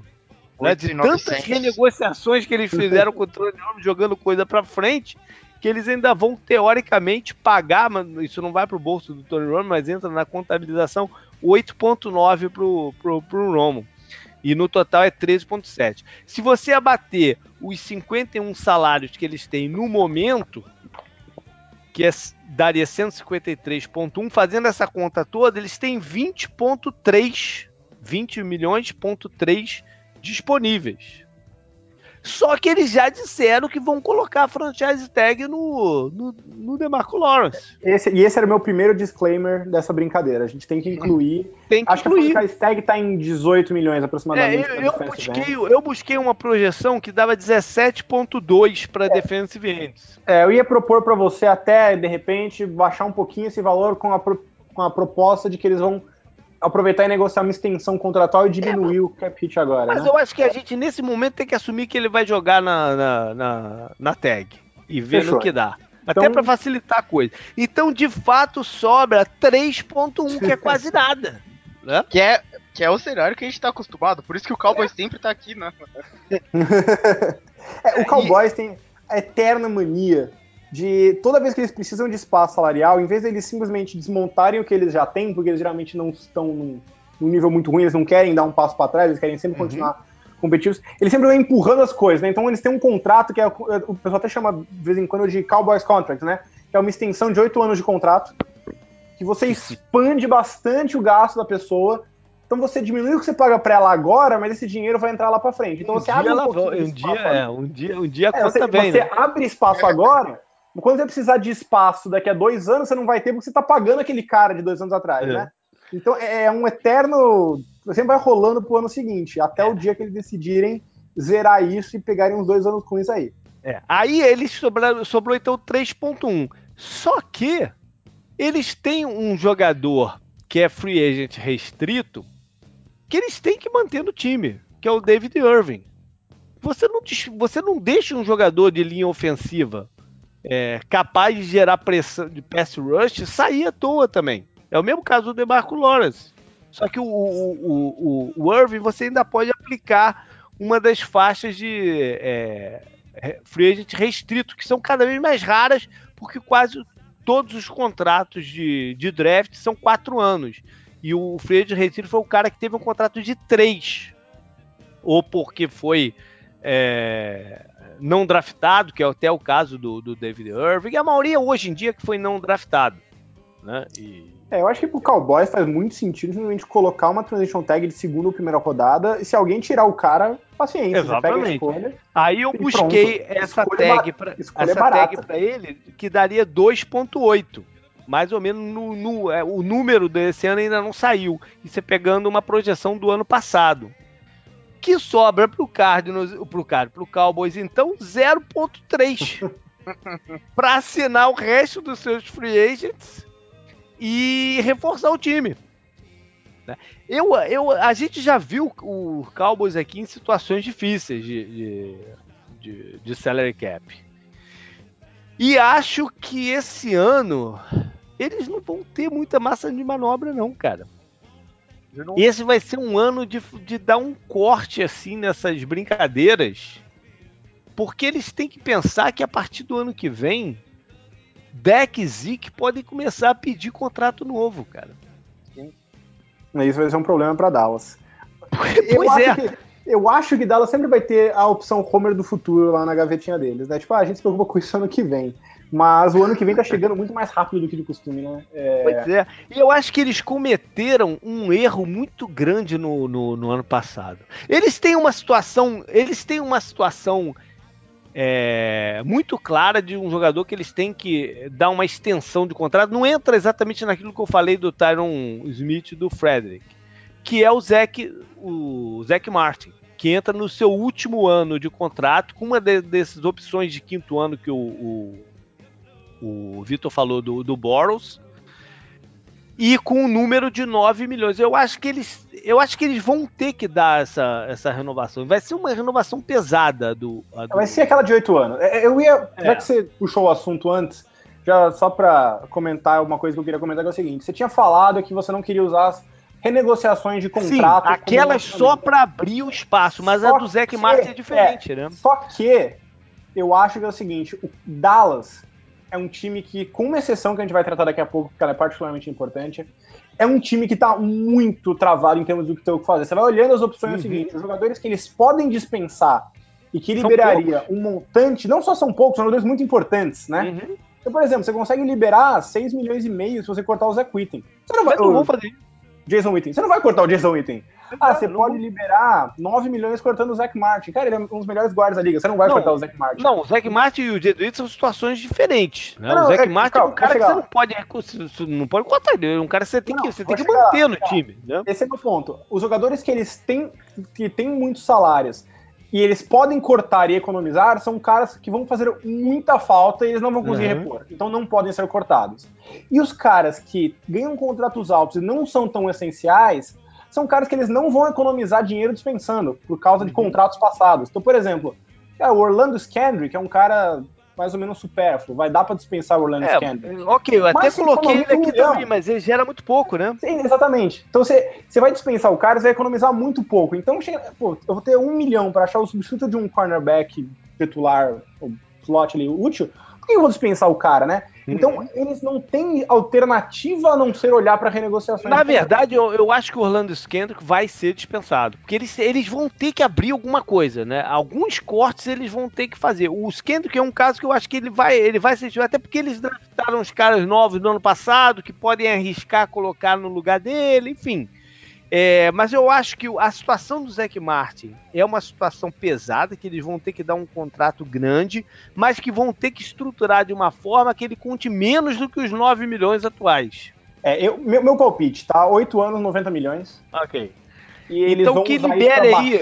Né, de
8.900.
tantas renegociações que eles fizeram com o Tony Romo jogando coisa pra frente, que eles ainda vão teoricamente pagar, isso não vai pro bolso do Tony Romo, mas entra na contabilização 8.9 pro, pro, pro Romo. E no total é 13.7. Se você abater os 51 salários que eles têm no momento, que é, daria 153.1, fazendo essa conta toda, eles têm 20.3, 20 milhões ponto 3 disponíveis. Só que eles já disseram que vão colocar a franchise tag no, no, no DeMarco Lawrence.
Esse, e esse era o meu primeiro disclaimer dessa brincadeira. A gente tem que incluir. Tem que Acho incluir. que a franchise tag está em 18 milhões aproximadamente.
É, eu, eu busquei, eu busquei uma projeção que dava 17,2 para é. defensive ends.
É, eu ia propor para você até, de repente, baixar um pouquinho esse valor com a, com a proposta de que eles vão aproveitar e negociar uma extensão contratual e diminuir é, o cap hit agora.
Mas
né?
eu acho que a gente, nesse momento, tem que assumir que ele vai jogar na, na, na, na tag e ver Fechou. no que dá. Até então... para facilitar a coisa. Então, de fato, sobra 3.1, que é quase nada.
Né? Que, é, que é o cenário que a gente tá acostumado. Por isso que o Cowboys é. sempre tá aqui, né?
é, o Cowboys e... tem a eterna mania de toda vez que eles precisam de espaço salarial, em vez de eles simplesmente desmontarem o que eles já têm, porque eles geralmente não estão num, num nível muito ruim, eles não querem dar um passo para trás, eles querem sempre uhum. continuar competitivos, eles sempre vão empurrando as coisas, né? Então eles têm um contrato que é, o pessoal até chama de vez em quando de Cowboys Contract, né? Que é uma extensão de oito anos de contrato, que você expande bastante o gasto da pessoa. Então você diminui o que você paga para ela agora, mas esse dinheiro vai entrar lá para frente. Então
um
você
abre um, pouquinho um dia, é, um dia, um dia é, conta
você,
bem,
você né? abre espaço agora, quando você precisar de espaço daqui a dois anos, você não vai ter porque você está pagando aquele cara de dois anos atrás, é. né? Então é, é um eterno. Você vai rolando pro ano seguinte, até o dia que eles decidirem zerar isso e pegarem uns dois anos com isso aí.
É. Aí eles sobraram, sobrou então 3.1. Só que eles têm um jogador que é free agent restrito que eles têm que manter no time, que é o David Irving. Você não, você não deixa um jogador de linha ofensiva é, capaz de gerar pressão de pass rush sair à toa também. É o mesmo caso do DeMarco Lawrence. Só que o, o, o, o Irving você ainda pode aplicar uma das faixas de é, free agent restrito, que são cada vez mais raras, porque quase todos os contratos de, de draft são quatro anos. E o free agent restrito foi o cara que teve um contrato de três. Ou porque foi é, não draftado, que é até o caso do, do David Irving, e a maioria hoje em dia que foi não draftado. Né? E...
É, eu acho que pro Cowboys faz muito sentido simplesmente colocar uma transition tag de segunda ou primeira rodada, e se alguém tirar o cara, paciência,
Exatamente. Escolha, Aí eu busquei pronto. essa escolha tag para essa tag para ele que daria 2.8 mais ou menos no, no é, o número desse ano ainda não saiu. E você pegando uma projeção do ano passado que sobra pro Cardinals, pro Cardinals, pro Cowboys, então 0.3 para assinar o resto dos seus free agents e reforçar o time. Né? Eu, eu, a gente já viu o Cowboys aqui em situações difíceis de, de, de, de salary cap. E acho que esse ano eles não vão ter muita massa de manobra, não, cara. Não... Esse vai ser um ano de, de dar um corte assim nessas brincadeiras. Porque eles têm que pensar que a partir do ano que vem, Deck e Zeke podem começar a pedir contrato novo, cara.
Sim. Isso vai ser um problema para Dallas.
pois eu é.
Acho que, eu acho que Dallas sempre vai ter a opção Homer do futuro lá na gavetinha deles, né? Tipo, ah, a gente se preocupa com isso ano que vem. Mas o ano que vem tá chegando muito mais rápido do que de costume, né?
É... Pois é. E eu acho que eles cometeram um erro muito grande no, no, no ano passado. Eles têm uma situação. Eles têm uma situação é, muito clara de um jogador que eles têm que dar uma extensão de contrato. Não entra exatamente naquilo que eu falei do Tyron Smith e do Frederick, que é o Zach, o Zach Martin que entra no seu último ano de contrato, com uma de, dessas opções de quinto ano que o, o, o Vitor falou do, do Boros, e com um número de 9 milhões. Eu acho que eles, eu acho que eles vão ter que dar essa, essa renovação. Vai ser uma renovação pesada do, do...
Vai ser aquela de 8 anos. É, é, eu ia, é. já que você puxou o assunto antes, já só para comentar uma coisa que eu queria comentar que é o seguinte: você tinha falado que você não queria usar as renegociações de contrato.
Sim, aquelas só para abrir o espaço, mas só a do Zac Martin é diferente, é, né?
Só que eu acho que é o seguinte: o Dallas é um time que, com uma exceção que a gente vai tratar daqui a pouco, que ela é particularmente importante, é um time que está muito travado em termos do que tem o que fazer. Você vai olhando as opções uhum. é o seguinte: os jogadores que eles podem dispensar e que liberaria um montante, não só são poucos, são jogadores muito importantes, né? Uhum. Então, por exemplo, você consegue liberar 6 milhões e meio se você cortar o Zé Witten. Você não vai, não vou fazer Jason Witten. Você não vai cortar o Jason Witten. Ah, você não... pode liberar 9 milhões cortando o Zac Martin. Cara, ele é um dos melhores guardas da liga. Você não vai não, cortar o Zac Martin.
Não, o Zac Martin e o Jedwit são situações diferentes. Né? Não, o Zac é, Martin calma, é um cara que você não pode, não pode cortar. Ele é um cara que você tem que, você tem que manter no time. Né?
Esse é o meu ponto. Os jogadores que eles têm, que têm muitos salários e eles podem cortar e economizar, são caras que vão fazer muita falta e eles não vão conseguir uhum. repor. Então não podem ser cortados. E os caras que ganham contratos altos e não são tão essenciais, são caras que eles não vão economizar dinheiro dispensando por causa de uhum. contratos passados. Então, por exemplo, é, o Orlando Scandrick é um cara mais ou menos supérfluo. Vai dar para dispensar o Orlando é, Scandrick.
Ok, eu até coloquei ele aqui também, mas ele gera muito pouco, né?
Sim, exatamente. Então você, você vai dispensar o cara, você vai economizar muito pouco. Então, pô, eu vou ter um milhão para achar o substituto de um cornerback titular, o slot ali útil. Por que eu vou dispensar o cara, né? Então, uhum. eles não têm alternativa a não ser olhar para renegociações.
Na verdade, eu, eu, acho que o Orlando Skendrick vai ser dispensado. Porque eles, eles vão ter que abrir alguma coisa, né? Alguns cortes eles vão ter que fazer. O Skendrick é um caso que eu acho que ele vai, ele vai ser até porque eles draftaram os caras novos do ano passado que podem arriscar colocar no lugar dele, enfim. É, mas eu acho que a situação do Zac Martin é uma situação pesada, que eles vão ter que dar um contrato grande, mas que vão ter que estruturar de uma forma que ele conte menos do que os 9 milhões atuais.
É, eu, meu, meu palpite, tá? 8 anos, 90 milhões.
Ok.
E eles então, vão que libere aí.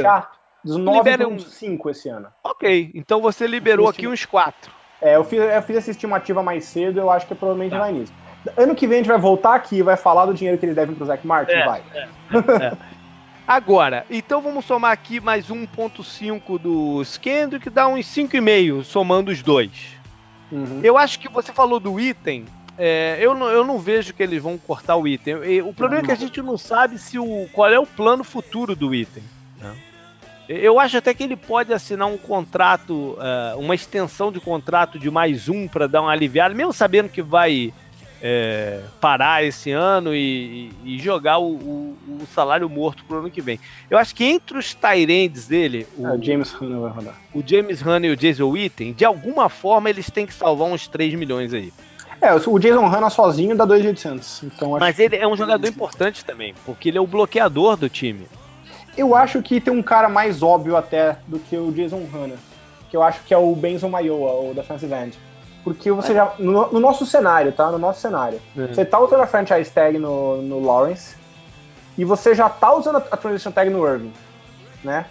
Dos 9 um... 5 esse ano.
Ok, então você liberou aqui uns 4.
É, eu fiz, eu fiz essa estimativa mais cedo, eu acho que provavelmente tá. vai nisso. Ano que vem a gente vai voltar aqui e vai falar do dinheiro que eles devem pro Zac Martin? É, vai. É,
é. Agora, então vamos somar aqui mais 1.5 do Skendo, que dá uns 5,5, somando os dois. Uhum. Eu acho que você falou do item. É, eu, não, eu não vejo que eles vão cortar o item. O problema é que a gente não sabe se o, qual é o plano futuro do item. Né? Eu acho até que ele pode assinar um contrato, uh, uma extensão de contrato de mais um para dar uma aliviada, mesmo sabendo que vai é, parar esse ano e, e jogar o, o, o, salário morto pro ano que vem. Eu acho que entre os Tyrands dele,
o, é, James Hunter vai rodar.
O James Hunter e o Jason Witten, de alguma forma eles têm que salvar uns 3 milhões aí.
É, o Jason Hanna sozinho dá 2.800. Então
Mas ele é um jogador importante também, porque ele é o bloqueador do time.
Eu acho que tem um cara mais óbvio até do que o Jason Hanna, que eu acho que é o Benson Maioa, o defensive end. Porque você já. No, no, nosso cenário, tá? No nosso cenário. É. Você tá usando a franchise tag no, no Lawrence e você já tá usando a, a transition tag no Irving, né?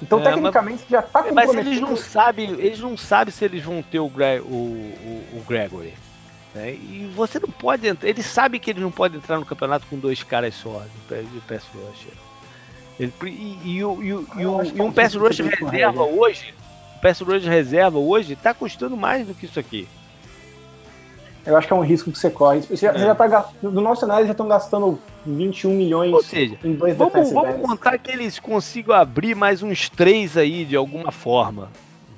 Então, é, tecnicamente, mas, já tá
comprometido. Mas eles não sabem, eles não sabem se eles vão ter o, Gre o, o, o Gregory. Né? E você não pode entrar. Eles sabem que eles não podem entrar no campeonato com dois caras só de pass rusher. Ele, e, e, e, e, e um pass rusher reserva hoje pass rush reserva hoje tá custando mais do que isso aqui.
Eu acho que é um risco que você corre. Você já, é. já tá, no nosso cenário já estão gastando 21 milhões
Ou seja, em dois vamos, vamos contar que eles consigam abrir mais uns três aí de alguma forma.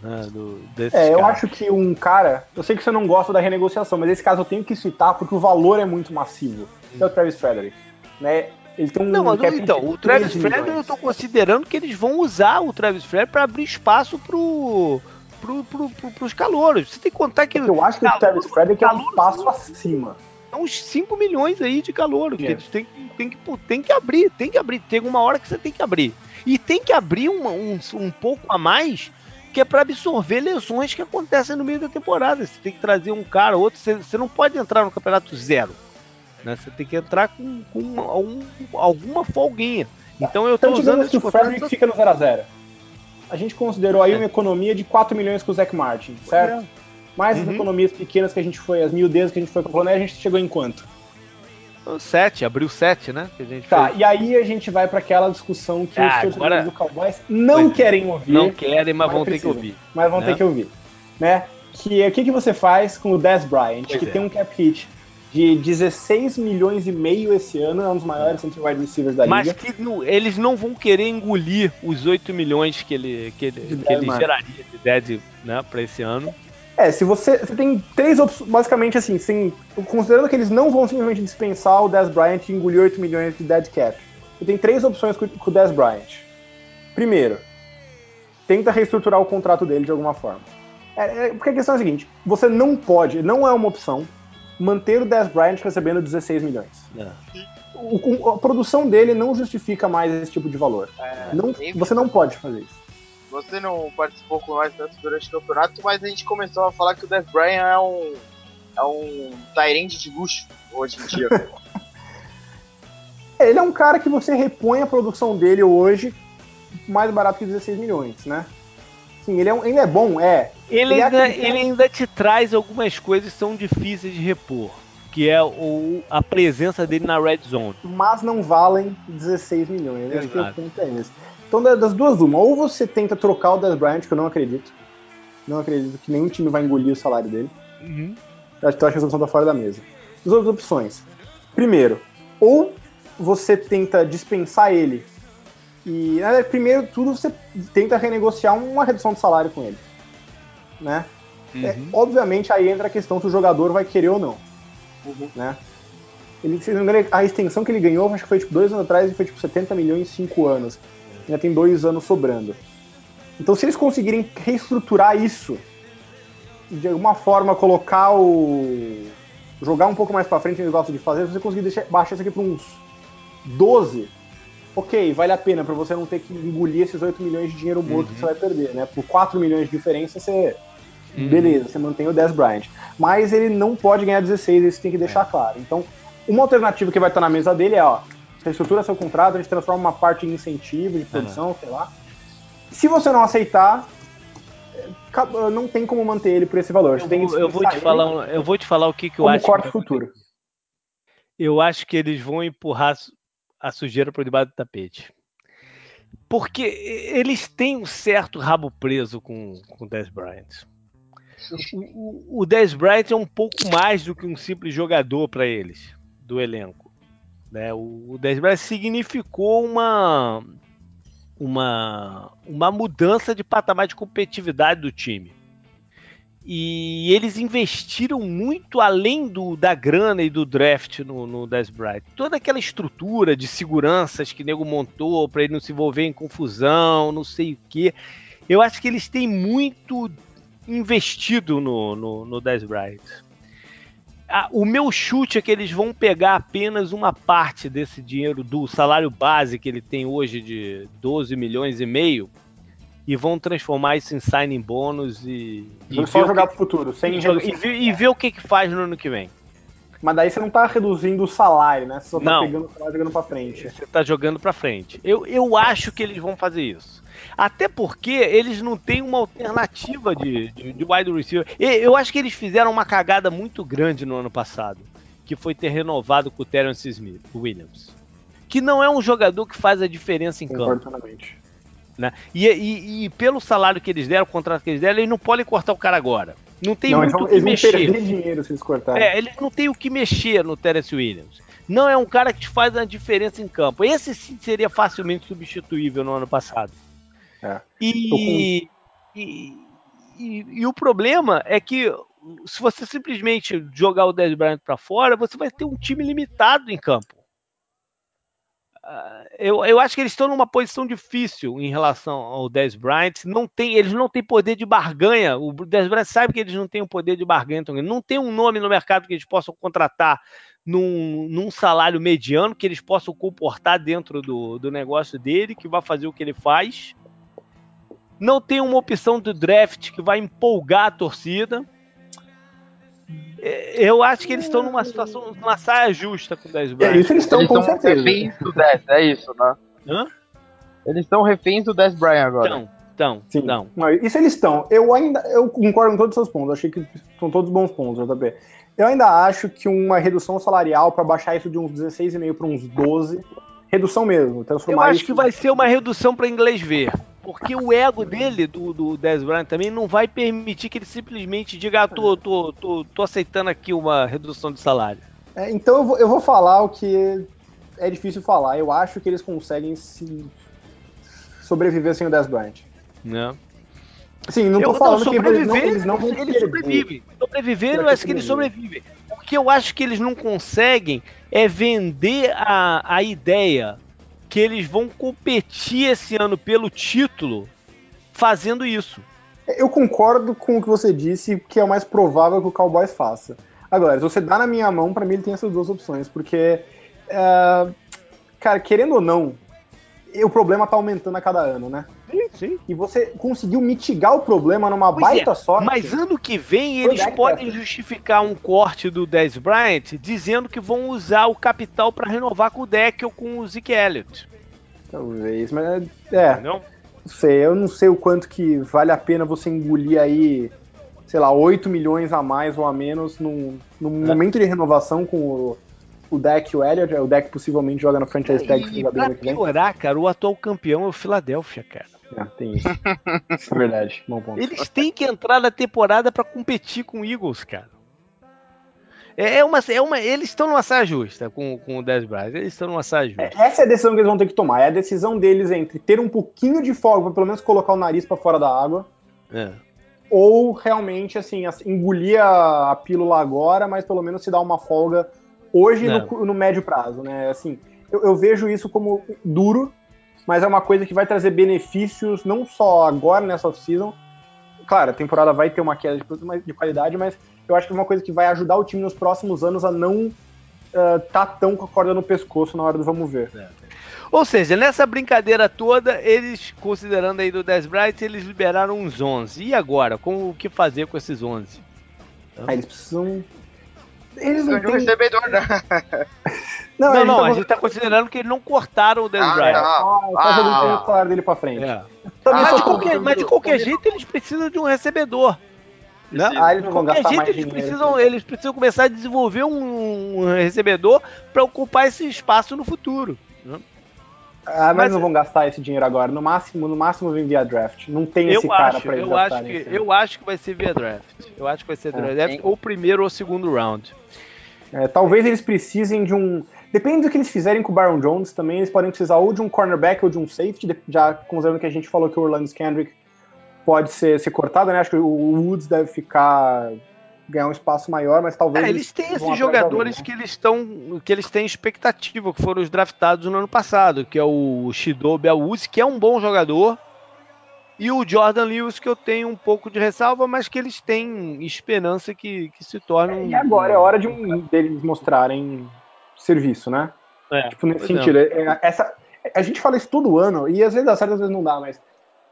Né, do,
é, eu acho que um cara. Eu sei que você não gosta da renegociação, mas esse caso eu tenho que citar porque o valor é muito massivo. Hum. É o Travis Frederick. Né? Ele tem um
não, mas, então, o Travis Frederick eu tô considerando que eles vão usar o Travis Frederick para abrir espaço pro, pro, pro, pro, pros calouros. Você tem que contar que.
Eu acho que o Travis Frederick é um passo acima.
São uns 5 milhões aí de calor que eles têm, têm, que, têm que abrir, tem que abrir. Tem uma hora que você tem que abrir. E tem que abrir uma, um, um pouco a mais que é para absorver lesões que acontecem no meio da temporada. Você tem que trazer um cara, outro. Você, você não pode entrar no campeonato zero. Né? Você tem que entrar com, com um, alguma folguinha. Então eu tô então, usando
que o Frederick fica no 0x0. A gente considerou aí é. uma economia de 4 milhões com o Zac Martin, certo? É. Mais uhum. as economias pequenas que a gente foi, as miudezas que a gente foi aí a gente chegou em quanto?
7, abriu 7, né?
tá, fez. e aí a gente vai para aquela discussão que ah, os torcedores agora... do Cowboys não pois querem ouvir.
Não querem, mas, mas vão precisam, ter que ouvir.
Mas vão né? ter que ouvir. Né? Que o que, que você faz com o Dez Bryant, pois que é. tem um cap hit de 16 milhões e meio esse ano, é um dos maiores entre wide receivers da
Mas
liga.
Mas que no, eles não vão querer engolir os 8 milhões que ele, que ele, que ele geraria de dead né, para esse ano.
É, se você, você tem três opções, basicamente assim, sem, considerando que eles não vão simplesmente dispensar o Dez Bryant e engolir 8 milhões de dead cap, você tem três opções com, com o Dez Bryant. Primeiro, tenta reestruturar o contrato dele de alguma forma. É, é, porque a questão é a seguinte: você não pode, não é uma opção manter o Dez Bryant recebendo 16 milhões. É. o, a produção dele não justifica mais esse tipo de valor. É, não, você não pode fazer isso.
Você não participou com nós tanto durante o campeonato, mas a gente começou a falar que o Death Bryan é um é um Tyrande de luxo hoje em dia.
Ele é um cara que você repõe a produção dele hoje mais barato que 16 milhões, né? Sim, ele é, um, ele é bom, é.
Ele, ele, ainda, ele ainda te traz algumas coisas que são difíceis de repor, que é o, a presença dele na red zone.
Mas não valem 16 milhões, Exato. acho que o ponto é esse. Então, das duas, uma, ou você tenta trocar o Dez Bryant, que eu não acredito. Não acredito que nenhum time vai engolir o salário dele. Uhum. Eu acho que a solução tá fora da mesa. As outras opções. Primeiro, ou você tenta dispensar ele e, primeiro tudo, você tenta renegociar uma redução de salário com ele. Né? É, uhum. É, obviamente, aí entra a questão se o jogador vai querer ou não. Uhum. Né? Ele, a extensão que ele ganhou, acho que foi tipo, dois anos atrás, e foi tipo 70 milhões em cinco anos. Ainda tem dois anos sobrando. Então, se eles conseguirem reestruturar isso, de alguma forma colocar o. jogar um pouco mais para frente, eles gostam de fazer, se você conseguir deixar, baixar isso aqui para uns 12, ok, vale a pena para você não ter que engolir esses 8 milhões de dinheiro morto uhum. que você vai perder, né? Por 4 milhões de diferença, você. Uhum. Beleza, você mantém o 10 Bryant. Mas ele não pode ganhar 16, isso tem que deixar é. claro. Então, uma alternativa que vai estar na mesa dele é, ó, reestrutura seu contrato, a gente transforma uma parte em incentivo de produção, uhum. sei lá. Se você não aceitar, não tem como manter ele por esse valor.
Eu, vou, eu vou te falar, eu vou te falar o que, que eu acho.
corte futuro.
Eu acho que eles vão empurrar a sujeira por debaixo do tapete. Porque eles têm um certo rabo preso com, com o Dez Bryant. O, o, Dez Bryant é um pouco mais do que um simples jogador para eles, do elenco. Né? O, o Dez Bryant significou uma, uma, uma mudança de patamar de competitividade do time. E eles investiram muito além do, da grana e do draft no, no Dez Bright. Toda aquela estrutura de seguranças que o nego montou para ele não se envolver em confusão, não sei o quê. Eu acho que eles têm muito investido no, no, no Dez Bright. Ah, o meu chute é que eles vão pegar apenas uma parte desse dinheiro do salário base que ele tem hoje de 12 milhões e meio e vão transformar isso em signing bônus e.
e só jogar que, pro futuro, sem
e, e, e, ver o que, que faz no ano que vem.
Mas daí você não tá reduzindo o salário, né? Você só tá não. pegando o salário jogando pra frente.
Você tá jogando pra frente. Eu, eu acho que eles vão fazer isso. Até porque eles não têm uma alternativa de, de, de wide receiver. Eu acho que eles fizeram uma cagada muito grande no ano passado, que foi ter renovado com o Terence Smith, Williams. Que não é um jogador que faz a diferença em campo. Né? E, e, e, pelo salário que eles deram, o contrato que eles deram, eles não podem cortar o cara agora. Não tem não, muito o que eles mexer.
Vão perder dinheiro se eles cortarem.
É, eles não tem o que mexer no Terence Williams. Não é um cara que te faz a diferença em campo. Esse sim seria facilmente substituível no ano passado. É. E, com... e, e, e, o problema é que se você simplesmente jogar o Dez Bryant para fora, você vai ter um time limitado em campo eu, eu acho que eles estão numa posição difícil em relação ao Dez Bryant. Não tem, eles não têm poder de barganha. O Dez Bryant sabe que eles não têm o um poder de barganha. Então, não tem um nome no mercado que eles possam contratar num, num salário mediano, que eles possam comportar dentro do, do negócio dele, que vai fazer o que ele faz. Não tem uma opção do draft que vai empolgar a torcida. É, eu acho que eles estão numa situação, numa saia justa com o 10
Bryant. É isso eles estão com certeza. reféns do 10, é isso, né? Hã? Eles estão reféns do 10 Bryant agora. Então,
então, Sim. não.
não. Isso eles estão. Eu ainda eu concordo com todos os seus pontos. achei que são todos bons pontos, JP. Eu ainda acho que uma redução salarial para baixar isso de uns 16,5 para uns 12, redução mesmo,
transformar Eu acho isso... que vai ser uma redução para inglês ver. Porque o ego dele, do, do Dez Bryant, também não vai permitir que ele simplesmente diga: ah, tô, tô, tô, tô aceitando aqui uma redução de salário.
É, então eu vou, eu vou falar o que é difícil falar. Eu acho que eles conseguem se sobreviver sem o Dez Bryant.
Não.
Sim, não tô eu, falando não, que eles não, eles não
vão Eles sobrevivem. Sobreviver, eu acho que eles sobrevivem. O que eu acho que eles não conseguem é vender a, a ideia que eles vão competir esse ano pelo título fazendo isso.
Eu concordo com o que você disse, que é o mais provável que o Cowboys faça. Agora, se você dá na minha mão, para mim ele tem essas duas opções, porque Uh, cara, querendo ou não, o problema tá aumentando a cada ano, né?
Sim.
E você conseguiu mitigar o problema numa pois baita é, sorte.
Mas ano que vem eles podem justificar um corte do Dez Bryant dizendo que vão usar o capital para renovar com o deck ou com o Zeke Elliott.
Talvez, mas é. Não sei, eu não sei o quanto que vale a pena você engolir aí, sei lá, 8 milhões a mais ou a menos num, num é. momento de renovação com o o deck, o Elliott, o deck possivelmente joga no franchise tag
e pra piorar, cara, o atual campeão é o Philadelphia, cara.
É, tem isso. é verdade. Bom ponto.
Eles têm que entrar na temporada para competir com o Eagles, cara. É, é uma, é uma, eles estão numa saia justa com, com o Dez Bryant. Eles estão numa saia justa.
É, essa é a decisão que eles vão ter que tomar. É a decisão deles entre ter um pouquinho de folga, pra pelo menos colocar o nariz para fora da água. É. Ou realmente, assim, engolir a, a pílula agora, mas pelo menos se dar uma folga hoje no, no, médio prazo, né? Assim, eu, eu, vejo isso como duro, mas é uma coisa que vai trazer benefícios não só agora nessa off-season. Claro, a temporada vai ter uma queda de, de, qualidade, mas eu acho que é uma coisa que vai ajudar o time nos próximos anos a não uh, tá tão com a corda no pescoço na hora do vamos ver. É.
Ou seja, nessa brincadeira toda, eles, considerando aí do Dez Bright, eles liberaram uns 11. E agora? Como o que fazer com esses 11?
Ah, eles precisam
eles não têm... recebedor?
Não, não, não tá... a gente tá considerando que eles não cortaram o Dez ah, Bryant.
Ah, tá jogando o salário dele pra frente. É.
mas, de qualquer, mas de qualquer jeito eles precisam de um recebedor. Né? Ah, eles não vão gastar jeito, mais eles dinheiro, precisam, eles precisam começar a desenvolver um, um recebedor para ocupar esse espaço no futuro. Né?
Ah, mas, mas, não vão gastar esse dinheiro agora. No máximo, no máximo vem via draft. Não tem esse cara para eles
eu acho que Eu acho que vai ser via draft. Eu acho que vai ser é. draft ou primeiro ou segundo round.
É, talvez eles precisem de um. Depende do que eles fizerem com o Baron Jones também, eles podem precisar ou de um cornerback ou de um safety, já considerando que a gente falou que o Orlando Kendrick pode ser, ser cortado, né? Acho que o Woods deve ficar ganhar um espaço maior, mas talvez.
É, eles têm esses jogadores alguém, né? que eles estão. que eles têm expectativa, que foram os draftados no ano passado, que é o Shido Belwusi, que é um bom jogador, e o Jordan Lewis, que eu tenho um pouco de ressalva, mas que eles têm esperança que, que se torne um.
E agora é hora de um, deles mostrarem serviço, né? É, tipo, nesse sentido. É. é. Essa, a gente fala isso todo ano, e às vezes dá certo, às vezes não dá, mas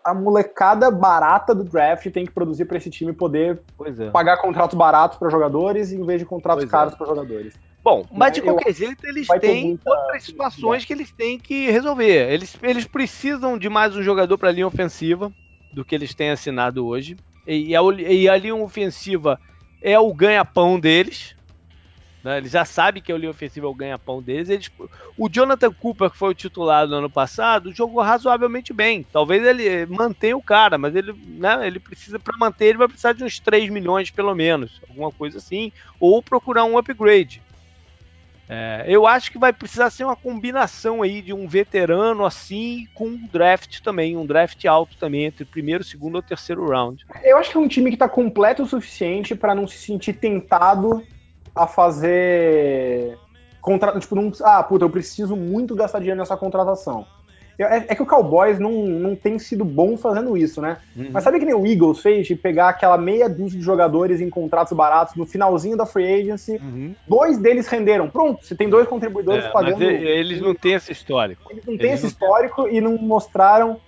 a molecada barata do draft tem que produzir para esse time poder é. pagar contratos baratos para jogadores em vez de contratos pois é. caros é. para jogadores.
Bom, mas de qualquer eu, jeito eles têm muita... outras situações que eles têm que resolver. Eles, eles precisam de mais um jogador para a linha ofensiva do que eles têm assinado hoje. E a, e a linha ofensiva é o ganha-pão deles. Né? Eles já sabem que é o linha ofensiva é o ganha-pão deles. Eles, o Jonathan Cooper, que foi o titular no ano passado, jogou razoavelmente bem. Talvez ele mantenha o cara, mas ele, né, ele precisa, para manter, ele vai precisar de uns 3 milhões pelo menos, alguma coisa assim, ou procurar um upgrade. É, eu acho que vai precisar ser uma combinação aí de um veterano assim com um draft também, um draft alto também, entre primeiro, segundo ou terceiro round.
Eu acho que é um time que está completo o suficiente para não se sentir tentado a fazer. Contra... Tipo, não... ah, puta, eu preciso muito gastar dinheiro nessa contratação. É, é, que o Cowboys não, não tem sido bom fazendo isso, né? Uhum. Mas sabe que nem o Eagles fez de pegar aquela meia dúzia de jogadores em contratos baratos no finalzinho da free agency? Uhum. Dois deles renderam. Pronto, você tem dois contribuidores é, pagando.
eles não têm esse histórico.
Eles não têm esse histórico e não mostraram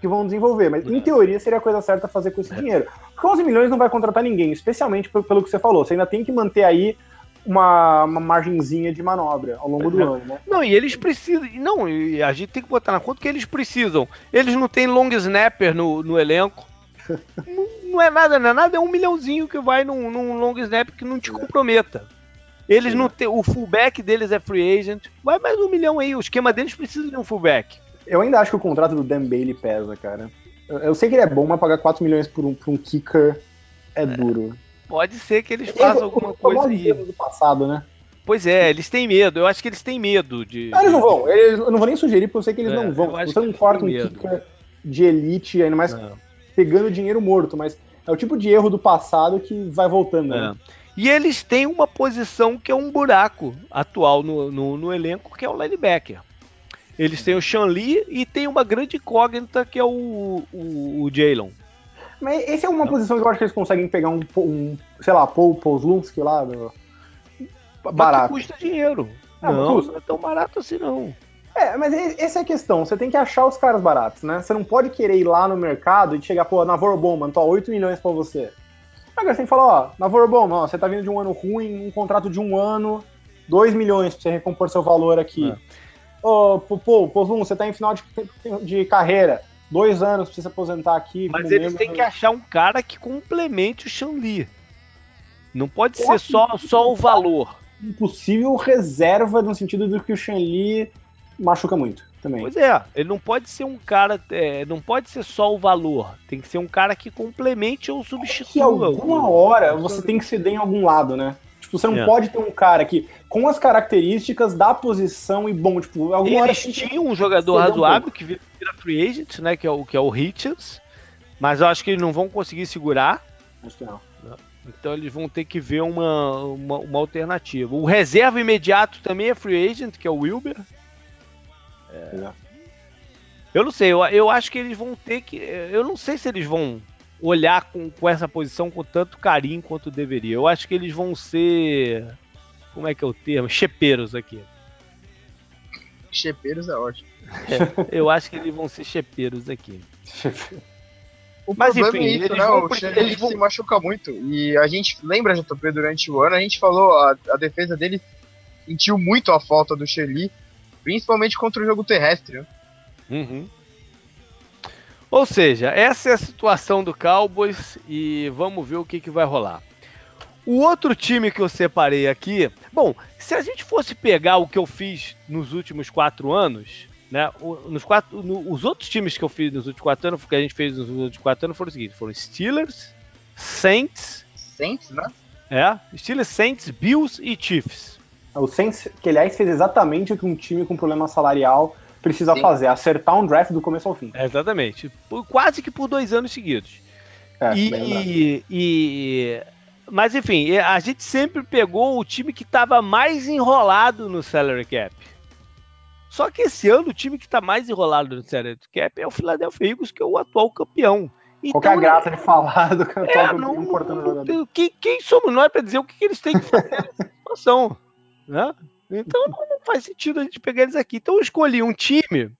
que vão desenvolver. Mas em é. teoria seria a coisa certa fazer com esse é. dinheiro. Porque 11 milhões não vai contratar ninguém, especialmente pelo que você falou. Você ainda tem que manter aí uma, uma margenzinha de manobra ao longo do é. ano, né?
Não, e eles precisam. Não, a gente tem que botar na conta que eles precisam. Eles não têm long snapper no, no elenco. não, não, é nada, não é nada, é um milhãozinho que vai num, num long snap que não te comprometa. Eles Sim. não têm. O fullback deles é free agent. Vai mais um milhão aí. O esquema deles precisa de um fullback.
Eu ainda acho que o contrato do Dan Bailey pesa, cara. Eu, eu sei que ele é bom, mas pagar 4 milhões por um, por um kicker é, é. duro.
Pode ser que eles façam alguma coisa aí.
do passado, né?
Pois é, eles têm medo. Eu acho que eles têm medo de.
Ah, eles não vão. Eles, eu não vou nem sugerir, porque eu sei que eles é, não vão. Você não corta um kicker de elite, ainda mais não. pegando dinheiro morto, mas é o tipo de erro do passado que vai voltando. Né? É.
E eles têm uma posição que é um buraco atual no, no, no elenco, que é o linebacker. Eles têm o Sean Lee e tem uma grande incógnita que é o, o, o Jalen.
Mas essa é uma posição que eu acho que eles conseguem pegar um, um sei lá, Paul Pozlunski lá.
Barato. Mas que custa dinheiro. Ah, não, não é tão barato assim não.
É, mas essa é a questão. Você tem que achar os caras baratos, né? Você não pode querer ir lá no mercado e chegar, pô, na Bowman, tô 8 milhões pra você. Agora você tem que falar, ó, na Bowman, ó, você tá vindo de um ano ruim, um contrato de um ano, 2 milhões pra você recompor seu valor aqui. É. Ô, pô, pô, você tá em final de, de carreira, dois anos pra você se aposentar aqui.
Mas eles têm que achar um cara que complemente o Xanli. Não pode ser só, só o valor.
Impossível reserva no sentido do que o Xanli machuca muito também.
Pois é, ele não pode ser um cara, é, não pode ser só o valor, tem que ser um cara que complemente ou substitua. Que
alguma hora você tem que ceder em algum lado, né? Tipo, você não é. pode ter um cara que, com as características da posição e bom, tipo, alguma
Eles hora. tinham um jogador razoável um que vira free agent, né? Que é o, que é o Richards, mas eu acho que eles não vão conseguir segurar.
Acho que não.
Então eles vão ter que ver uma, uma, uma alternativa. O reserva imediato também é free agent, que é o Wilber. É. Eu não sei, eu, eu acho que eles vão ter que. Eu não sei se eles vão olhar com, com essa posição com tanto carinho quanto deveria. Eu acho que eles vão ser. Como é que é o termo? Chepeiros aqui.
Chepeiros é ótimo.
É, eu acho que eles vão ser chepeiros aqui.
O Mas enfim, é isso, né? Vão, o eles vão... se machuca muito. E a gente lembra, JP, durante o ano, a gente falou, a, a defesa dele sentiu muito a falta do Shelly Principalmente contra o jogo terrestre. Né?
Uhum. Ou seja, essa é a situação do Cowboys e vamos ver o que, que vai rolar. O outro time que eu separei aqui, bom, se a gente fosse pegar o que eu fiz nos últimos quatro anos, né? Nos quatro, no, os outros times que eu fiz nos últimos quatro anos, que a gente fez nos últimos quatro anos foram os seguintes: foram Steelers, Saints,
Saints, né?
É, Steelers, Saints, Bills e Chiefs.
O Saints, que aliás fez exatamente o que um time com problema salarial precisa Sim. fazer, acertar um draft do começo ao fim.
É, exatamente. Por, quase que por dois anos seguidos. É, e, e, mas enfim, a gente sempre pegou o time que estava mais enrolado no salary cap. Só que esse ano o time que está mais enrolado no salary cap é o Philadelphia Eagles, que é o atual campeão.
Então, Qual é a graça de falar do
atual é, campeão não, importando não, jogador? Quem, quem somos nós para dizer o que, que eles têm que fazer nessa situação? Né? Então não faz sentido a gente pegar eles aqui. Então eu escolhi um time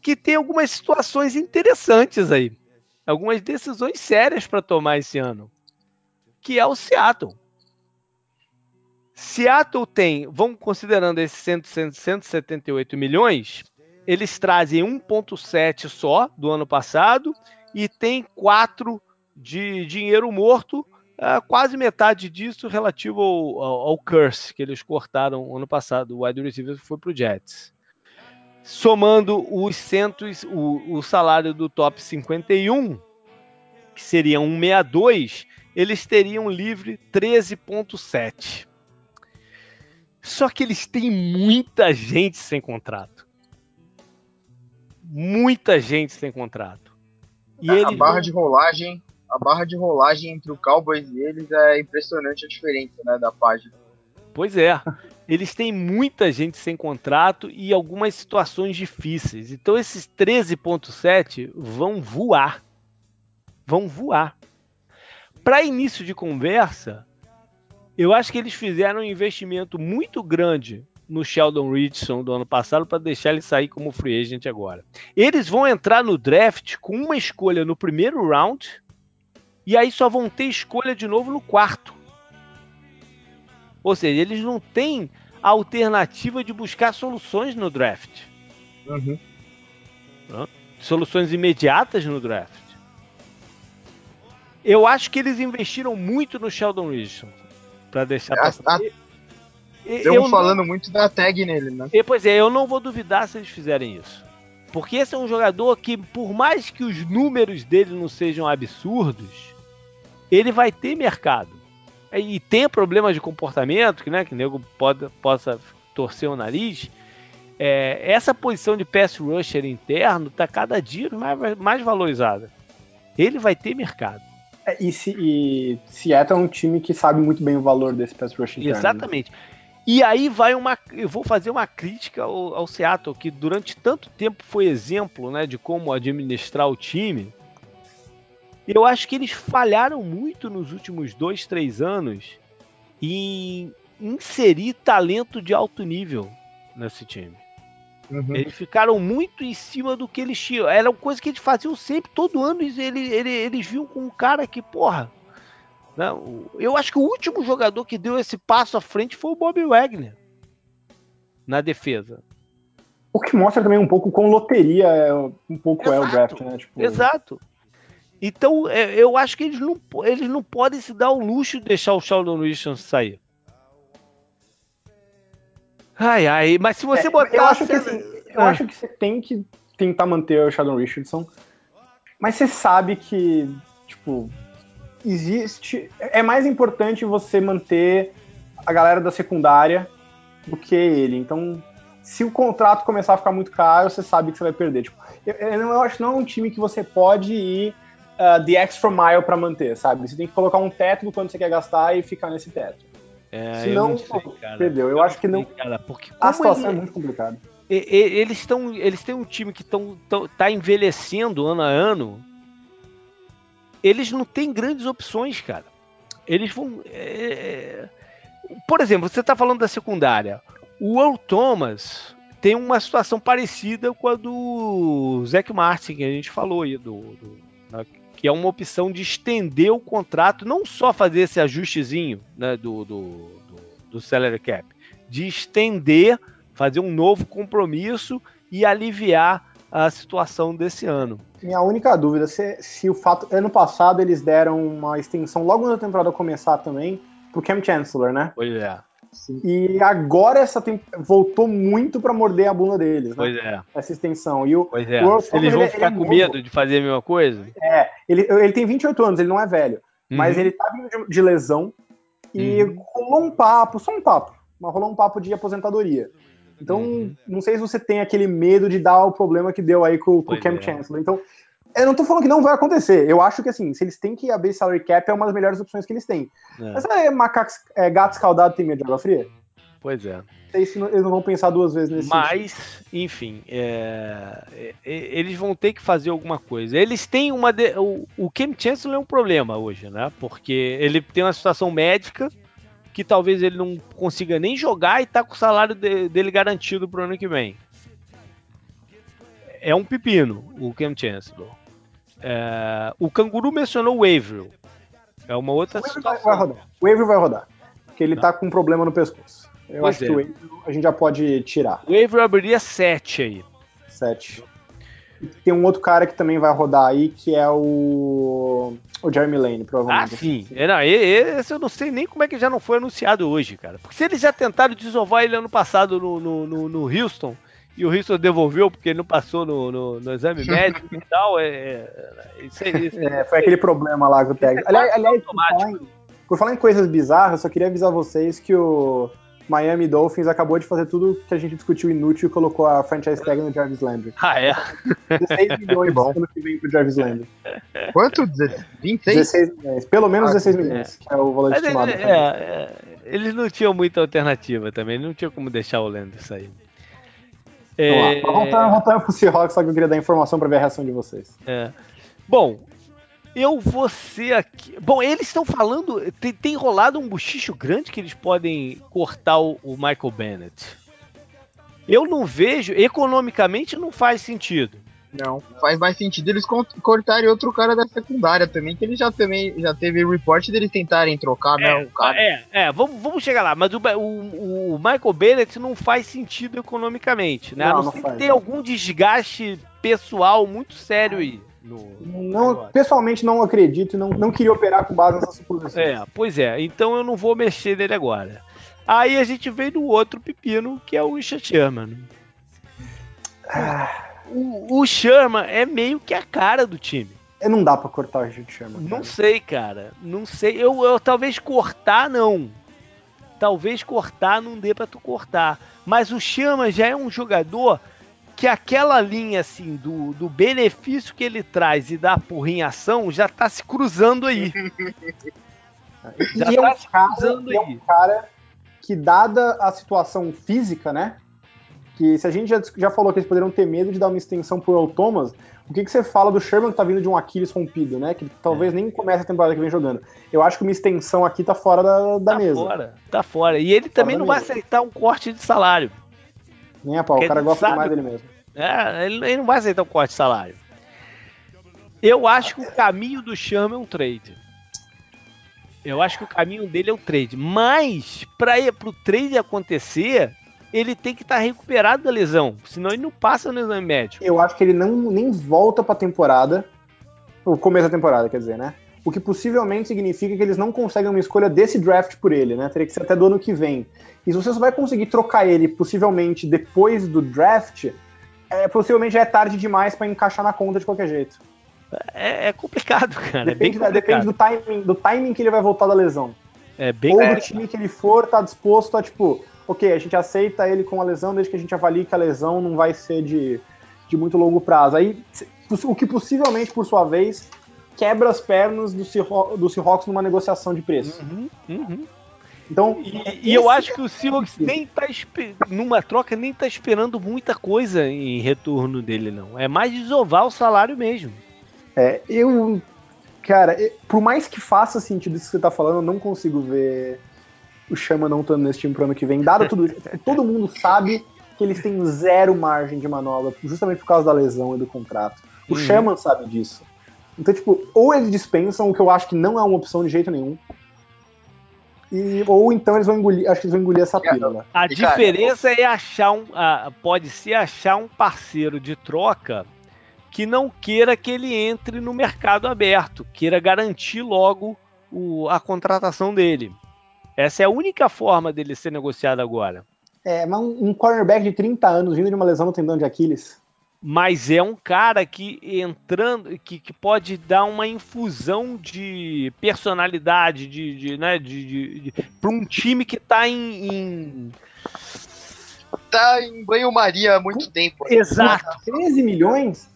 que tem algumas situações interessantes aí. Algumas decisões sérias para tomar esse ano. Que é o Seattle. Seattle tem, vamos considerando esses 178 milhões, eles trazem 1,7 só do ano passado e tem 4 de dinheiro morto Uh, quase metade disso relativo ao, ao, ao, curse que eles cortaram ano passado. O wide receiver foi para o Jets. Somando os centos, o, o salário do top 51, que seria 162, eles teriam livre 13,7. Só que eles têm muita gente sem contrato. Muita gente sem contrato.
E a barra vão... de rolagem a barra de rolagem entre o Cowboys e eles é impressionante a diferença, né, da página.
Pois é. Eles têm muita gente sem contrato e algumas situações difíceis. Então esses 13.7 vão voar. Vão voar. Para início de conversa, eu acho que eles fizeram um investimento muito grande no Sheldon Richardson do ano passado para deixar ele sair como free agent agora. Eles vão entrar no draft com uma escolha no primeiro round e aí só vão ter escolha de novo no quarto. Ou seja, eles não têm a alternativa de buscar soluções no draft.
Uhum.
Soluções imediatas no draft. Eu acho que eles investiram muito no Sheldon Richardson. Para deixar é, passar.
Estão falando não... muito da tag nele, né?
E, pois é, eu não vou duvidar se eles fizerem isso. Porque esse é um jogador que, por mais que os números dele não sejam absurdos, ele vai ter mercado. E tem problemas de comportamento, que, né, que o nego pode, possa torcer o nariz. É, essa posição de pass rusher interno está cada dia mais, mais valorizada. Ele vai ter mercado.
É, e, se, e Seattle é um time que sabe muito bem o valor desse pass rusher interno.
Né? Exatamente. E aí vai uma. Eu vou fazer uma crítica ao, ao Seattle, que durante tanto tempo foi exemplo né, de como administrar o time. Eu acho que eles falharam muito nos últimos dois, três anos em inserir talento de alto nível nesse time. Uhum. Eles ficaram muito em cima do que eles tinham. Era uma coisa que eles faziam sempre, todo ano eles, eles, eles viam com um cara que, porra. Né? Eu acho que o último jogador que deu esse passo à frente foi o Bob Wagner na defesa.
O que mostra também um pouco com loteria é, um pouco exato, é o draft, né?
Tipo... Exato. Então, é, eu acho que eles não, eles não podem se dar o luxo de deixar o Sheldon Richardson sair. Ai, ai, mas se você é, botar.
Eu acho, que, assim, eu ah. acho que você tem que tentar manter o Sheldon Richardson, mas você sabe que, tipo, existe. É mais importante você manter a galera da secundária do que ele. Então, se o contrato começar a ficar muito caro, você sabe que você vai perder. Tipo, eu, eu acho que não é um time que você pode ir uh, the extra mile para manter, sabe? Você tem que colocar um teto do quanto você quer gastar e ficar nesse teto.
É, Senão, eu sei,
perdeu. Eu, acho que não.
Cara, porque
a situação ele... é muito complicada.
Eles estão, eles têm um time que estão tá envelhecendo ano a ano. Eles não têm grandes opções, cara. Eles vão. É... Por exemplo, você está falando da secundária. O Earl Thomas tem uma situação parecida com a do Zac Martin, que a gente falou aí, do, do que é uma opção de estender o contrato, não só fazer esse ajustezinho né, do, do, do, do salary cap, de estender, fazer um novo compromisso e aliviar a situação desse ano.
Minha única dúvida se, se o fato. Ano passado eles deram uma extensão logo na temporada começar também pro Cam Chancellor, né?
Pois é.
Sim. E agora essa tem... voltou muito para morder a bunda deles, né?
Pois é.
Essa extensão. E o,
pois é. O Eles vão ele, ficar ele é com medo de fazer a mesma coisa?
É. Ele, ele tem 28 anos, ele não é velho. Uhum. Mas ele tá vindo de, de lesão e uhum. rolou um papo, só um papo, mas rolou um papo de aposentadoria. Então, uhum. não sei se você tem aquele medo de dar o problema que deu aí com, com o Cam é. Chancellor. Então, eu não tô falando que não vai acontecer. Eu acho que, assim, se eles têm que abrir salary cap, é uma das melhores opções que eles têm. É. Mas é, macacos, é, gato escaldado tem medo de água fria?
Pois é.
Eles não vão pensar duas vezes nesse
Mas, sentido. enfim, é, é, eles vão ter que fazer alguma coisa. Eles têm uma. De, o, o Kim Chancellor é um problema hoje, né? Porque ele tem uma situação médica que talvez ele não consiga nem jogar e tá com o salário de, dele garantido pro ano que vem. É um pepino, o Kim Chancellor. É, o Canguru mencionou o Averill. É uma outra o situação.
Vai rodar. O Averill vai rodar. Porque ele tá com um problema no pescoço. Eu pois acho é. que o Averill a gente já pode tirar.
O Averill abriria 7 aí.
7. Tem um outro cara que também vai rodar aí, que é o. O Jeremy Lane, provavelmente.
Ah, sim. É, não, esse eu não sei nem como é que já não foi anunciado hoje, cara. Porque se eles já tentaram desovar ele ano passado no, no, no, no Houston, e o Houston devolveu porque ele não passou no, no, no exame médico e tal. É, é,
isso, é, isso. é, foi aquele problema lá com o técnico. Aliás, aliás por, falar em, por falar em coisas bizarras, só queria avisar vocês que o Miami Dolphins acabou de fazer tudo que a gente discutiu inútil e colocou a franchise tag no Jarvis Landry.
Ah, é?
16 milhões bom. ano que vem pro Jarvis Landry.
Quanto? 26?
16 milhões. Pelo menos ah, 16 milhões, é. que é o valor estimado. É,
é, eles não tinham muita alternativa também, não tinha como deixar o Landry sair.
É... Voltando, voltando pro Seahawks, só que eu queria dar informação para ver a reação de vocês.
É. Bom, eu vou ser aqui. Bom, eles estão falando. Tem, tem rolado um bochicho grande que eles podem cortar o, o Michael Bennett. Eu não vejo, economicamente não faz sentido.
Não, faz mais sentido eles cortarem outro cara da secundária também, que ele já também já teve report deles tentarem trocar, né,
é,
o cara.
É, é, vamos, vamos chegar lá, mas o, o, o Michael Bennett não faz sentido economicamente, né? Não, a não, não ter algum desgaste pessoal muito sério aí.
No, não, pessoalmente não acredito, não, não queria operar com base nessa suposição.
É, pois é, então eu não vou mexer nele agora. Aí a gente vem do outro pepino, que é o Richard Sherman. Ah o, o Sherman é meio que a cara do time.
É, não dá para cortar o Richard Sherman.
Não sei, cara. Não sei. Eu, eu talvez cortar não. Talvez cortar não dê para tu cortar. Mas o Sherman já é um jogador que aquela linha assim do, do benefício que ele traz e da porrinhação já tá se cruzando aí.
já e tá é um se cruzando cara, aí. É um cara que dada a situação física, né? Que se a gente já, já falou que eles poderiam ter medo de dar uma extensão pro Earl Thomas, o que, que você fala do Sherman que tá vindo de um Aquiles rompido, né? Que talvez é. nem comece a temporada que vem jogando. Eu acho que uma extensão aqui tá fora da, da
tá
mesa.
Fora, tá fora. E ele também não vai mesa. aceitar um corte de salário.
Nem a pau, o cara gosta sabe, mais dele mesmo.
É, ele, ele, não vai aceitar um corte de salário. Eu acho que o caminho do Sherman é um trade. Eu acho que o caminho dele é o trade. Mas, para o trade acontecer, ele tem que estar tá recuperado da lesão, senão ele não passa no exame médico.
Eu acho que ele não nem volta para a temporada, o começo da temporada, quer dizer, né? O que possivelmente significa que eles não conseguem uma escolha desse draft por ele, né? Teria que ser até do ano que vem. E se você só vai conseguir trocar ele possivelmente depois do draft, é, possivelmente já é tarde demais para encaixar na conta de qualquer jeito.
É, é complicado, cara.
Depende,
é complicado.
depende do timing, do timing que ele vai voltar da lesão.
É bem
Ou do time que ele for, tá disposto a, tipo, ok, a gente aceita ele com a lesão desde que a gente avalie que a lesão não vai ser de, de muito longo prazo. Aí, o que possivelmente, por sua vez, quebra as pernas do, Seahawks, do Seahawks numa negociação de preço.
Uhum, uhum.
Então,
e, e eu acho que o Seahawks nem tá numa troca nem tá esperando muita coisa em retorno dele não. É mais desovar o salário mesmo.
É, eu cara, por mais que faça sentido isso que você tá falando, eu não consigo ver o Chama não estando nesse time pro ano que vem. Dado tudo isso, todo mundo sabe que eles têm zero margem de manobra, justamente por causa da lesão e do contrato. O uhum. Shaman sabe disso. Então, tipo, ou eles dispensam, o que eu acho que não é uma opção de jeito nenhum. E, ou então eles vão engolir, acho que eles vão engolir essa pílula.
A diferença é achar um. pode ser achar um parceiro de troca que não queira que ele entre no mercado aberto, queira garantir logo o, a contratação dele. Essa é a única forma dele ser negociado agora.
É, mas um, cornerback de 30 anos vindo de uma lesão no tendão de Aquiles.
Mas é um cara que entrando, que, que pode dar uma infusão de personalidade, de, de né, de, de, de para um time que está em, em,
tá em banho-maria há muito tempo.
Exato.
13 milhões?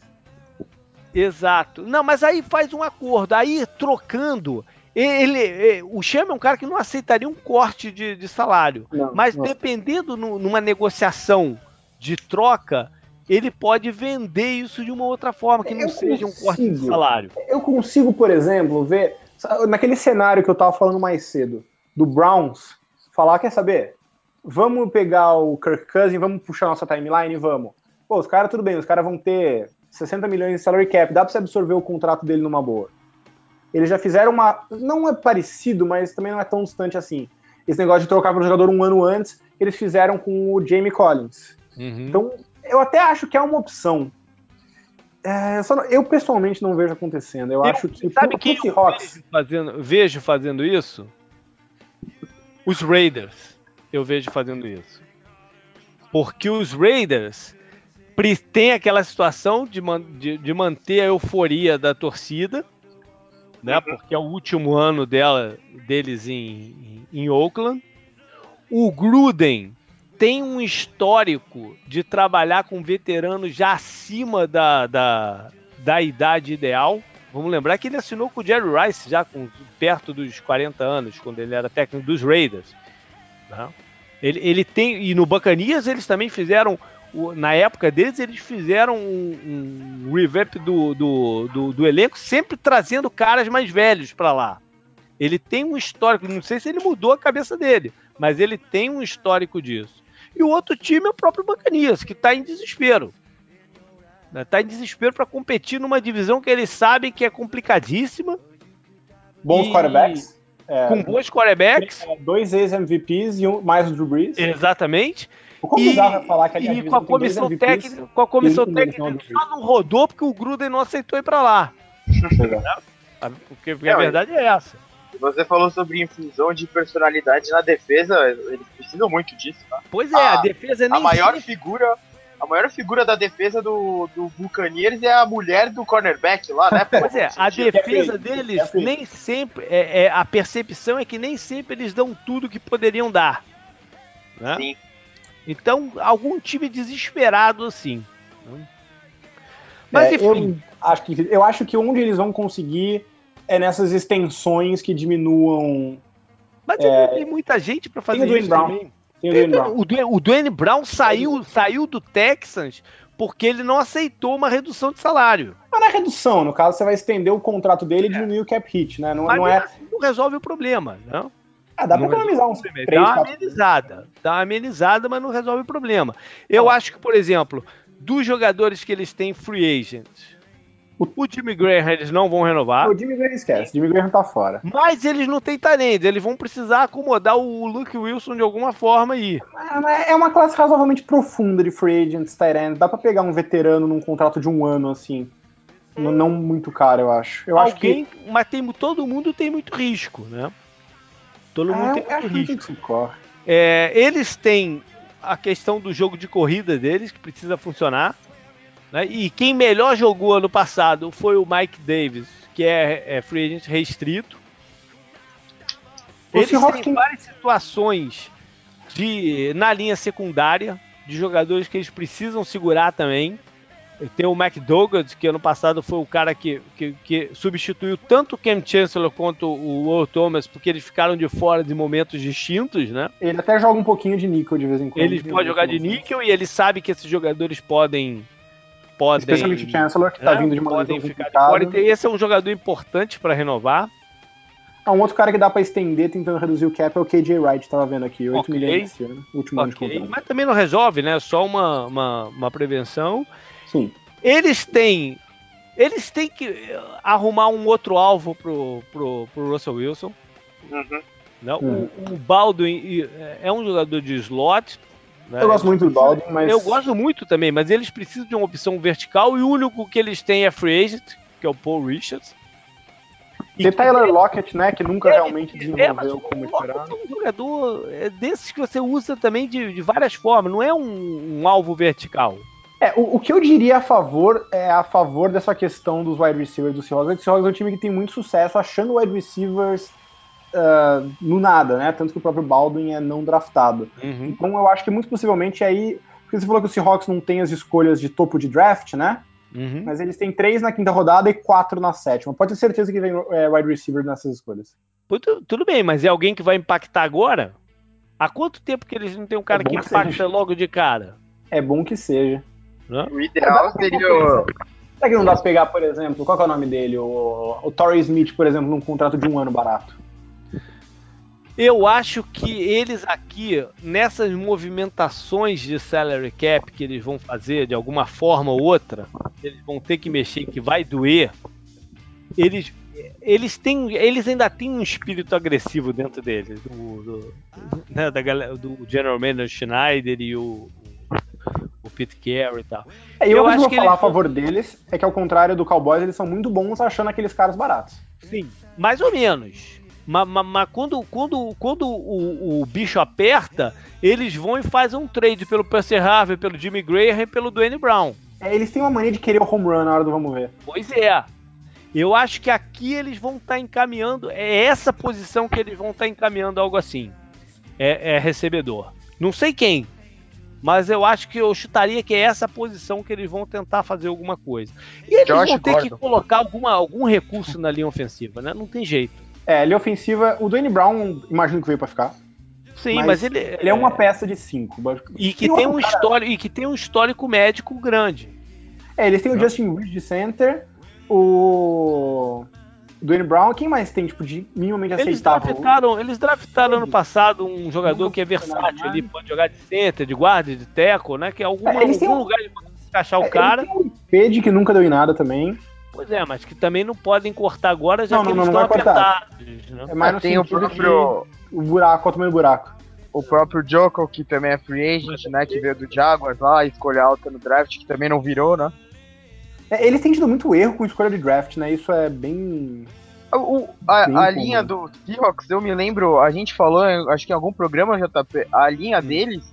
Exato. Não, mas aí faz um acordo. Aí trocando, ele, o Chama é um cara que não aceitaria um corte de, de salário. Não, mas não. dependendo no, numa negociação de troca, ele pode vender isso de uma outra forma, que não eu seja consigo, um corte de salário.
Eu consigo, por exemplo, ver. Naquele cenário que eu tava falando mais cedo, do Browns, falar, quer saber? Vamos pegar o Kirk Cousins, vamos puxar nossa timeline, vamos. Pô, os caras, tudo bem, os caras vão ter 60 milhões de salary cap, dá pra você absorver o contrato dele numa boa. Eles já fizeram uma. Não é parecido, mas também não é tão distante assim. Esse negócio de trocar para o jogador um ano antes, eles fizeram com o Jamie Collins.
Uhum.
Então, eu até acho que é uma opção. É, eu, não, eu, pessoalmente não vejo acontecendo. Eu, eu acho que.
Sabe quem eu vejo fazendo, vejo fazendo isso? Os Raiders. Eu vejo fazendo isso. Porque os Raiders têm aquela situação de, de, de manter a euforia da torcida né? Porque é o último ano dela, deles em, em Oakland. O Gruden tem um histórico de trabalhar com veteranos já acima da, da, da idade ideal. Vamos lembrar que ele assinou com o Jerry Rice já com, perto dos 40 anos, quando ele era técnico dos Raiders. Né? Ele, ele tem. E no Bacanias eles também fizeram na época deles, eles fizeram um, um revamp do, do, do, do, elenco, sempre trazendo caras mais velhos para lá. Ele tem um histórico, não sei se ele mudou a cabeça dele, mas ele tem um histórico disso. E o outro time é o próprio Bacanias, que está em desespero. Está né? em desespero para competir numa divisão que eles sabem que é complicadíssima.
Bons e... quarterbacks.
É, com bons quarterbacks.
Dois ex-MVPs e um, mais o Drew Brees.
Exatamente.
Como e, falar que a
e com a comissão técnica, com a comissão técnica só não rodou porque o Gruden não aceitou ir para lá. porque, porque a verdade é essa.
Você falou sobre infusão de personalidade na defesa, eles precisam muito disso, tá?
Pois é, a, a defesa nem
A maior figura, a maior figura da defesa do, do Buccaneers é a mulher do cornerback lá, né?
Pois é, a defesa deles nem sempre, é, é, a percepção é que nem sempre eles dão tudo que poderiam dar. Né? Sim. Então, algum time desesperado assim.
Mas é, enfim. Eu acho, que, eu acho que onde eles vão conseguir é nessas extensões que diminuam.
Mas é, tem muita gente para fazer tem isso Brown. também. Tem o Dwayne Brown. O, Dwayne Brown saiu, saiu do Texans porque ele não aceitou uma redução de salário.
Mas não é redução, no caso você vai estender o contrato dele e é. diminuir o cap hit, né? Não, Mas não é. Assim
não resolve o problema, não?
Ah, dá pra economizar uns 3,
Dá uma amenizada, dá uma amenizada, mas não resolve o problema. Eu ah. acho que, por exemplo, dos jogadores que eles têm free agent, o Jimmy Graham eles não vão renovar.
O Jimmy Graham esquece, o Jimmy Graham tá fora.
Mas eles não têm talento, eles vão precisar acomodar o Luke Wilson de alguma forma aí.
É, é uma classe razoavelmente profunda de free agents, Tyrant. Dá pra pegar um veterano num contrato de um ano, assim. Hum. Não muito caro, eu acho. Eu
Alguém,
acho que...
mas tem, todo mundo tem muito risco, né? Todo mundo é, tem muito risco. É, eles têm a questão do jogo de corrida deles, que precisa funcionar. Né? E quem melhor jogou ano passado foi o Mike Davis, que é, é free agent restrito. Eles têm várias situações de, na linha secundária de jogadores que eles precisam segurar também. Tem o McDougald, que ano passado foi o cara que, que, que, substituiu tanto o Cam Chancellor quanto o Will Thomas, porque eles ficaram de fora de momentos distintos, né?
Ele até joga um pouquinho de níquel de vez em quando.
Ele pode jogar de níquel e ele sabe que esses jogadores podem podem.
Especialmente o Chancellor, que está né, vindo de uma
podem ficar de fora. E esse é um jogador importante para renovar.
Ah, um outro cara que dá para estender tentando reduzir o cap é o KJ Wright, tava vendo aqui, 8 okay. milhões esse ano, último okay. ano de contrato.
Mas também não resolve, né? Só uma, uma, uma prevenção.
Sim.
Eles têm eles têm que arrumar um outro alvo pro, pro, pro Russell Wilson. Uhum. Né? Uhum. O, o Baldwin é um jogador de slot,
né? Eu gosto muito do Baldwin, mas.
Eu gosto muito também, mas eles precisam de uma opção vertical e o único que eles têm é free agent, que é o Paul Richards.
E Tem Tyler Lockett, né? Que nunca é, realmente desenvolveu é, como esperado.
É um jogador é desses que você usa também de, de várias formas, não é um, um alvo vertical.
É, o, o, que eu diria a favor é a favor dessa questão dos wide receivers do Seahawks. O Seahawks é um time que tem muito sucesso achando wide receivers uh, no nada, né? Tanto que o próprio Baldwin é não draftado. Uhum. Então eu acho que muito possivelmente aí. Porque você falou que o Seahawks não tem as escolhas de topo de draft, né? Uhum. Mas eles têm três na quinta rodada e quatro na sétima. Pode ter certeza que vem é, wide receiver nessas escolhas.
Tudo, tudo, bem, mas é alguém que vai impactar agora? Há quanto tempo que eles não têm um cara é que, que impacta logo de cara?
É bom que seja.
O ideal seria.
Será que não dá pra pegar, por exemplo, qual é o nome dele? O, o Torrey Smith, por exemplo, num contrato de um ano barato?
Eu acho que eles aqui, nessas movimentações de salary cap que eles vão fazer de alguma forma ou outra, eles vão ter que mexer, que vai doer, eles, eles, têm, eles ainda têm um espírito agressivo dentro deles, do, do, né, da galera, do General Manager Schneider e o, o Pete Carey e tal.
É, eu, eu acho que vou falar a favor deles é que ao contrário do Cowboys, eles são muito bons achando aqueles caras baratos.
Sim, mais ou menos. Mas, mas, mas, quando, quando, quando o, o, bicho aperta, eles vão e fazem um trade pelo Percy Harvey, pelo Jimmy Graham e pelo Dwayne Brown.
É, eles têm uma mania de querer o home run na hora do vamos ver.
Pois é. Eu acho que aqui eles vão estar tá encaminhando. É essa posição que eles vão estar tá encaminhando algo assim. É, é, recebedor. Não sei quem. Mas eu acho que eu chutaria que é essa posição que eles vão tentar fazer alguma coisa. E eles Josh vão ter Gordon. que colocar alguma, algum recurso na linha ofensiva, né? Não tem jeito.
É, é ofensiva. O Dwayne Brown, imagino que veio pra ficar.
Sim, mas, mas ele.
Ele é uma peça de cinco.
E que, tem um cara... histórico, e que tem um histórico médico grande.
É, eles têm o Justin Reed de center, o. Dwayne Brown, quem mais tem, tipo, de minimamente
eles aceitável? Draftaram, eles draftaram ano passado um jogador que é versátil ali, pode jogar de center, de guarda, de teco, né? Que é alguma, é, algum um... lugar de encaixar o é, cara. Tem
um Pede que nunca deu em nada também.
Pois é, mas que também não podem cortar agora, já não, que não, eles não, estão apertados.
Né? É mais é, tem o próprio... O buraco, o tamanho do buraco.
O próprio Joko, que também é free agent, né? Que veio do Jaguars lá, escolha alta no draft, que também não virou, né?
É, eles têm tido muito erro com escolha de draft, né? Isso é bem.
O, a, bem a linha do Seahawks, eu me lembro, a gente falou, acho que em algum programa, JP, a linha hum. deles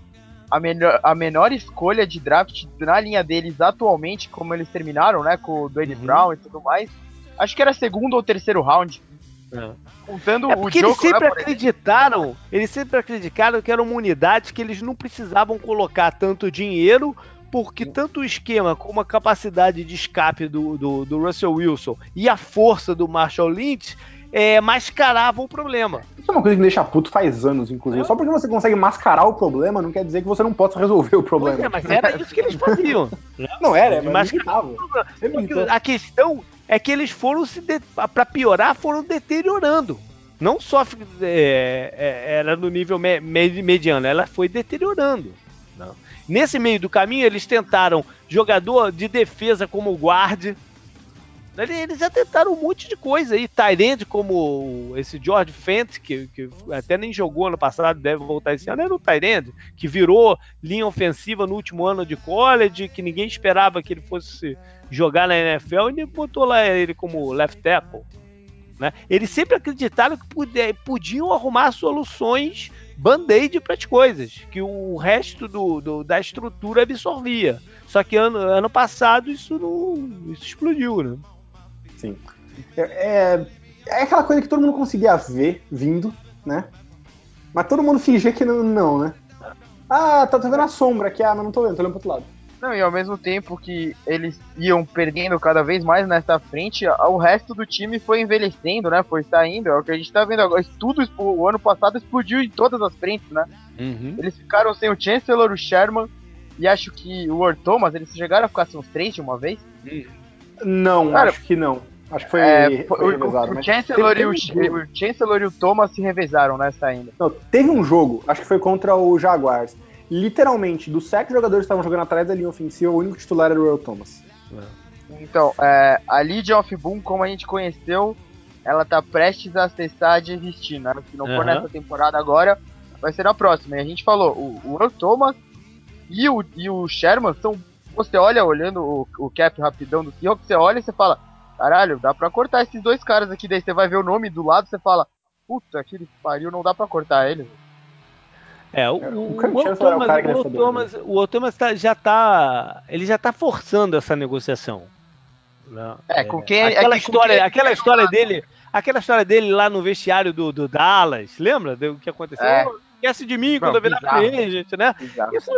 a, melhor, a menor escolha de draft na linha deles atualmente, como eles terminaram, né? Com o Dwayne uhum. Brown e tudo mais. Acho que era segundo ou terceiro round.
É. Contando é porque o jogo, eles sempre né, acreditaram, eles sempre acreditaram que era uma unidade que eles não precisavam colocar tanto dinheiro, porque tanto o esquema como a capacidade de escape do, do, do Russell Wilson e a força do Marshall Lynch é, mascaravam o problema.
Isso é uma coisa que me deixa puto faz anos, inclusive. É. Só porque você consegue mascarar o problema, não quer dizer que você não possa resolver o problema. Pois
é, mas era isso que eles faziam.
não era, mas
A questão é que eles foram se. De... para piorar, foram deteriorando. Não só é, é, era no nível me, mediano, ela foi deteriorando. Não. Nesse meio do caminho, eles tentaram jogador de defesa como guarde, eles já tentaram um monte de coisa aí. Tyrande, como esse George Fent, que, que, até nem jogou ano passado, deve voltar esse ano, era o Tyrande, que virou linha ofensiva no último ano de college, que ninguém esperava que ele fosse jogar na NFL, e botou lá ele como left tackle. Né? Eles sempre acreditaram que podiam arrumar soluções band-aid para as coisas, que o resto do, do, da estrutura absorvia. Só que ano, ano passado isso não isso explodiu, né?
Sim. É, é, é, aquela coisa que todo mundo conseguia ver vindo, né? Mas todo mundo fingia que não, não né? Ah, tá, tá vendo a sombra aqui, ah, mas não tô vendo, tô olhando pro outro lado.
Não, e ao mesmo tempo que eles iam perdendo cada vez mais nessa frente, o resto do time foi envelhecendo, né? Foi saindo. É o que a gente tá vendo agora. Tudo o ano passado explodiu em todas as frentes, né? Uhum. Eles ficaram sem o Chancellor, o Sherman e acho que o Earl Thomas, eles chegaram a ficar sem os três de uma vez.
Não, Cara, acho que não. Acho que foi, é, foi revezado.
O, o, Chancellor teve, teve um o, o, Chancellor e o Thomas se revezaram nessa ainda.
Não, teve um jogo, acho que foi contra o Jaguars. Literalmente, dos sete jogadores que estavam jogando atrás da linha ofensiva, o único titular era o Earl Thomas.
Então, é, a Legion of Boom, como a gente conheceu, ela tá prestes a cessar de existir, né? Se não for nessa temporada agora, vai ser na próxima. E a gente falou, o, o Earl Thomas e o, e o Sherman são você olha, olhando o, o cap rapidão do Seahawks, você olha e você fala, caralho, dá pra cortar esses dois caras aqui, daí você vai ver o nome do lado, você fala, puta, que pariu, não dá pra cortar ele.
É, o, o, o, o Thomas, o, o Thomas, o Thomas tá, já tá, ele já tá forçando essa negociação.
Né? É, com quem
aquela
é,
história, quem... aquela história dele, aquela história dele lá no vestiário do, do Dallas, lembra do que aconteceu? É. Esquece de mim quando eu vi na gente, né? Isso,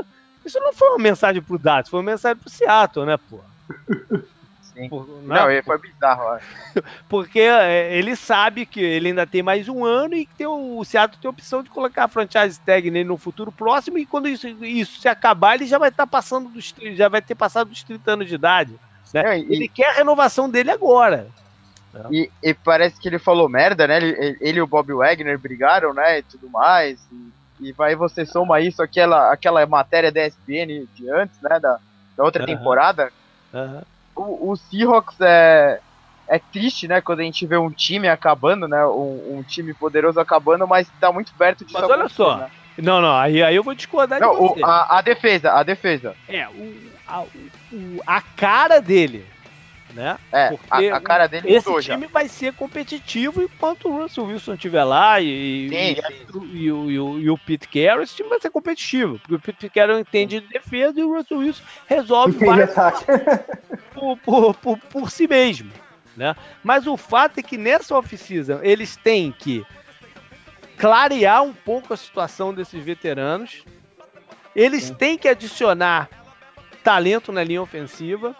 isso não foi uma mensagem pro Dallas, foi uma mensagem pro Seattle, né, pô?
Sim. Por, não, não, foi bizarro, ó.
Porque é, ele sabe que ele ainda tem mais um ano e que tem o, o Seattle tem a opção de colocar a franchise tag nele no futuro próximo e quando isso, isso se acabar, ele já vai estar tá passando dos já vai ter passado dos 30 anos de idade. Né? É, e... Ele quer a renovação dele agora.
E, e, parece que ele falou merda, né? Ele, ele e o Bob Wagner brigaram, né? E tudo mais. E e vai você soma isso aquela aquela matéria da ESPN de antes, né, da, da outra temporada. O, o Seahawks é é triste, né, quando a gente vê um time acabando, né, um, um time poderoso acabando, mas tá muito perto de
Mas olha só, né? não, não, aí, aí eu vou discordar não, de você.
O, a, a defesa, a defesa.
É, o, a, o, a cara dele né?
É, Porque a, a cara dele
esse time já. vai ser competitivo enquanto o Russell Wilson estiver lá e, sim, e, sim. E, e, o, e, o Pete Carroll, esse time vai ser competitivo. Porque o Pete Carroll entende de defesa e o Russell Wilson resolve mais por, por, por, por, si mesmo. Né? Mas o fato é que nessa off-season eles têm que clarear um pouco a situação desses veteranos. Eles sim. têm que adicionar talento na linha ofensiva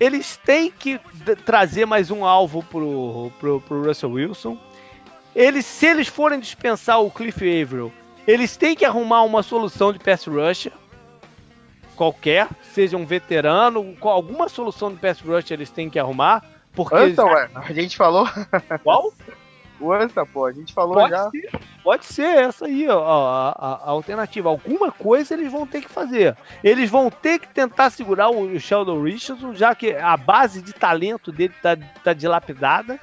eles têm que trazer mais um alvo pro, pro, pro Russell Wilson. Eles, se eles forem dispensar o Cliff Averill, eles têm que arrumar uma solução de pass rusher qualquer, seja um veterano, alguma solução de pass rush eles têm que arrumar. Porque
Anson, eles... a gente falou.
Qual?
Ansa, pô, a gente falou
pode
já.
Ser, pode ser essa aí, ó, a, a, a, alternativa. Alguma coisa eles vão ter que fazer. Eles vão ter que tentar segurar o Sheldon Richardson, já que a base de talento dele tá, tá dilapidada.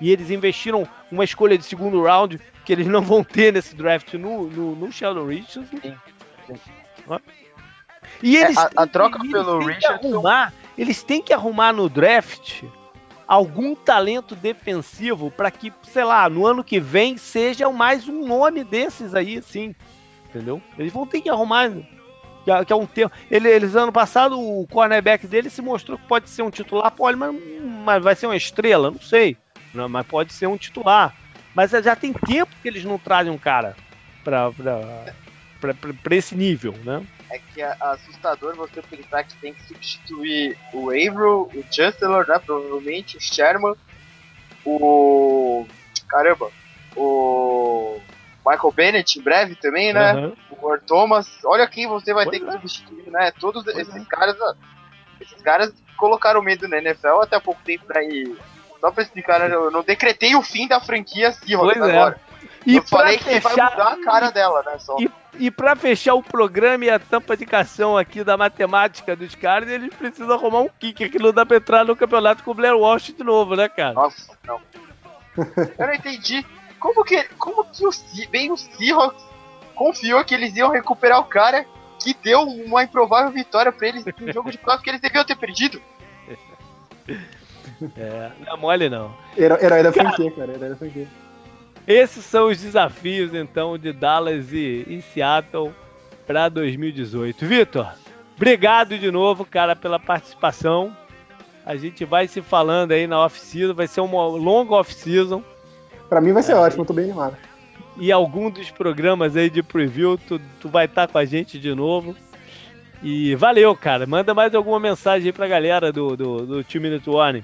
E eles investiram uma escolha de segundo round que eles não vão ter nesse draft no, no, no Sheldon Richardson. Sim, sim. E eles,
é, a, a troca pelo Richardson.
Arrumar, eles têm que arrumar no draft algum talento defensivo para que, sei lá, no ano que vem seja mais um nome desses aí, assim. Entendeu? Eles vão ter que arrumar. Que é, é um tempo. Ele, eles, ano passado, o cornerback dele se mostrou que pode ser um titular. Pode, mas, mas vai ser uma estrela? Não sei. Não, mas pode ser um titular. Mas já tem tempo que eles não trazem um cara para esse nível, né?
É que é assustador você pensar que tem que substituir o Averill, o Chancellor, né, provavelmente, o Sherman, o caramba, o Michael Bennett em breve também, né? Uhum. O Ward Thomas. Olha quem você vai pois ter que é. substituir, né? Todos pois esses é. caras. Esses caras colocaram medo na NFL até há pouco tempo aí. Só pra explicar, eu não decretei o fim da franquia Seahawks pois é. agora. É. E eu falei fechar... que vai mudar a cara dela, né? Só.
E, e pra fechar o programa e a tampa de cação aqui da matemática dos caras, eles precisam arrumar um kicker que não dá pra entrar no campeonato com o Blair Walsh de novo, né, cara?
Nossa, não. eu não entendi. Como que, como que o, bem o Seahawks confiou que eles iam recuperar o cara que deu uma improvável vitória pra eles no jogo de playoff que eles deviam ter perdido?
É, não é mole não.
Herói da franquia, cara. Herói da franquia.
Esses são os desafios, então, de Dallas e, e Seattle para 2018. Vitor, obrigado de novo, cara, pela participação. A gente vai se falando aí na off-season, vai ser uma longa off-season.
Para mim vai ser é, ótimo, tô bem animado.
E algum dos programas aí de preview, tu, tu vai estar tá com a gente de novo. E valeu, cara. Manda mais alguma mensagem aí pra galera do, do, do Two Minute Warning.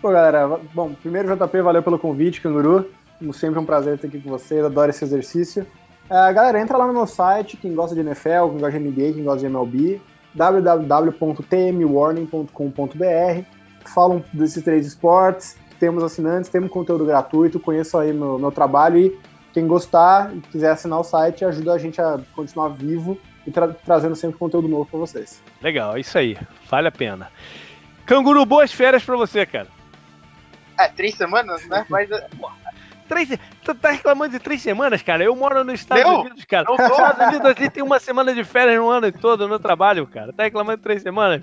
Pô, galera, bom, primeiro JP, valeu pelo convite, Canguru. Como sempre, é um prazer estar aqui com vocês, adoro esse exercício. Uh, galera, entra lá no meu site, quem gosta de NFL, quem gosta de NBA, quem gosta de MLB, www.tmwarning.com.br. Falam desses três esportes, temos assinantes, temos conteúdo gratuito, conheçam aí meu, meu trabalho e quem gostar e quiser assinar o site, ajuda a gente a continuar vivo e tra trazendo sempre conteúdo novo para vocês.
Legal, é isso aí, vale a pena. Canguru, boas férias para você, cara.
É, três semanas, né? Mas.
Três, tu tá reclamando de três semanas, cara? Eu moro nos Estados Meu, Unidos, cara. Nos Estados Unidos a gente tem uma semana de férias no ano todo no trabalho, cara. Tá reclamando de três semanas?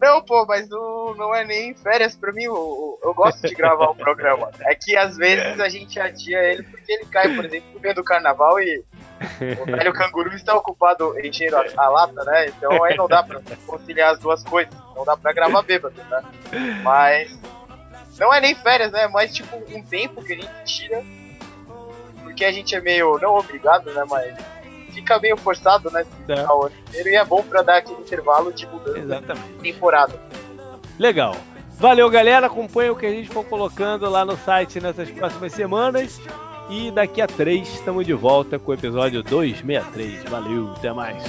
Não, pô, mas não, não é nem férias pra mim. Eu, eu gosto de gravar o programa. É que às vezes a gente adia ele porque ele cai, por exemplo, no meio do carnaval e o velho canguru está ocupado enchendo a, a, lata, né? Então aí não dá pra conciliar as duas coisas. Não dá pra gravar bêbado, né? Mas não é nem férias, né? É mais tipo um tempo que a gente tira. Porque a gente é meio, não obrigado, né? Mas fica meio forçado, né? É. Inteiro, e é bom pra dar aquele intervalo de mudança Exatamente. de temporada.
Legal. Valeu, galera. Acompanha o que a gente for colocando lá no site nessas próximas semanas. E daqui a três estamos de volta com o episódio 263. Valeu, até mais.